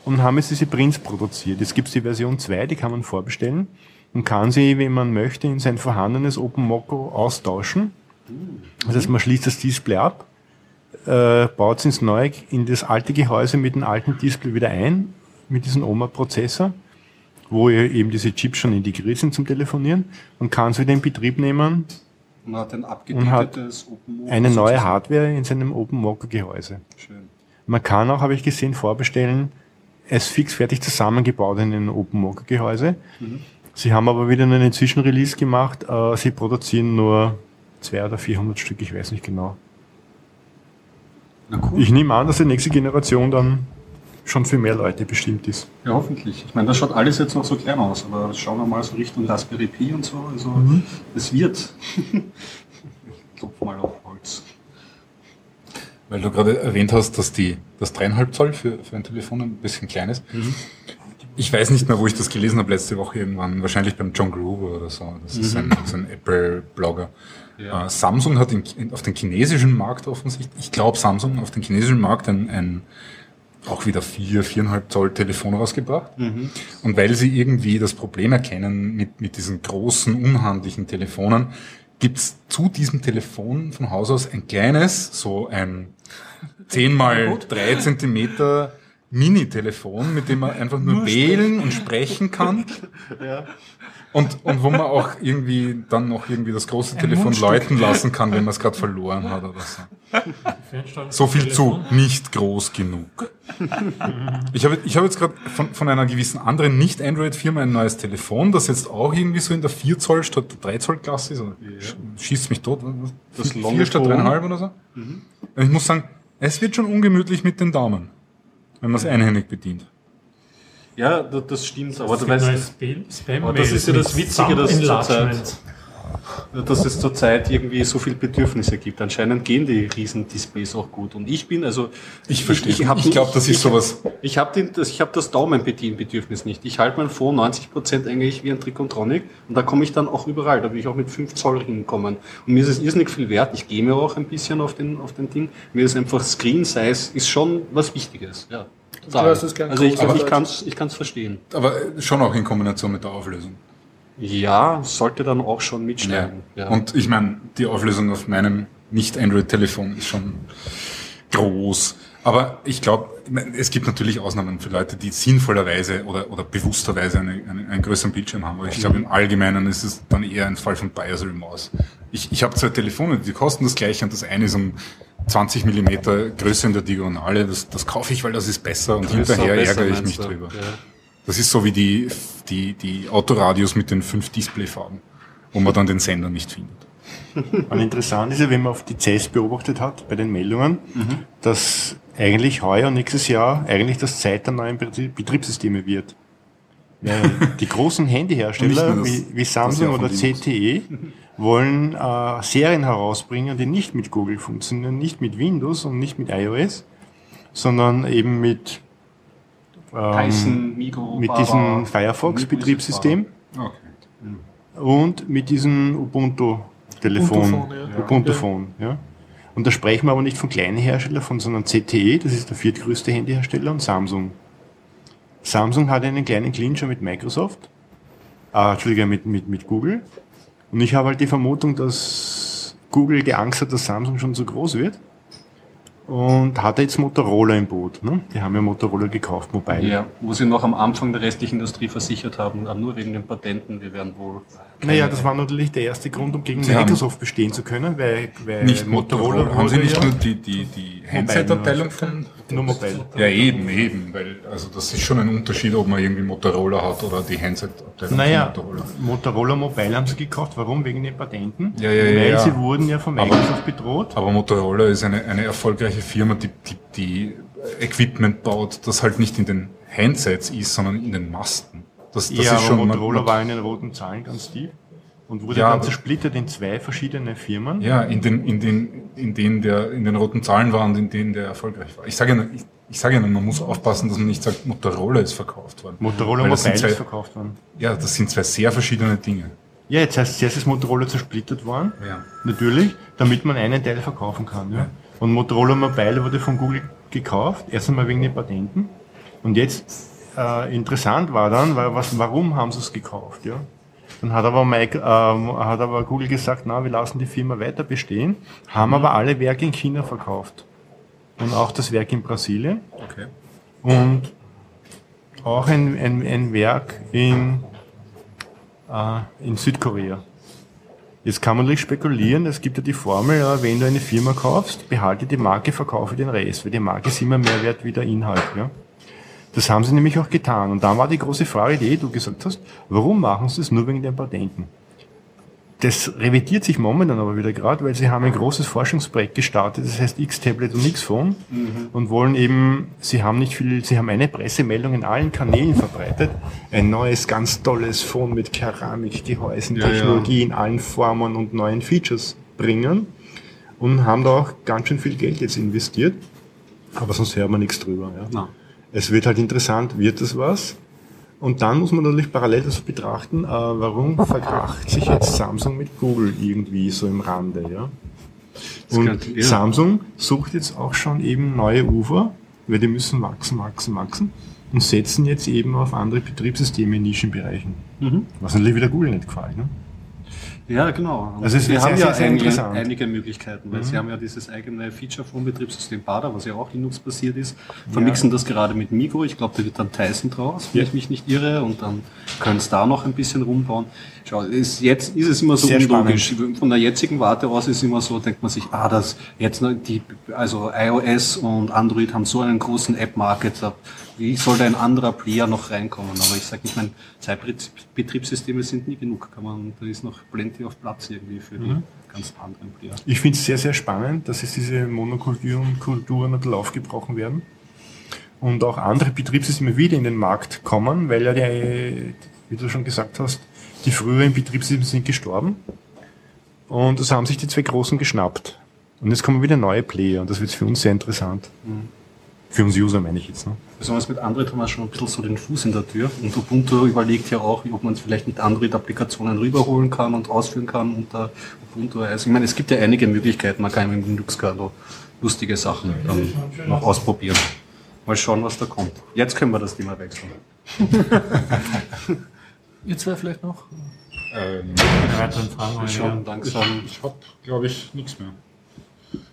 und haben jetzt diese Prints produziert. Jetzt gibt es die Version 2, die kann man vorbestellen und kann sie, wenn man möchte, in sein vorhandenes Open Mocha austauschen. Das heißt, man schließt das Display ab, äh, baut es ins neue, in das alte Gehäuse mit dem alten Display wieder ein, mit diesem OMA-Prozessor, wo eben diese Chips schon integriert sind zum Telefonieren und kann es wieder in Betrieb nehmen, Und hat ein Und hat abgebildetes Open Mocha eine neue. Hardware in seinem Open Mocha Gehäuse. Schön. Man kann auch, habe ich gesehen, vorbestellen, es fix fertig zusammengebaut in ein Open Mocha Gehäuse. Sie haben aber wieder einen Zwischenrelease gemacht. Äh, sie produzieren nur 200 oder 400 Stück, ich weiß nicht genau. Na cool. Ich nehme an, dass die nächste Generation dann schon für mehr Leute bestimmt ist. Ja, hoffentlich. Ich meine, das schaut alles jetzt noch so klein aus, aber schauen wir mal so Richtung Raspberry Pi und so. Also, es wird. (laughs) Klopf mal auf Holz. Weil du gerade erwähnt hast, dass die, das dreieinhalb Zoll für, für ein Telefon ein bisschen klein ist. Ich weiß nicht mehr, wo ich das gelesen habe letzte Woche irgendwann. Wahrscheinlich beim John Gruber oder so. Das ist ein, so ein Apple-Blogger. Ja. Äh, Samsung hat in, in, auf den chinesischen Markt offensichtlich, ich glaube Samsung auf den chinesischen Markt ein, ein auch wieder vier, viereinhalb Zoll Telefon rausgebracht. Und weil sie irgendwie das Problem erkennen mit, mit diesen großen, unhandlichen Telefonen, gibt's zu diesem Telefon von Haus aus ein kleines, so ein 10 mal 3 Zentimeter Mini-Telefon, mit dem man einfach nur, wählen und sprechen kann. Und, und wo man auch irgendwie dann noch irgendwie das große Telefon Mundstück. läuten lassen kann, wenn man es gerade verloren hat oder so. So viel zu nicht groß genug. Ich habe, ich habe jetzt gerade von, von einer gewissen anderen Nicht-Android-Firma ein neues Telefon, das jetzt auch irgendwie so in der 4 Zoll statt der 3 Zoll Klasse ist. Oder sch- Schießt mich tot. Das vier Longe statt Phone. 3,5 oder so. Und ich muss sagen, es wird schon ungemütlich mit den Daumen, wenn man es einhändig bedient. Ja, da- das stimmt, aber Es du weißt, Spam aber das ist ja das Witzige, dass zurzeit. Dass es zurzeit irgendwie so viel Bedürfnisse gibt. Anscheinend gehen die Riesendisplays auch gut. Und ich bin, also Ich verstehe. Ich, hab- glaube, das ist sowas. Ich habe das, ich hab das Daumenbedienbedürfnis nicht. Ich halte mein Phone 90% eigentlich wie ein Trikontronic und da komme ich dann auch überall. Da will ich auch mit 5 Zoll hinkommen. Und mir ist es irrsinnig viel wert. Ich gehe mir auch ein bisschen auf den, auf den Ding. Mir ist einfach Screen Size ist schon was Wichtiges. Ja, total. Du hast es gern also ich, ich kann es ich kann's verstehen. Aber schon auch in Kombination mit der Auflösung. Ja, sollte dann auch schon mitsteigen. Ja. Und ich meine, die Auflösung auf meinem Nicht-Android-Telefon ist schon groß. Aber ich glaube, es gibt natürlich Ausnahmen für Leute, die sinnvollerweise oder, oder bewussterweise eine, eine, einen größeren Bildschirm haben. Aber ich glaube, im Allgemeinen ist es dann eher ein Fall von Buyer's Remorse. Ich, ich habe zwei Telefone, die kosten das gleiche und das eine ist um 20 Millimeter größer in der Diagonale. Das, das kaufe ich, weil das ist besser und Größer, hinterher ärgere ich mich drüber. Ja. Das ist so wie die, die, die Autoradios mit den fünf Displayfarben, wo man dann den Sender nicht findet. (laughs) Und interessant ist ja, wenn man auf die CES beobachtet hat, bei den Meldungen, dass eigentlich heuer und nächstes Jahr eigentlich das Zeit der neuen Betrie- Betriebssysteme wird. Weil die großen Handyhersteller das- wie, wie Samsung oder. CTE wollen äh, Serien herausbringen, die nicht mit Google funktionieren, nicht mit Windows und nicht mit iOS, sondern eben mit, ähm, Tyson, Migo, mit Baba, diesem Firefox-Betriebssystem Okay. und mit diesem Ubuntu-Telefon. Ubuntu-Phone, ja. Ubuntu-Phone, ja. Und da sprechen wir aber nicht von kleinen Herstellern, von, sondern CTE, das ist der viertgrößte Handyhersteller, und Samsung. Samsung hat einen kleinen Clincher mit Microsoft, äh, Entschuldigung, mit, mit, mit Google. Und ich habe halt die Vermutung, dass Google geangst hat, dass Samsung schon zu groß wird. Und hat jetzt Motorola im Boot. Ne? Die haben ja Motorola gekauft, Mobile. Ja, wo sie noch am Anfang der restlichen Industrie versichert haben, nur wegen den Patenten, wir werden wohl. Naja, das war natürlich der erste Grund, um gegen Sie Microsoft bestehen zu können, weil, weil Nicht Motorola. Haben Sie nicht ja nur die, die, die Handset-Abteilung von... nur Mobile. Ja, eben, eben. Weil, also das ist schon ein Unterschied, ob man irgendwie Motorola hat oder die Handset-Abteilung Naja, von Motorola. Motorola Mobile haben sie gekauft. Warum? Wegen den Patenten. Ja, ja, ja, Weil ja. sie wurden ja von Aber- Microsoft bedroht. Aber Motorola ist eine, eine erfolgreiche Firma, die, die, die Equipment baut, das halt nicht in den Handsets ist, sondern in den Masten. Das, das ja, ist schon Motorola war in den roten Zahlen ganz tief und wurde Ja, dann zersplittert in zwei verschiedene Firmen. Ja, in den, in den, in denen der, in den roten Zahlen war und in denen der erfolgreich war. Ich sage Ihnen, ich, ich sage Ihnen, man muss aufpassen, dass man nicht sagt, Motorola ist verkauft worden. Motorola das Mobile zwei, ist verkauft worden. Ja, das sind zwei sehr verschiedene Dinge. Ja, jetzt heißt es, zuerst ist Motorola zersplittert worden. Ja. Natürlich, damit man einen Teil verkaufen kann. Ja. Und Motorola Mobile wurde von Google gekauft, erst einmal wegen den Patenten. Und jetzt äh, interessant war dann, weil was, warum haben sie es gekauft? Ja? Dann hat aber, Mike, ähm, hat aber Google gesagt, na, wir lassen die Firma weiter bestehen, haben aber alle Werke in China verkauft. Und auch das Werk in Brasilien. Okay. Und auch ein, ein, ein Werk in, äh, in Südkorea. Jetzt kann man natürlich spekulieren, es gibt ja die Formel, wenn du eine Firma kaufst, behalte die Marke, verkaufe den Rest, weil die Marke ist immer mehr wert wie der Inhalt. Ja. Das haben sie nämlich auch getan. Und dann war die große Frage, die eh du gesagt hast, warum machen sie es nur wegen den Patenten? Das revidiert sich momentan aber wieder gerade, weil sie haben ein großes Forschungsprojekt gestartet, das heißt X-Tablet und X-Phone und wollen eben, sie haben nicht viel, sie haben eine Pressemeldung in allen Kanälen verbreitet, ein neues, ganz tolles Phone mit Keramikgehäusen, Ja, ja. Technologie in allen Formen und neuen Features bringen und haben da auch ganz schön viel Geld jetzt investiert, aber sonst hört man nichts drüber. Ja. Es wird halt interessant, wird das was? Und dann muss man natürlich parallel das betrachten, äh, warum verkracht sich jetzt Samsung mit Google irgendwie so im Rande, ja? Und könnte- ja. Samsung sucht jetzt auch schon eben neue Ufer, weil die müssen wachsen, wachsen, wachsen und setzen jetzt eben auf andere Betriebssysteme in Nischenbereichen. Mhm. Was natürlich wieder Google nicht gefällt. Ne? Ja, genau. Und Also es wird haben sehr, ja sehr, einige. Mhm. einige Möglichkeiten, weil sie haben ja dieses eigene Feature-Phone-Betriebssystem BADA, was ja auch Linux-basiert ist, vermixen das gerade mit Migo. Ich glaube, da wird dann Tyson draus, wenn Ja. ich mich nicht irre, und dann können es da noch ein bisschen rumbauen. Schau, ist, jetzt ist es immer so Sehr unlogisch. Von der jetzigen Warte aus ist immer so, denkt man sich, ah, das jetzt die, also iOS und Android haben so einen großen App-Market, wie soll da ein anderer Player noch reinkommen? Aber ich sage, ich meine, zwei Betriebs- Betriebssysteme sind nie genug. Kann man, da ist noch plenty auf Platz irgendwie für die ganz anderen Player. Ich finde es sehr, sehr spannend, dass jetzt diese Monokulturen Kulturen ein bisschen aufgebrochen werden und auch andere Betriebssysteme wieder in den Markt kommen, weil ja die, wie du schon gesagt hast, die früheren Betriebssysteme sind gestorben und das haben sich die zwei Großen geschnappt. Und jetzt kommen wieder neue Player und das wird für uns sehr interessant. Für uns User meine ich jetzt. Ne? Besonders mit Android haben wir schon ein bisschen so den Fuß in der Tür. Und Ubuntu überlegt ja auch, ob man es vielleicht mit Android-Applikationen rüberholen kann und ausführen kann unter Ubuntu. Also ich meine, es gibt ja einige Möglichkeiten. Man kann mit dem Linux-Kernel lustige Sachen dann noch ausprobieren. Mal schauen, was da kommt. Jetzt können wir das Thema wechseln. (laughs) Ihr zwei vielleicht noch? Ähm, langsam. ich habe, glaube ich, nichts mehr.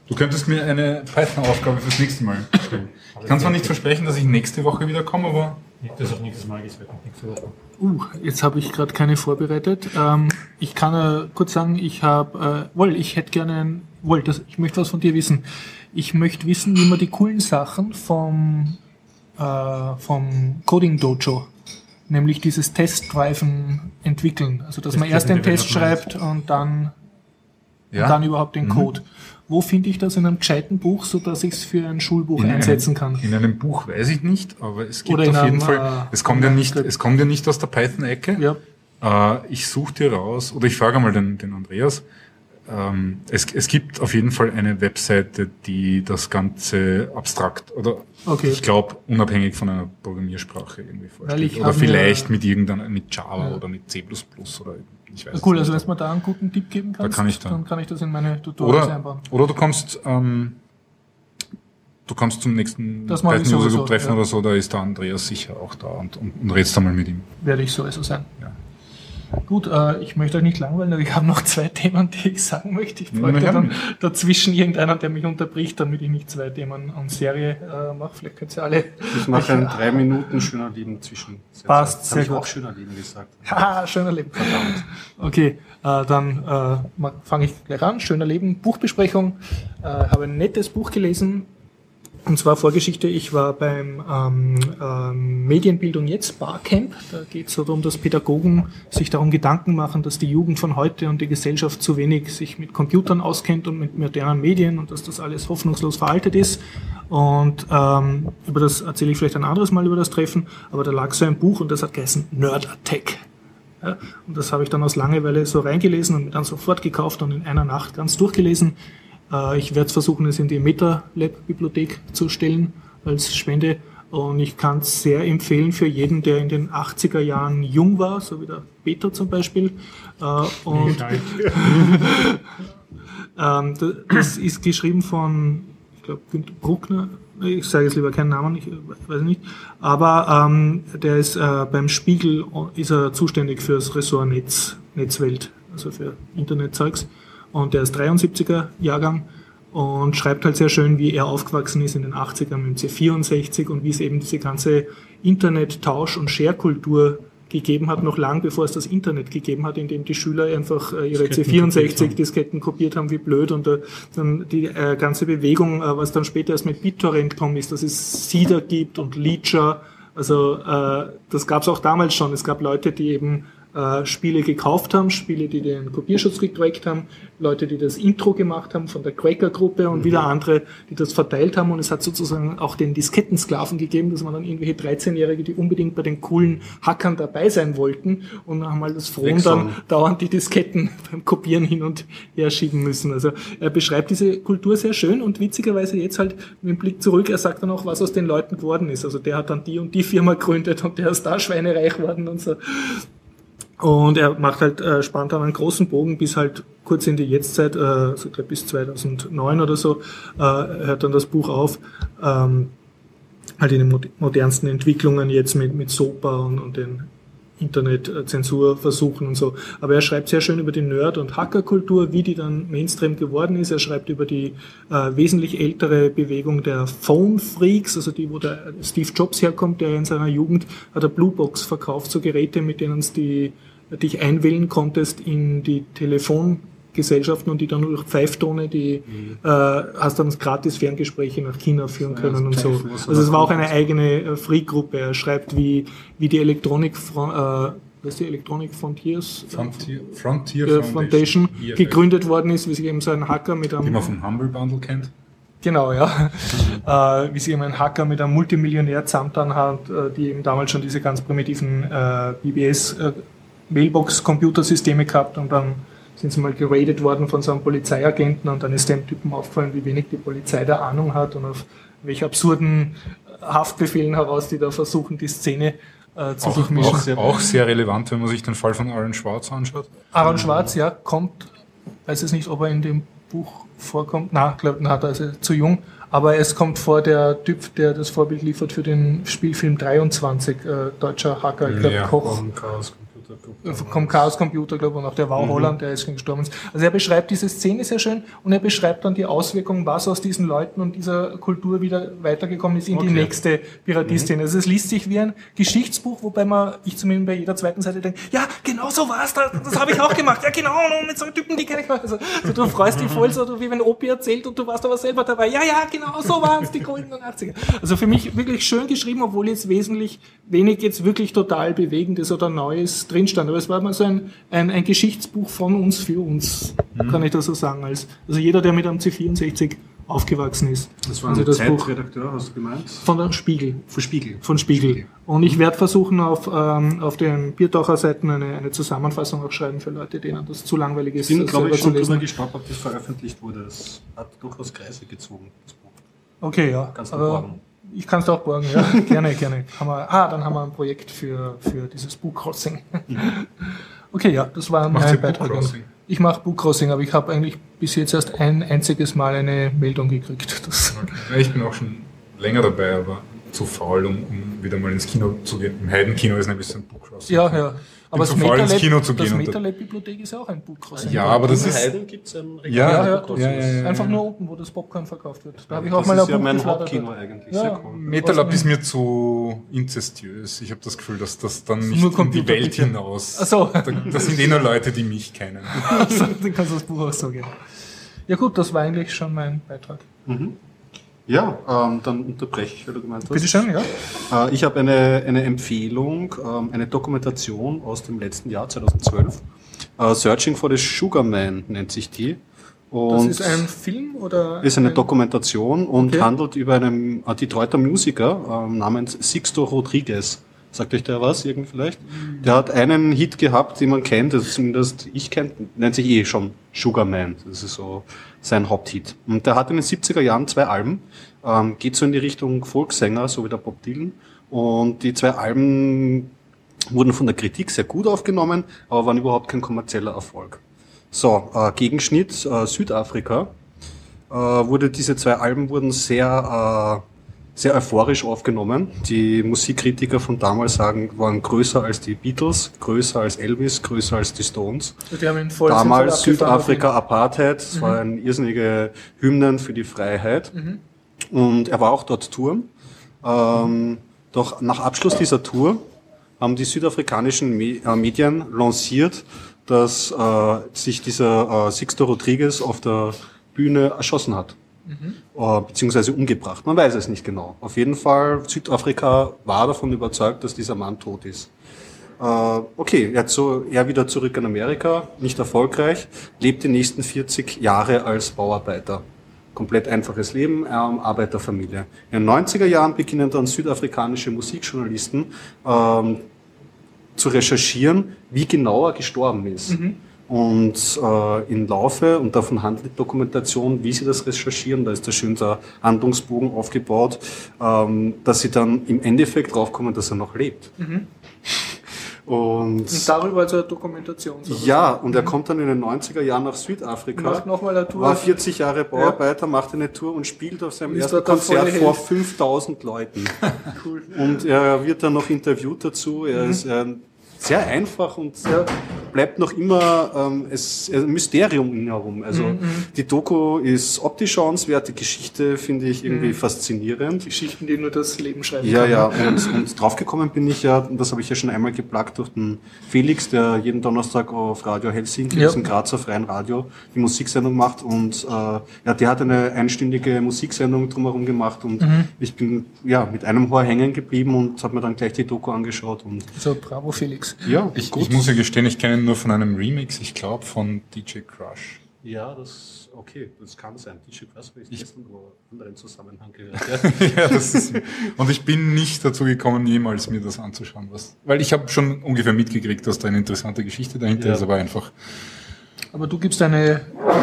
Du könntest mir eine Python-Aufgabe fürs nächste Mal stellen. Ich kann zwar nicht versprechen, dass ich nächste Woche wieder komme, aber Das auf nächstes Mal. Nächste Woche. Uh, jetzt habe ich gerade keine vorbereitet. Ähm, ich kann äh, kurz sagen, ich habe, äh, wohl, ich hätte gerne, ein, wohl, das, ich möchte was von dir wissen. Ich möchte wissen, wie man die coolen Sachen vom, äh, vom Coding Dojo, nämlich dieses Testdriven entwickeln. Also, dass man erst den Test schreibt und dann, ja. und dann überhaupt den Code. Wo finde ich das in einem gescheiten Buch, so dass ich es für ein Schulbuch in einsetzen einem, kann? In einem Buch weiß ich nicht, aber es gibt Oder auf jeden einem, Fall, äh, es kommt ja nicht, es kommt ja nicht aus der Python-Ecke. Ja. Äh, ich suche dir raus, oder ich frage mal den, den Andreas. Ähm, es, es gibt auf jeden Fall eine Webseite, die das Ganze abstrakt oder Okay. ich glaube unabhängig von einer Programmiersprache irgendwie vorstellt. Oder vielleicht mit irgendeiner, mit Java oder mit C++ oder ich weiß Cool, nicht. also wenn du mir da einen guten Tipp geben kannst, kann ich da. dann kann ich das in meine Tutorials oder, einbauen. oder du kommst, ähm, du kommst zum nächsten Das mache ich Python User sowieso, Group Treffen ja. oder so, da ist der Andreas sicher auch da und, und, und redst einmal mit ihm. Werde ich sowieso sein. Ja. Gut, äh, ich möchte euch nicht langweilen, aber ich habe noch zwei (laughs) Themen, die ich sagen möchte. Ich bräuchte her dann dazwischen irgendeinen, der mich unterbricht, damit ich nicht zwei Themen und Serie äh, mache. Vielleicht könnt ihr alle. Ich mache ein (laughs) drei Minuten schöner Leben zwischen. Passt, sehr ich gut. auch schöner Leben gesagt. (laughs) Haha, schöner Leben. Okay, äh, dann äh, fange ich gleich an. Schöner Leben, Buchbesprechung. Äh, habe ein nettes Buch gelesen. Und zwar Vorgeschichte, ich war beim ähm, ähm, Medienbildung jetzt Barcamp. Da geht es darum, dass Pädagogen sich darum Gedanken machen, dass die Jugend von heute und die Gesellschaft zu wenig sich mit Computern auskennt und mit modernen Medien und dass das alles hoffnungslos veraltet ist. Und ähm, über das erzähle ich vielleicht ein anderes Mal über das Treffen, aber da lag so ein Buch und das hat geheißen Nerd Attack. Ja, und das habe ich dann aus Langeweile so reingelesen und mir dann sofort gekauft und in einer Nacht ganz durchgelesen. Äh, ich werde versuchen, es in die MetaLab-Bibliothek zu stellen als Spende. Und ich kann es sehr empfehlen für jeden, der in den 80er Jahren jung war, so wie der Peter zum Beispiel. Äh, und (laughs) ähm, da- das ist geschrieben von, ich glaube, Günter Bruckner. Ich sage jetzt lieber keinen Namen, ich weiß nicht. Aber ähm, der ist äh, beim Spiegel ist er zuständig für das Ressort Netz, Netzwelt, also für Internetzeugs. Und der ist 73er Jahrgang und schreibt halt sehr schön, wie er aufgewachsen ist in den 80ern mit dem C64 und wie es eben diese ganze Internet-Tausch- und Share-Kultur gegeben hat, noch lang bevor es das Internet gegeben hat, in dem die Schüler einfach äh, ihre Disketten kopiert haben. C64-Disketten kopiert haben, wie blöd. Und äh, dann die äh, ganze Bewegung, äh, was dann später erst mit BitTorrent gekommen ist, dass es Seeder gibt und Leecher. Also äh, das gab es auch damals schon. Es gab Leute, die eben äh, Spiele gekauft haben, Spiele, die den Kopierschutz gecrackt haben, Leute, die das Intro gemacht haben von der Cracker-Gruppe und wieder andere, die das verteilt haben. Und es hat sozusagen auch den Diskettensklaven gegeben, dass man dann irgendwelche 13-Jährige, die unbedingt bei den coolen Hackern dabei sein wollten und haben halt das Frohen dann dauernd die Disketten (laughs) beim Kopieren hin und her schieben müssen. Also er beschreibt diese Kultur sehr schön und witzigerweise jetzt halt mit dem Blick zurück, er sagt dann auch, was aus den Leuten geworden ist. Also der hat dann die und die Firma gegründet und der ist da schweinereich worden und so. Und er macht halt, äh, spannt dann einen großen Bogen bis halt kurz in die Jetztzeit, äh, so glaub bis 2009 oder so, äh, hört dann das Buch auf, ähm, halt in den mod- modernsten Entwicklungen jetzt mit, mit SOPA und, und den Internet-Zensurversuchen und so. Aber er schreibt sehr schön über die Nerd- und Hackerkultur, wie die dann Mainstream geworden ist. Er schreibt über die äh, wesentlich ältere Bewegung der Phone-Freaks, also die, wo der Steve Jobs herkommt, der in seiner Jugend hat er Bluebox verkauft, so Geräte, mit denen es die, dich einwählen konntest in die Telefongesellschaften und die dann durch Pfeiftone, die äh, hast dann gratis Ferngespräche nach China führen können und so. Also es war auch eine eigene äh, Freak-Gruppe. Er schreibt, wie, wie die Elektronik, äh, was die Elektronik Frontiers Frontier, Frontier äh, Foundation IFF, gegründet worden ist, wie sich eben so ein Hacker mit einem man vom Humble Bundle kennt. Genau, ja. (laughs) äh, wie sich eben ein Hacker mit einem Multimillionär zusammengetan hat, äh, die eben damals schon diese ganz primitiven äh, BBS Mailbox-Computersysteme gehabt und dann sind sie mal geradet worden von so einem Polizeiagenten und dann ist dem Typen aufgefallen, wie wenig die Polizei da Ahnung hat und auf welche absurden Haftbefehlen heraus die da versuchen, die Szene äh, zu Auch, durchmischen. auch, sehr, auch sehr relevant, wenn man sich den Fall von Aaron Schwartz anschaut. Aaron Schwarz, ja, kommt, weiß es nicht, ob er in dem Buch vorkommt. Na, glaube, na, da ist er zu jung. Aber es kommt vor der Typ, der das Vorbild liefert für den Spielfilm 23, äh, deutscher Hacker, ich glaube Ja. Koch. Computer Group. Äh, Vom Chaos Computer, glaube ich, und auch der war Holland, der ist gestorben ist. Also er beschreibt diese Szene sehr schön und er beschreibt dann die Auswirkungen, was aus diesen Leuten und dieser Kultur wieder weitergekommen ist in die Okay. nächste Piratie-Szene. Also es liest sich wie ein Geschichtsbuch, wobei man, ich zumindest bei jeder zweiten Seite denke, ja, genau so war's, das, das habe ich auch gemacht, ja genau, und mit so Typen, die kenne ich auch. Also, so, du freust dich voll, so wie wenn Opi erzählt und du warst aber selber dabei. Ja, ja, genau so waren's, die goldenen 80er. Also für mich wirklich schön geschrieben, obwohl jetzt wesentlich wenig jetzt wirklich total Bewegendes oder Neues drin stand. Aber es war mal so ein, ein, ein Geschichtsbuch von uns für uns, kann ich das so sagen. Als, also jeder, der mit einem C64 aufgewachsen ist. Das war Also ein das Buch Zeitredakteur, hast du gemeint? von der Spiegel. Von Spiegel. Von Spiegel. Und ich werde versuchen, auf, ähm, auf den Biertaucher-Seiten eine, eine Zusammenfassung auch schreiben für Leute, denen das zu langweilig ist, Ich bin, das glaube ich, schon drüber lesen. gestolpert, bis veröffentlicht wurde. Es hat durchaus Kreise gezogen, das Buch. Okay, ja. Aber borgen. Ich kann es auch borgen, ja. (laughs) gerne, gerne. Haben wir, ah, dann haben wir ein Projekt für, für dieses Book Crossing. (laughs) Okay, ja, das war Macht mein Beitrag. Bookcrossing? Ich mache Bookcrossing, aber ich habe eigentlich bis jetzt erst ein einziges Mal eine Meldung gekriegt. (laughs) Ja, Ich bin auch schon länger dabei, aber zu faul, um, um wieder mal ins Kino zu gehen. Im Heidenkino ist ein bisschen Bookcrossing. ja, ja. Aber das ins MetaLab, Kino zu das gehen und- MetaLab-Bibliothek ist ja auch ein Bookcrossing. Ja, aber das ist. Heiden gibt es ein Ja, ja, ja, ja, ja, ja. Einfach nur unten, wo das Popcorn verkauft wird. Da habe ich auch Das mal ist ein ja Buch mein geflattert. Hauptkino eigentlich. Ja. Sehr cool. Metalab ist mir zu inzestiös. Ich habe das Gefühl, dass das dann nicht Nur in die Welt bitte. hinaus. Ach so. Da- Das sind eh nur Leute, die mich kennen. Also, (laughs) dann kannst du das Buch auch so geben. Ja gut, das war eigentlich schon mein Beitrag. Ja, ähm, dann unterbreche ich, weil du gemeint hast. Bitte schön, ja. Äh, ich habe eine, eine Empfehlung, ähm, eine Dokumentation aus dem letzten Jahr, 2012. Äh, Searching for the Sugar Man nennt sich die. Das Und ist ein Film oder? ist eine ein- Dokumentation und Okay. handelt über einen äh, Detroiter Musiker ähm, namens Sixto Rodriguez. Sagt euch der was, irgendwie vielleicht? Der hat einen Hit gehabt, den man kennt, das zumindest ich kennt, nennt sich eh schon Sugar Man. Das ist so sein Haupthit. Und der hat in den 70er Jahren zwei Alben, ähm, geht so in die Richtung Volkssänger, so wie der Bob Dylan. Und die zwei Alben wurden von der Kritik sehr gut aufgenommen, aber waren überhaupt kein kommerzieller Erfolg. So, äh, Gegenschnitt äh, Südafrika äh, wurde diese zwei Alben wurden sehr äh, sehr euphorisch aufgenommen. Die Musikkritiker von damals sagen, waren größer als die Beatles, größer als Elvis, größer als die Stones. Die haben ihn voll Damals Südafrika Apartheid, das war ein irrsinnige Hymnen für die Freiheit. Und er war auch dort touren. Ähm, doch nach Abschluss dieser Tour haben die südafrikanischen Me äh, Medien lanciert, dass äh, sich dieser äh, Sixto Rodriguez auf der Bühne erschossen hat. Äh, beziehungsweise umgebracht. Man weiß es nicht genau. Auf jeden Fall, Südafrika war davon überzeugt, dass dieser Mann tot ist. Äh, okay, jetzt so er wieder zurück in Amerika, nicht erfolgreich, lebt die nächsten 40 Jahre als Bauarbeiter. Komplett einfaches Leben, ähm, Arbeiterfamilie. In den 90er Jahren beginnen dann südafrikanische Musikjournalisten ähm, zu recherchieren, wie genau er gestorben ist. Und äh, im Laufe, und davon handelt die Dokumentation, wie sie das recherchieren, da ist da schön der Handlungsbogen aufgebaut, ähm, dass sie dann im Endeffekt draufkommen, dass er noch lebt. Und Und darüber also eine Dokumentation. sozusagen. ja, und er kommt dann in den 90er Jahren nach Südafrika. Macht nochmal eine Tour. War 40 Jahre Bauarbeiter, macht eine Tour und spielt auf seinem ersten Konzert vor Held. 5000 Leuten. (laughs) Cool. Und er wird dann noch interviewt dazu. Er ist äh, sehr einfach und Ja. bleibt noch immer ähm, es, ein Mysterium um ihn herum. Also die Doku ist optisch schauenswert, die Geschichte finde ich irgendwie faszinierend. Geschichten, die nur das Leben schreiben Ja, kann. ja, und, und draufgekommen bin ich ja, und das habe ich ja schon einmal geplagt durch den Felix, der jeden Donnerstag auf Radio Helsinki, Ja. diesem Grazer freien Radio, die Musiksendung macht und äh, ja, der hat eine einstündige Musiksendung drumherum gemacht und Mhm. ich bin ja mit einem Ohr hängen geblieben und habe mir dann gleich die Doku angeschaut und So, bravo Felix. Ja, Ich, ich muss ja gestehen, ich kenne ihn nur von einem Remix, ich glaube von DJ Crush. Ja, das, okay, das kann sein. DJ Crush habe ich gestern wo anderen Zusammenhang gehört. (laughs) Ja. ja, das ist, und ich bin nicht dazu gekommen, jemals mir das anzuschauen. Was, weil ich habe schon ungefähr mitgekriegt, dass da eine interessante Geschichte dahinter Ja. ist, aber einfach Aber du gibst eine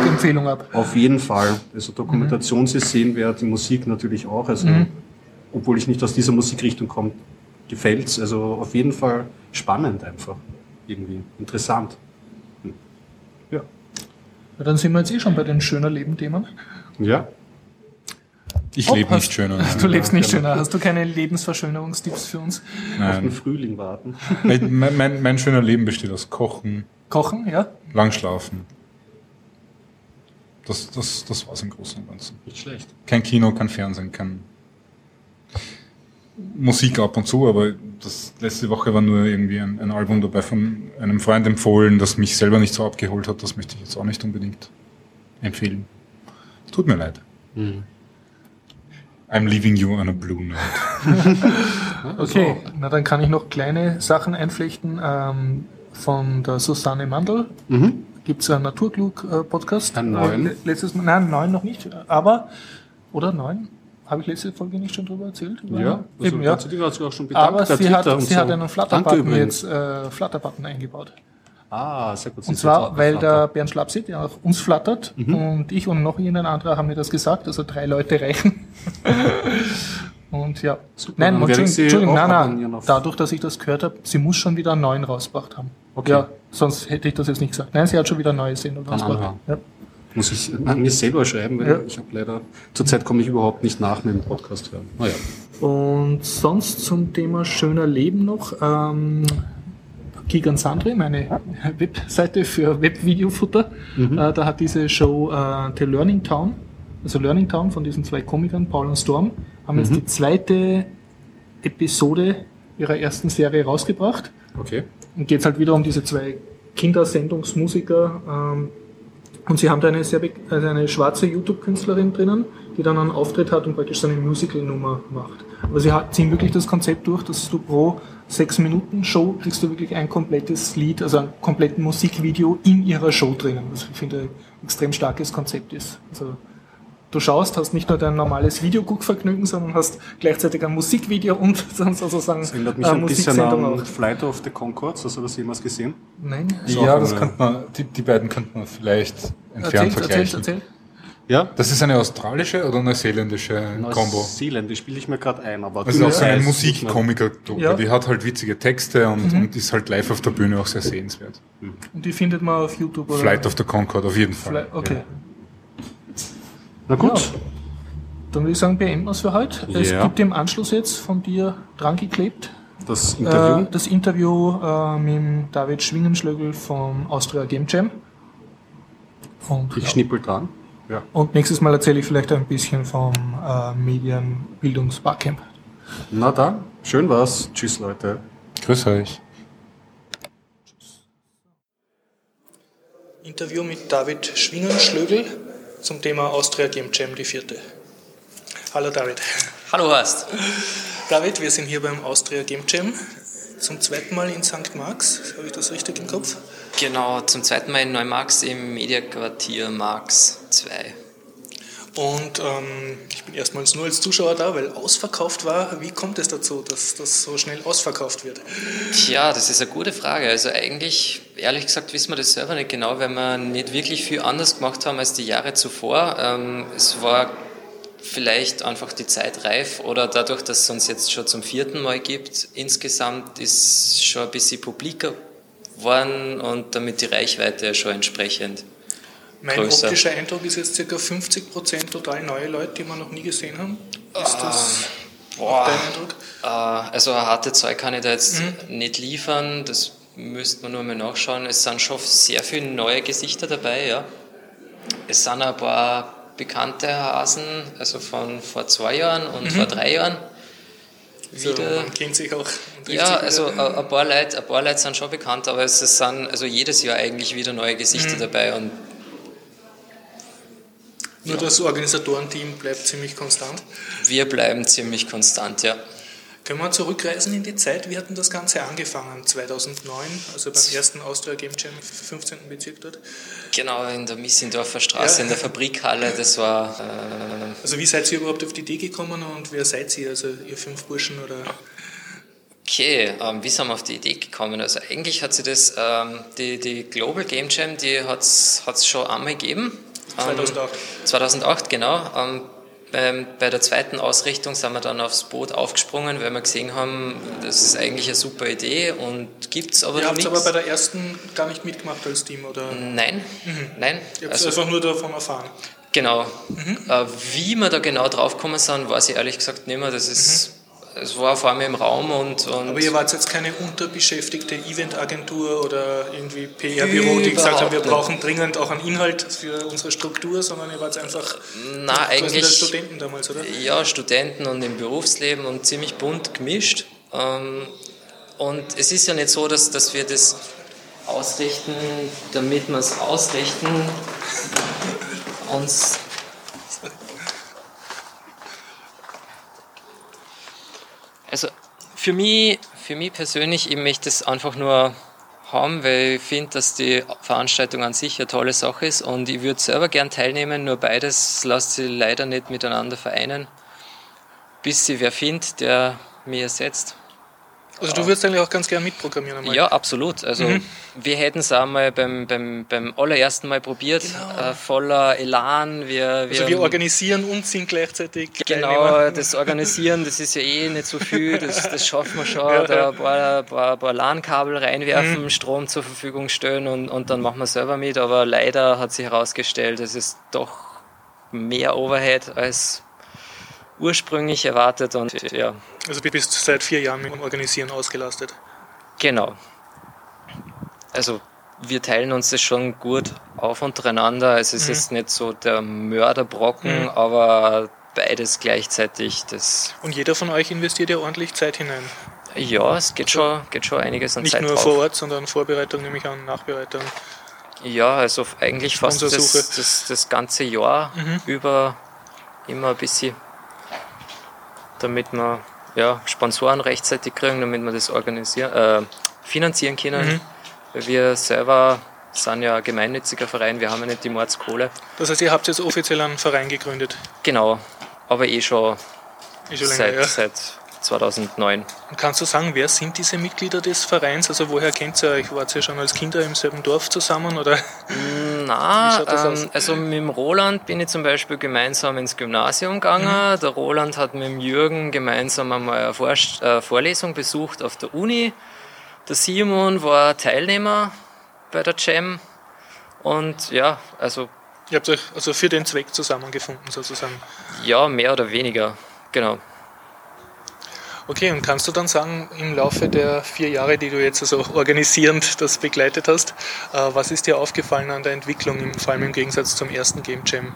Empfehlung ab. Auf jeden Fall. Also Dokumentation ist sehenswert, die Musik natürlich auch. Also, obwohl ich nicht aus dieser Musikrichtung komme, gefällt's. Also auf jeden Fall spannend einfach. Irgendwie. Interessant. Hm. Ja. Ja, dann sind wir jetzt eh schon bei den schöner Leben-Themen. Ja. ich lebe hast- nicht schöner. (laughs) Du lebst nicht schöner. Hast du keine Lebensverschönerungstipps für uns? Auf den Nein. Frühling warten. mein, mein, mein schöner Leben besteht aus Kochen, Kochen, ja? lang schlafen. Das, das, das war's im Großen und Ganzen. Nicht schlecht. Kein Kino, kein Fernsehen, kein Musik ab und zu, aber das letzte Woche war nur irgendwie ein, ein Album dabei von einem Freund empfohlen, das mich selber nicht so abgeholt hat. Das möchte ich jetzt auch nicht unbedingt empfehlen. Tut mir leid. I'm leaving you on a blue note. (laughs) Okay, na dann kann ich noch kleine Sachen einflechten. Ähm, von der Susanne Mandl gibt es einen Naturklug-Podcast. Einen neuen? Äh, letztes Mal, nein, neun noch nicht, aber, oder neun? Habe ich letzte Folge nicht schon drüber erzählt? Über- Ja, also Eben, ja. hat auch schon bedankt. Aber sie hat, und sie so. hat einen Flutter-Button jetzt, äh, Flutter-Button eingebaut. Ah, sehr gut. Und zwar, weil der Bernd Schlapsit ja auch uns flattert Mhm. und ich und noch irgendein anderer haben mir das gesagt, also drei Leute reichen. (laughs) und ja. Super, nein, ich Entschuldigung, nein, nein, dadurch, dass ich das gehört habe, sie muss schon wieder einen neuen rausgebracht haben. Okay. Ja, sonst hätte ich das jetzt nicht gesagt. Nein, sie hat schon wieder neue Sendung rausgebracht. Ja. Muss ich an mir selber schreiben, weil Ja. ich habe leider, zurzeit komme ich überhaupt nicht nach mit dem Podcast hören. Naja. Und sonst zum Thema schöner Leben noch. Ähm, Gigan Sandri, meine Webseite für Webvideofutter, äh, da hat diese Show äh, The Learning Town, also Learning Town von diesen zwei Komikern, Paul und Storm, haben jetzt die zweite Episode ihrer ersten Serie rausgebracht. Okay. Und geht halt wieder um diese zwei Kindersendungsmusiker. Ähm, und sie haben da eine, sehr also eine schwarze YouTube-Künstlerin drinnen, die dann einen Auftritt hat und praktisch so eine Musical-Nummer macht. Aber sie ziehen wirklich das Konzept durch, dass du pro sechs Minuten Show kriegst du wirklich ein komplettes Lied, also ein komplettes Musikvideo in ihrer Show drinnen. Was ich finde ein extrem starkes Konzept ist. Also du schaust, hast nicht nur dein normales Videoguckvergnügen, sondern hast gleichzeitig ein Musikvideo und (laughs) dann sozusagen Das erinnert mich eine ein bisschen Musiksendung an. Flight of the Concords. Hast du das jemals gesehen? Nein? Ist auch Ja, das könnte man, die, die beiden könnte man vielleicht entfernt Erzähl, erzähl, vergleichen. erzähl. Ja. Das ist eine australische oder neuseeländische Combo? Neuseeland, die spiele ich mir gerade ein, aber Also auch so eine eine Musikkomiker-Truppe, Ja. die hat halt witzige Texte und, und ist halt live auf der Bühne auch sehr sehenswert. Und die findet man auf YouTube oder? Flight of the Concord auf jeden Fall. Fly- Okay. Na gut. Ja. Dann würde ich sagen, beenden wir es für heute. Es Ja. gibt im Anschluss jetzt von dir dran geklebt Das Interview. äh, das Interview äh, mit dem David Schwingenschlögel vom Austria Game Jam. Und, ich ja. schnippel dran. Ja. Und nächstes Mal erzähle ich vielleicht ein bisschen vom äh, Medienbildungsbarcamp. Na dann, schön war's. Tschüss, Leute. Grüß euch. Interview mit David Schwingenschlögel zum Thema Austria Game Jam, die vierte. Hallo David. Hallo Horst. David, wir sind hier beim Austria Game Jam. Zum zweiten Mal in St. Marx. Habe ich das richtig im Kopf? Genau, zum zweiten Mal in Neumarx im Mediaquartier Marx 2. Und ähm, ich bin erstmals nur als Zuschauer da, weil ausverkauft war. Wie kommt es dazu, dass das so schnell ausverkauft wird? Tja, das ist eine gute Frage. Also eigentlich, ehrlich gesagt, wissen wir das selber nicht genau, weil wir nicht wirklich viel anders gemacht haben als die Jahre zuvor. Ähm, es war vielleicht einfach die Zeit reif oder dadurch, dass es uns jetzt schon zum vierten Mal gibt. Insgesamt ist schon ein bisschen publiker geworden und damit die Reichweite schon entsprechend. Mein Größer. optischer Eindruck ist jetzt ca. 50% total neue Leute, die wir noch nie gesehen haben. Ist das Boah. dein Eindruck? Äh, Also harte Zahl kann ich da jetzt nicht liefern, das müsste man nur mal nachschauen. Es sind schon sehr viele neue Gesichter dabei, ja. Es sind ein paar bekannte Hasen, also von vor zwei Jahren und vor drei Jahren. Wieder. man kennt sich auch. Ja, also ein ein paar, Leute, ein paar Leute sind schon bekannt, aber es sind also jedes Jahr eigentlich wieder neue Gesichter dabei und Nur das Organisatorenteam bleibt ziemlich konstant. wir bleiben ziemlich konstant, ja. Können wir zurückreisen in die Zeit? Wie hat denn das Ganze angefangen? 2009, also beim ersten Austria Game Jam, 15. Bezirk dort. Genau, in der Missindorfer Straße, Ja. in der Fabrikhalle, das war äh, Also wie seid ihr überhaupt auf die Idee gekommen und wer seid ihr? Also ihr fünf Burschen oder... Okay, ähm, wie sind wir auf die Idee gekommen? Also eigentlich hat sie das, ähm, die, die Global Game Jam, die hat es schon einmal gegeben. Ähm, 2008. 2008, genau. Ähm, bei der zweiten Ausrichtung sind wir dann aufs Boot aufgesprungen, weil wir gesehen haben, das ist eigentlich eine super Idee und gibt es aber Ihr noch habt aber bei der ersten gar nicht mitgemacht als Team, oder? Nein, nein. Ihr habt Also, einfach nur davon erfahren. Genau. Äh, wie wir da genau draufgekommen sind, weiß ich ehrlich gesagt nicht mehr. Das ist, es war vor allem im Raum und, und Aber ihr wart jetzt keine unterbeschäftigte Eventagentur oder irgendwie PR-Büro, die gesagt haben, wir nicht. brauchen dringend auch einen Inhalt für unsere Struktur, sondern ihr wart einfach Na, eigentlich- Studenten damals, oder? Ja, Studenten und im Berufsleben und ziemlich bunt gemischt. Ähm, Und es ist ja nicht so, dass, dass wir das ausrichten, damit wir es ausrichten. Uns also für mich, für mich persönlich, ich möchte es einfach nur haben, weil ich finde, dass die Veranstaltung an sich eine tolle Sache ist und ich würde selber gern teilnehmen, nur beides lässt sich leider nicht miteinander vereinen, bis sie wer findet, der mir ersetzt. Also du würdest eigentlich auch ganz gern mitprogrammieren einmal. Ja, absolut. Also Mhm. wir hätten es einmal beim, beim, beim allerersten Mal probiert, äh, voller Elan. Wir, wir, Genau. Also wir organisieren und sind gleichzeitig Genau, das Organisieren, das ist ja eh nicht so viel, das, das schaffen wir schon. Ja, da ein paar, paar, paar LAN-Kabel reinwerfen, Mhm. Strom zur Verfügung stellen und, und dann machen wir selber mit. Aber leider hat sich herausgestellt, es ist doch mehr Overhead als ursprünglich erwartet. Und ja, Also du bist seit vier Jahren mit dem Organisieren ausgelastet. Genau. Also wir teilen uns das schon gut auf untereinander. Es ist Mhm. jetzt nicht so der Mörderbrocken, Mhm. aber beides gleichzeitig. Das, Und jeder von euch investiert ja ordentlich Zeit hinein. ja, es geht schon, geht schon einiges an Nicht Zeit nur drauf. vor Ort, sondern Vorbereitung, nehme ich an, Nachbereitung. Ja, also eigentlich fast das, das, das ganze Jahr Mhm. über immer ein bisschen, damit wir ja, Sponsoren rechtzeitig kriegen, damit wir das organisieren, äh, finanzieren können. Mhm. Wir selber sind ja ein gemeinnütziger Verein, wir haben ja nicht die Mordskohle. Das heißt, ihr habt jetzt offiziell einen Verein gegründet. Genau, aber eh schon, Ist schon länger, seit, ja. seit 2009. Und kannst du sagen, wer sind diese Mitglieder des Vereins? Also woher kennt ihr euch? Wart ihr schon als Kinder im selben Dorf zusammen? Oder? (laughs) Na, ähm, also mit dem Roland bin ich zum Beispiel gemeinsam ins Gymnasium gegangen. Mhm. Der Roland hat mit dem Jürgen gemeinsam einmal eine Vor äh, Vorlesung besucht auf der Uni. Der Simon war Teilnehmer bei der Jam. Und ja, also Ihr habt euch also für den Zweck zusammengefunden sozusagen. ja, mehr oder weniger. Genau. Okay, und kannst du dann sagen, im Laufe der vier Jahre, die du jetzt also organisierend das begleitet hast, äh, was ist dir aufgefallen an der Entwicklung, vor allem im Gegensatz zum ersten Game Jam?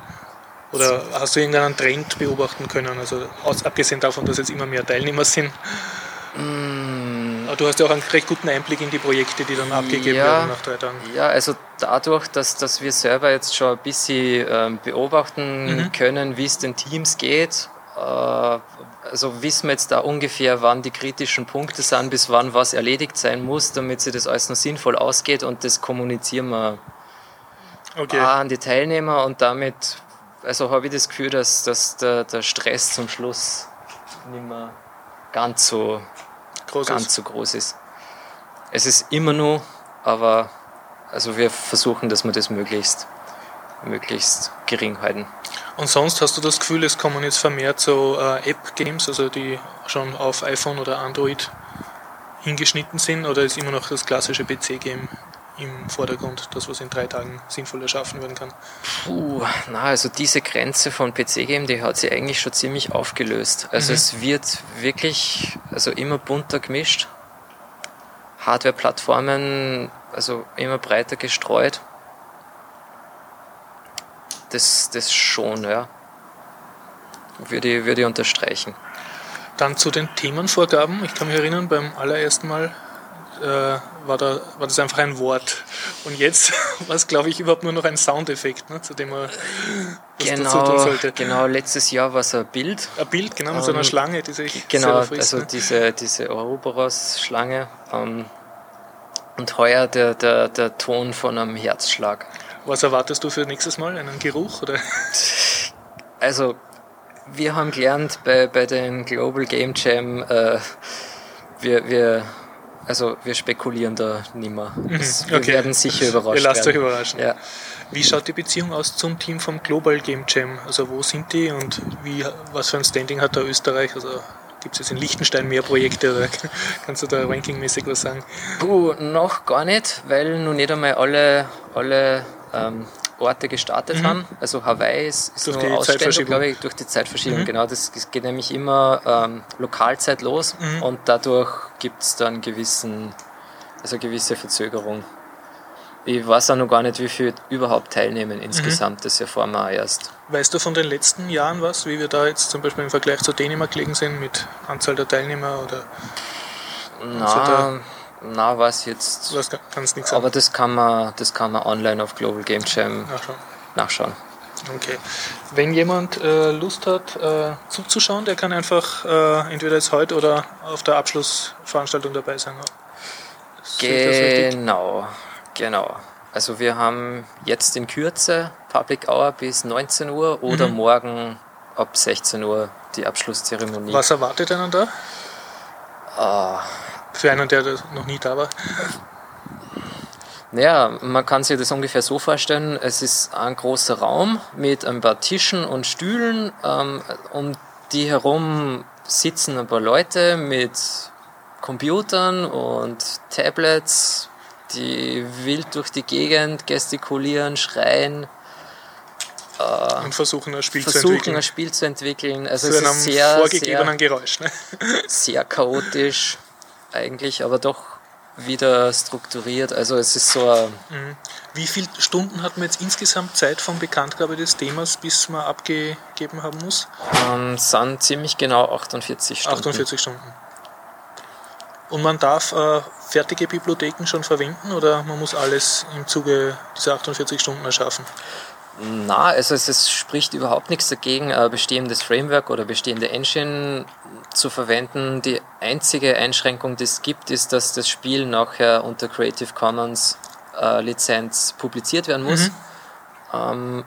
Oder hast du irgendeinen Trend beobachten können? Also aus, abgesehen davon, dass jetzt immer mehr Teilnehmer sind. Mm, Aber du hast ja auch einen recht guten Einblick in die Projekte, die dann abgegeben Ja. werden nach drei Tagen. Ja, also dadurch, dass, dass wir selber jetzt schon ein bisschen ähm, beobachten Mhm. können, wie es den Teams geht, äh, also wissen wir jetzt da ungefähr, wann die kritischen Punkte sind, bis wann was erledigt sein muss, damit sich das alles noch sinnvoll ausgeht und das kommunizieren wir Okay. an die Teilnehmer und damit, also habe ich das Gefühl, dass, dass der, der Stress zum Schluss nicht mehr ganz so Großes. ganz so groß ist. Es ist immer nur, aber also wir versuchen, dass wir das möglichst, möglichst gering halten. Und sonst hast du das Gefühl, es kommen jetzt vermehrt so äh, App-Games, also die schon auf iPhone oder Android hingeschnitten sind, oder ist immer noch das klassische PC-Game im Vordergrund, das was in drei Tagen sinnvoll erschaffen werden kann? Puh, na, also diese Grenze von PC-Game, die hat sich eigentlich schon ziemlich aufgelöst. Also Mhm. es wird wirklich also immer bunter gemischt. Hardware-Plattformen, also immer breiter gestreut. Das, das schon, ja. Würde ich, würde ich unterstreichen. Dann zu den Themenvorgaben. Ich kann mich erinnern, beim allerersten Mal äh, war, da, war das einfach ein Wort. Und jetzt (laughs) war es, glaube ich, überhaupt nur noch ein Soundeffekt, ne, zu dem man was dazu tun Genau, sollte. genau, letztes Jahr war es ein Bild. Ein Bild, genau, mit so einer Ähm, Schlange, die sich Genau, frisst. also ne? diese, diese Ouroboros-Schlange. Ähm, und heuer der, der, der Ton von einem Herzschlag. Was erwartest du für nächstes Mal? Einen Geruch? Oder? Also, wir haben gelernt bei, bei den Global Game Jam, äh, wir, wir, also wir spekulieren da nimmer. Das, wir okay. werden sicher überrascht Ihr lasst euch werden. überraschen. Ja. Wie schaut die Beziehung aus zum Team vom Global Game Jam? Also wo sind die und wie, was für ein Standing hat da Österreich? Also gibt es jetzt in Liechtenstein mehr Projekte oder (laughs) kannst du da rankingmäßig was sagen? Puh, noch gar nicht, weil noch nicht einmal alle, alle ähm, Orte gestartet haben. Also Hawaii ist, ist Mhm. Durch nur die Ausstellung, Zeitverschiebung. glaube ich, durch die Zeitverschiebung. Mhm. Genau, das das geht nämlich immer ähm, Lokalzeit los Mhm. und dadurch gibt es dann gewissen, also gewisse Verzögerung. Ich weiß auch noch gar nicht, wie viel überhaupt teilnehmen insgesamt. Das erfahren wir auch erst. Weißt du von den letzten Jahren was, wie wir da jetzt zum Beispiel im Vergleich zu Dänemark gelegen sind mit Anzahl der Teilnehmer oder Na, na, was jetzt. was kannst nichts sagen? Aber das kann man, das kann man online auf Global Game Jam Nachschauen. nachschauen. Okay. Wenn jemand äh, Lust hat äh, zuzuschauen, der kann einfach äh, entweder jetzt heute oder auf der Abschlussveranstaltung dabei sein. Das? Genau, genau. Also wir haben jetzt in Kürze Public Hour bis 19 Uhr oder Mhm. morgen ab 16 Uhr die Abschlusszeremonie. Was erwartet einen da? Ah, Für einen, der noch nie da war? Naja, man kann sich das ungefähr so vorstellen, es ist ein großer Raum mit ein paar Tischen und Stühlen. Ähm, um die herum sitzen ein paar Leute mit Computern und Tablets, die wild durch die Gegend gestikulieren, schreien. Äh, und versuchen ein Spiel versuchen, zu entwickeln. ein Spiel zu entwickeln. Also zu es einem ist sehr, vorgegebenen sehr, Geräusch. Ne? sehr chaotisch eigentlich, aber doch wieder strukturiert. Also es ist so ein Wie viele Stunden hat man jetzt insgesamt Zeit von Bekanntgabe des Themas, bis man abgegeben haben muss? ähm, sind ziemlich genau 48 Stunden. 48 Stunden. Und man darf äh, fertige Bibliotheken schon verwenden oder man muss alles im Zuge dieser 48 Stunden erschaffen? Na, also es, es spricht überhaupt nichts dagegen, ein bestehendes Framework oder bestehende Engine zu verwenden. Die einzige Einschränkung, die es gibt, ist, dass das Spiel nachher unter Creative Commons äh, Lizenz publiziert werden muss. Ähm,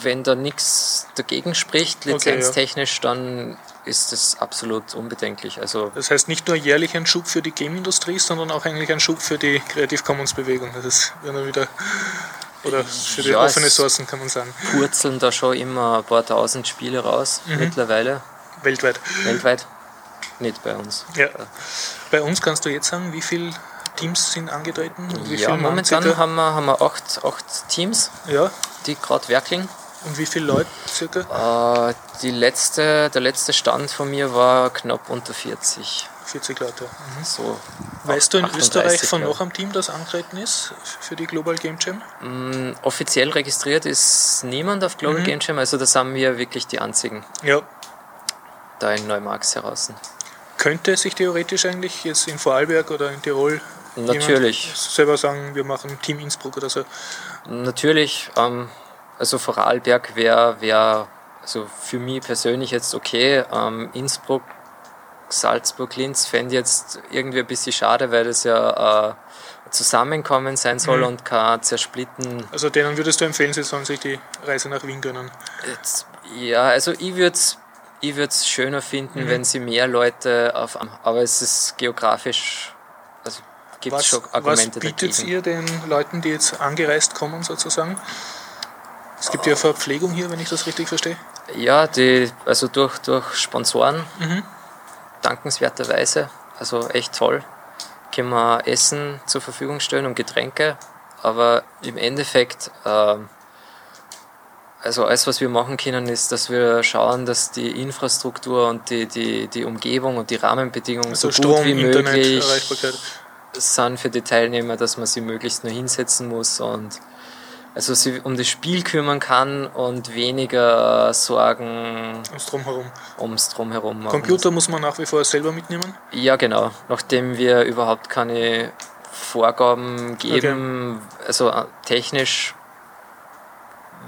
wenn da nichts dagegen spricht, Okay, ja. lizenztechnisch, dann ist das absolut unbedenklich. Also Das heißt nicht nur jährlich ein Schub für die Game-Industrie, sondern auch eigentlich ein Schub für die Creative Commons-Bewegung. Das ist dann wieder, oder für die Ja, offene Sourcen kann man sagen, purzeln da schon immer ein paar tausend Spiele raus Mhm. mittlerweile, weltweit. weltweit. Nicht bei uns. Ja. Bei uns kannst du jetzt sagen, wie viele Teams sind angetreten? Ja, momentan haben wir, haben wir acht, acht Teams, Ja, die gerade werkeln. und wie viele Leute circa? Äh, die letzte, der letzte Stand von mir war knapp unter 40. 40 Leute. Mhm. So Weißt du in 38, Österreich von noch einem Team, das angetreten ist für die Global Game Jam? Mm, Offiziell registriert ist niemand auf Mhm. Global Game Jam, also da sind wir wirklich die einzigen Ja. da in Neumarx heraus. Könnte sich theoretisch eigentlich jetzt in Vorarlberg oder in Tirol Natürlich. selber sagen, wir machen Team Innsbruck oder so. Natürlich, ähm, also Vorarlberg wäre wär, also für mich persönlich jetzt okay. Ähm, Innsbruck, Salzburg, Linz fände ich jetzt irgendwie ein bisschen schade, weil das ja äh, Zusammenkommen sein soll und kein Zersplitten. Also denen würdest du empfehlen, sie sollen sich die Reise nach Wien gönnen. Jetzt, ja, also ich würde es ich würd's schöner finden, wenn sie mehr Leute auf. Aber es ist geografisch, also gibt es Was, schon was Argumente bietet dagegen. ihr den Leuten, die jetzt angereist kommen sozusagen? Es gibt ja Verpflegung hier, wenn ich das richtig verstehe. Ja, die, also durch, durch Sponsoren, Mhm. Dankenswerterweise, also echt toll, können wir Essen zur Verfügung stellen und Getränke, aber im Endeffekt, ähm, also alles, was wir machen können, ist, dass wir schauen, dass die Infrastruktur und die, die, die Umgebung und die Rahmenbedingungen Also so Strom, gut wie Internet, möglich sind für die Teilnehmer, dass man sie möglichst nur hinsetzen muss und also sie um das Spiel kümmern kann und weniger Sorgen Und drumherum. ums Drumherum machen. Computer muss man nach wie vor selber mitnehmen. Ja, genau. Nachdem wir überhaupt keine Vorgaben geben, also äh, technisch,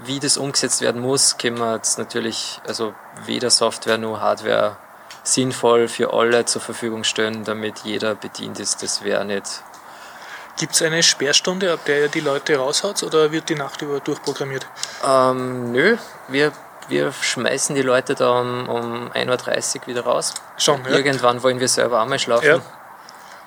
wie das umgesetzt werden muss, können wir jetzt natürlich also weder Software noch Hardware sinnvoll für alle zur Verfügung stellen, damit jeder bedient ist. Das wäre nicht. Gibt es eine Sperrstunde, ab der ihr die Leute raushaut oder wird die Nacht über durchprogrammiert? Ähm, nö, wir, wir schmeißen die Leute da um, um 1.30 Uhr wieder raus. Schon, ja. Irgendwann wollen wir selber einmal schlafen. Ja.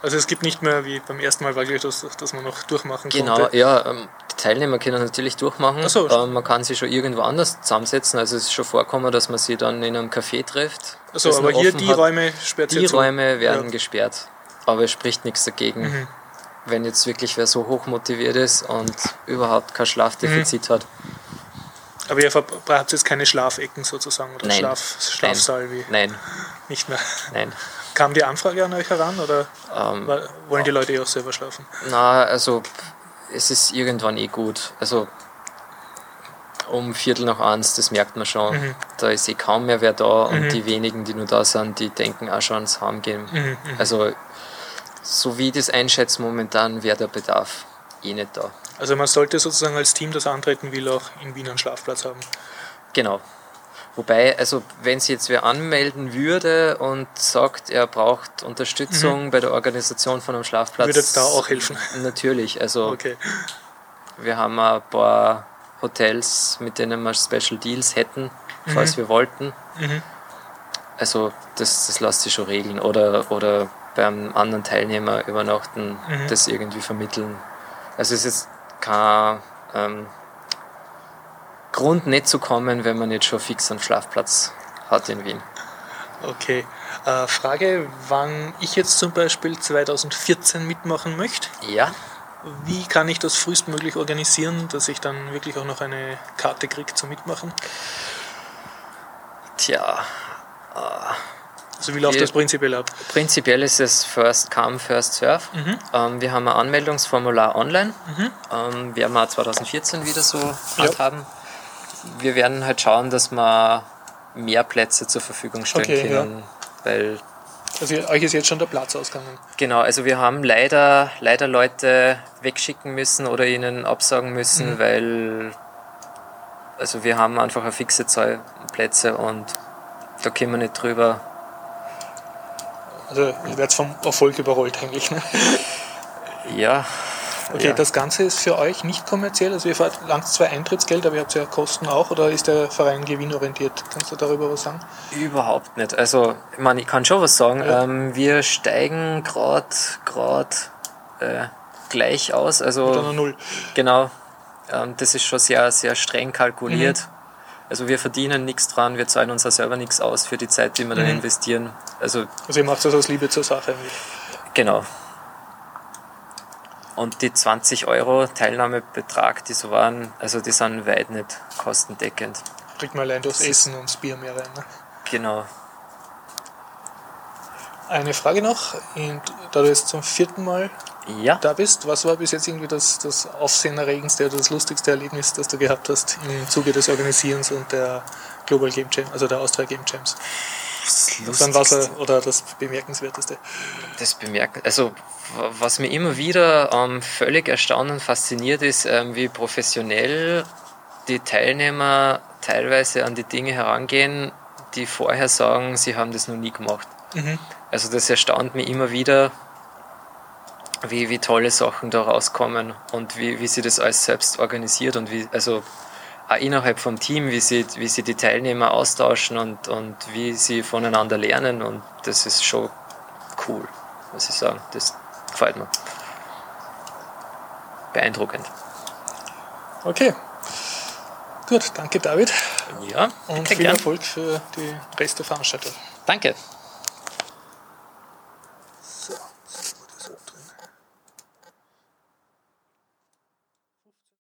Also es gibt nicht mehr wie beim ersten Mal, war gleich, dass, dass man noch durchmachen Genau, konnte. ja, ähm, die Teilnehmer können natürlich durchmachen. Ach so. Ähm, man kann sich schon irgendwo anders zusammensetzen. Also es ist schon vorkommen, dass man sie dann in einem Café trifft. Das aber hier die hat. Räume sperrt Die. Räume werden Ja. gesperrt. Aber es spricht nichts dagegen. Mhm. Wenn jetzt wirklich wer so hoch motiviert ist und überhaupt kein Schlafdefizit Mhm. hat. Aber ihr habt jetzt keine Schlafecken sozusagen oder Nein. Schlaf, Schlafsaal wie Nein, nicht mehr. nein. Kam die Anfrage an euch heran oder Ähm, wollen die Leute ja auch selber schlafen? Na, also es ist irgendwann eh gut. Also um Viertel nach eins, das merkt man schon. Mhm. Da ist eh kaum mehr wer da und die wenigen, die nur da sind, die denken auch schon ans Heimgehen. Mhm, Also so wie ich das einschätze momentan, wäre der Bedarf eh nicht da. Also man sollte sozusagen als Team, das antreten will, auch in Wien einen Schlafplatz haben. Genau. Wobei, also wenn sich jetzt wer anmelden würde und sagt, er braucht Unterstützung bei der Organisation von einem Schlafplatz. Mhm. Würde da auch helfen? (laughs) Natürlich. Also Okay. Wir haben ein paar Hotels, mit denen wir Special Deals hätten, falls wir wollten. Mhm. Also das, das lässt sich schon regeln. Oder, oder beim anderen Teilnehmer übernachten, Mhm. das irgendwie vermitteln. Also es ist kein ähm, Grund nicht zu kommen, wenn man nicht schon fix einen Schlafplatz hat in Wien. Okay. Äh, Frage, wann ich jetzt zum Beispiel 2014 mitmachen möchte, Ja, wie kann ich das frühestmöglich organisieren, dass ich dann wirklich auch noch eine Karte kriege zum Mitmachen? tja, Also wie läuft das prinzipiell ab? Prinzipiell ist es First Come, First Serve. Mhm. Ähm, wir haben ein Anmeldungsformular online. Ähm, werden wir auch 2014 wieder so handhaben. Wir werden halt schauen, dass wir mehr Plätze zur Verfügung stellen Okay, können. Weil, Also euch ist jetzt schon der Platz ausgegangen. genau, also wir haben leider, leider Leute wegschicken müssen oder ihnen absagen müssen, weil also wir haben einfach eine fixe Zahl Plätze und da können wir nicht drüber. Also ihr werdet vom Erfolg überrollt eigentlich. Ne? Ja. Okay, ja. das Ganze ist für euch nicht kommerziell, also ihr verlangt zwar Eintrittsgeld, aber ihr habt ja Kosten auch, oder ist der Verein gewinnorientiert? Kannst du darüber was sagen? Überhaupt nicht. Also, ich meine, ich kann schon was sagen. Ja. Ähm, wir steigen gerade grad, äh, gleich aus. Mit einer Also, Null. genau. Ähm, das ist schon sehr, sehr streng kalkuliert. Also, wir verdienen nichts dran, wir zahlen uns auch selber nichts aus für die Zeit, die wir dann Mhm. investieren. Also, Also ihr macht das aus Liebe zur Sache genau. Und die 20 Euro Teilnahmebetrag, die so waren, also die sind weit nicht kostendeckend. Kriegt man allein durchs Essen und das Bier mehr rein. Ne? Genau. Eine Frage noch, und da du jetzt zum vierten Mal Ja. da bist, was war bis jetzt irgendwie das, das aufsehenerregendste oder das lustigste Erlebnis, das du gehabt hast im Zuge des Organisierens und der Global Game Jam, also der Austria Game Jams? Das Dann was oder das bemerkenswerteste? das bemerken. Also, was mir immer wieder ähm, völlig erstaunt und fasziniert ist, ähm, wie professionell die Teilnehmer teilweise an die Dinge herangehen, die vorher sagen, sie haben das noch nie gemacht. Mhm. Also, das erstaunt mich immer wieder, wie, wie tolle Sachen da rauskommen und wie, wie sie das alles selbst organisiert und wie, also auch innerhalb vom Team, wie sie, wie sie die Teilnehmer austauschen und, und wie sie voneinander lernen und das ist schon cool, muss ich sagen. Das gefällt mir. Beeindruckend. Okay. Gut, danke David Ja, und viel gern. Erfolg für die Rest der Veranstaltung. Danke.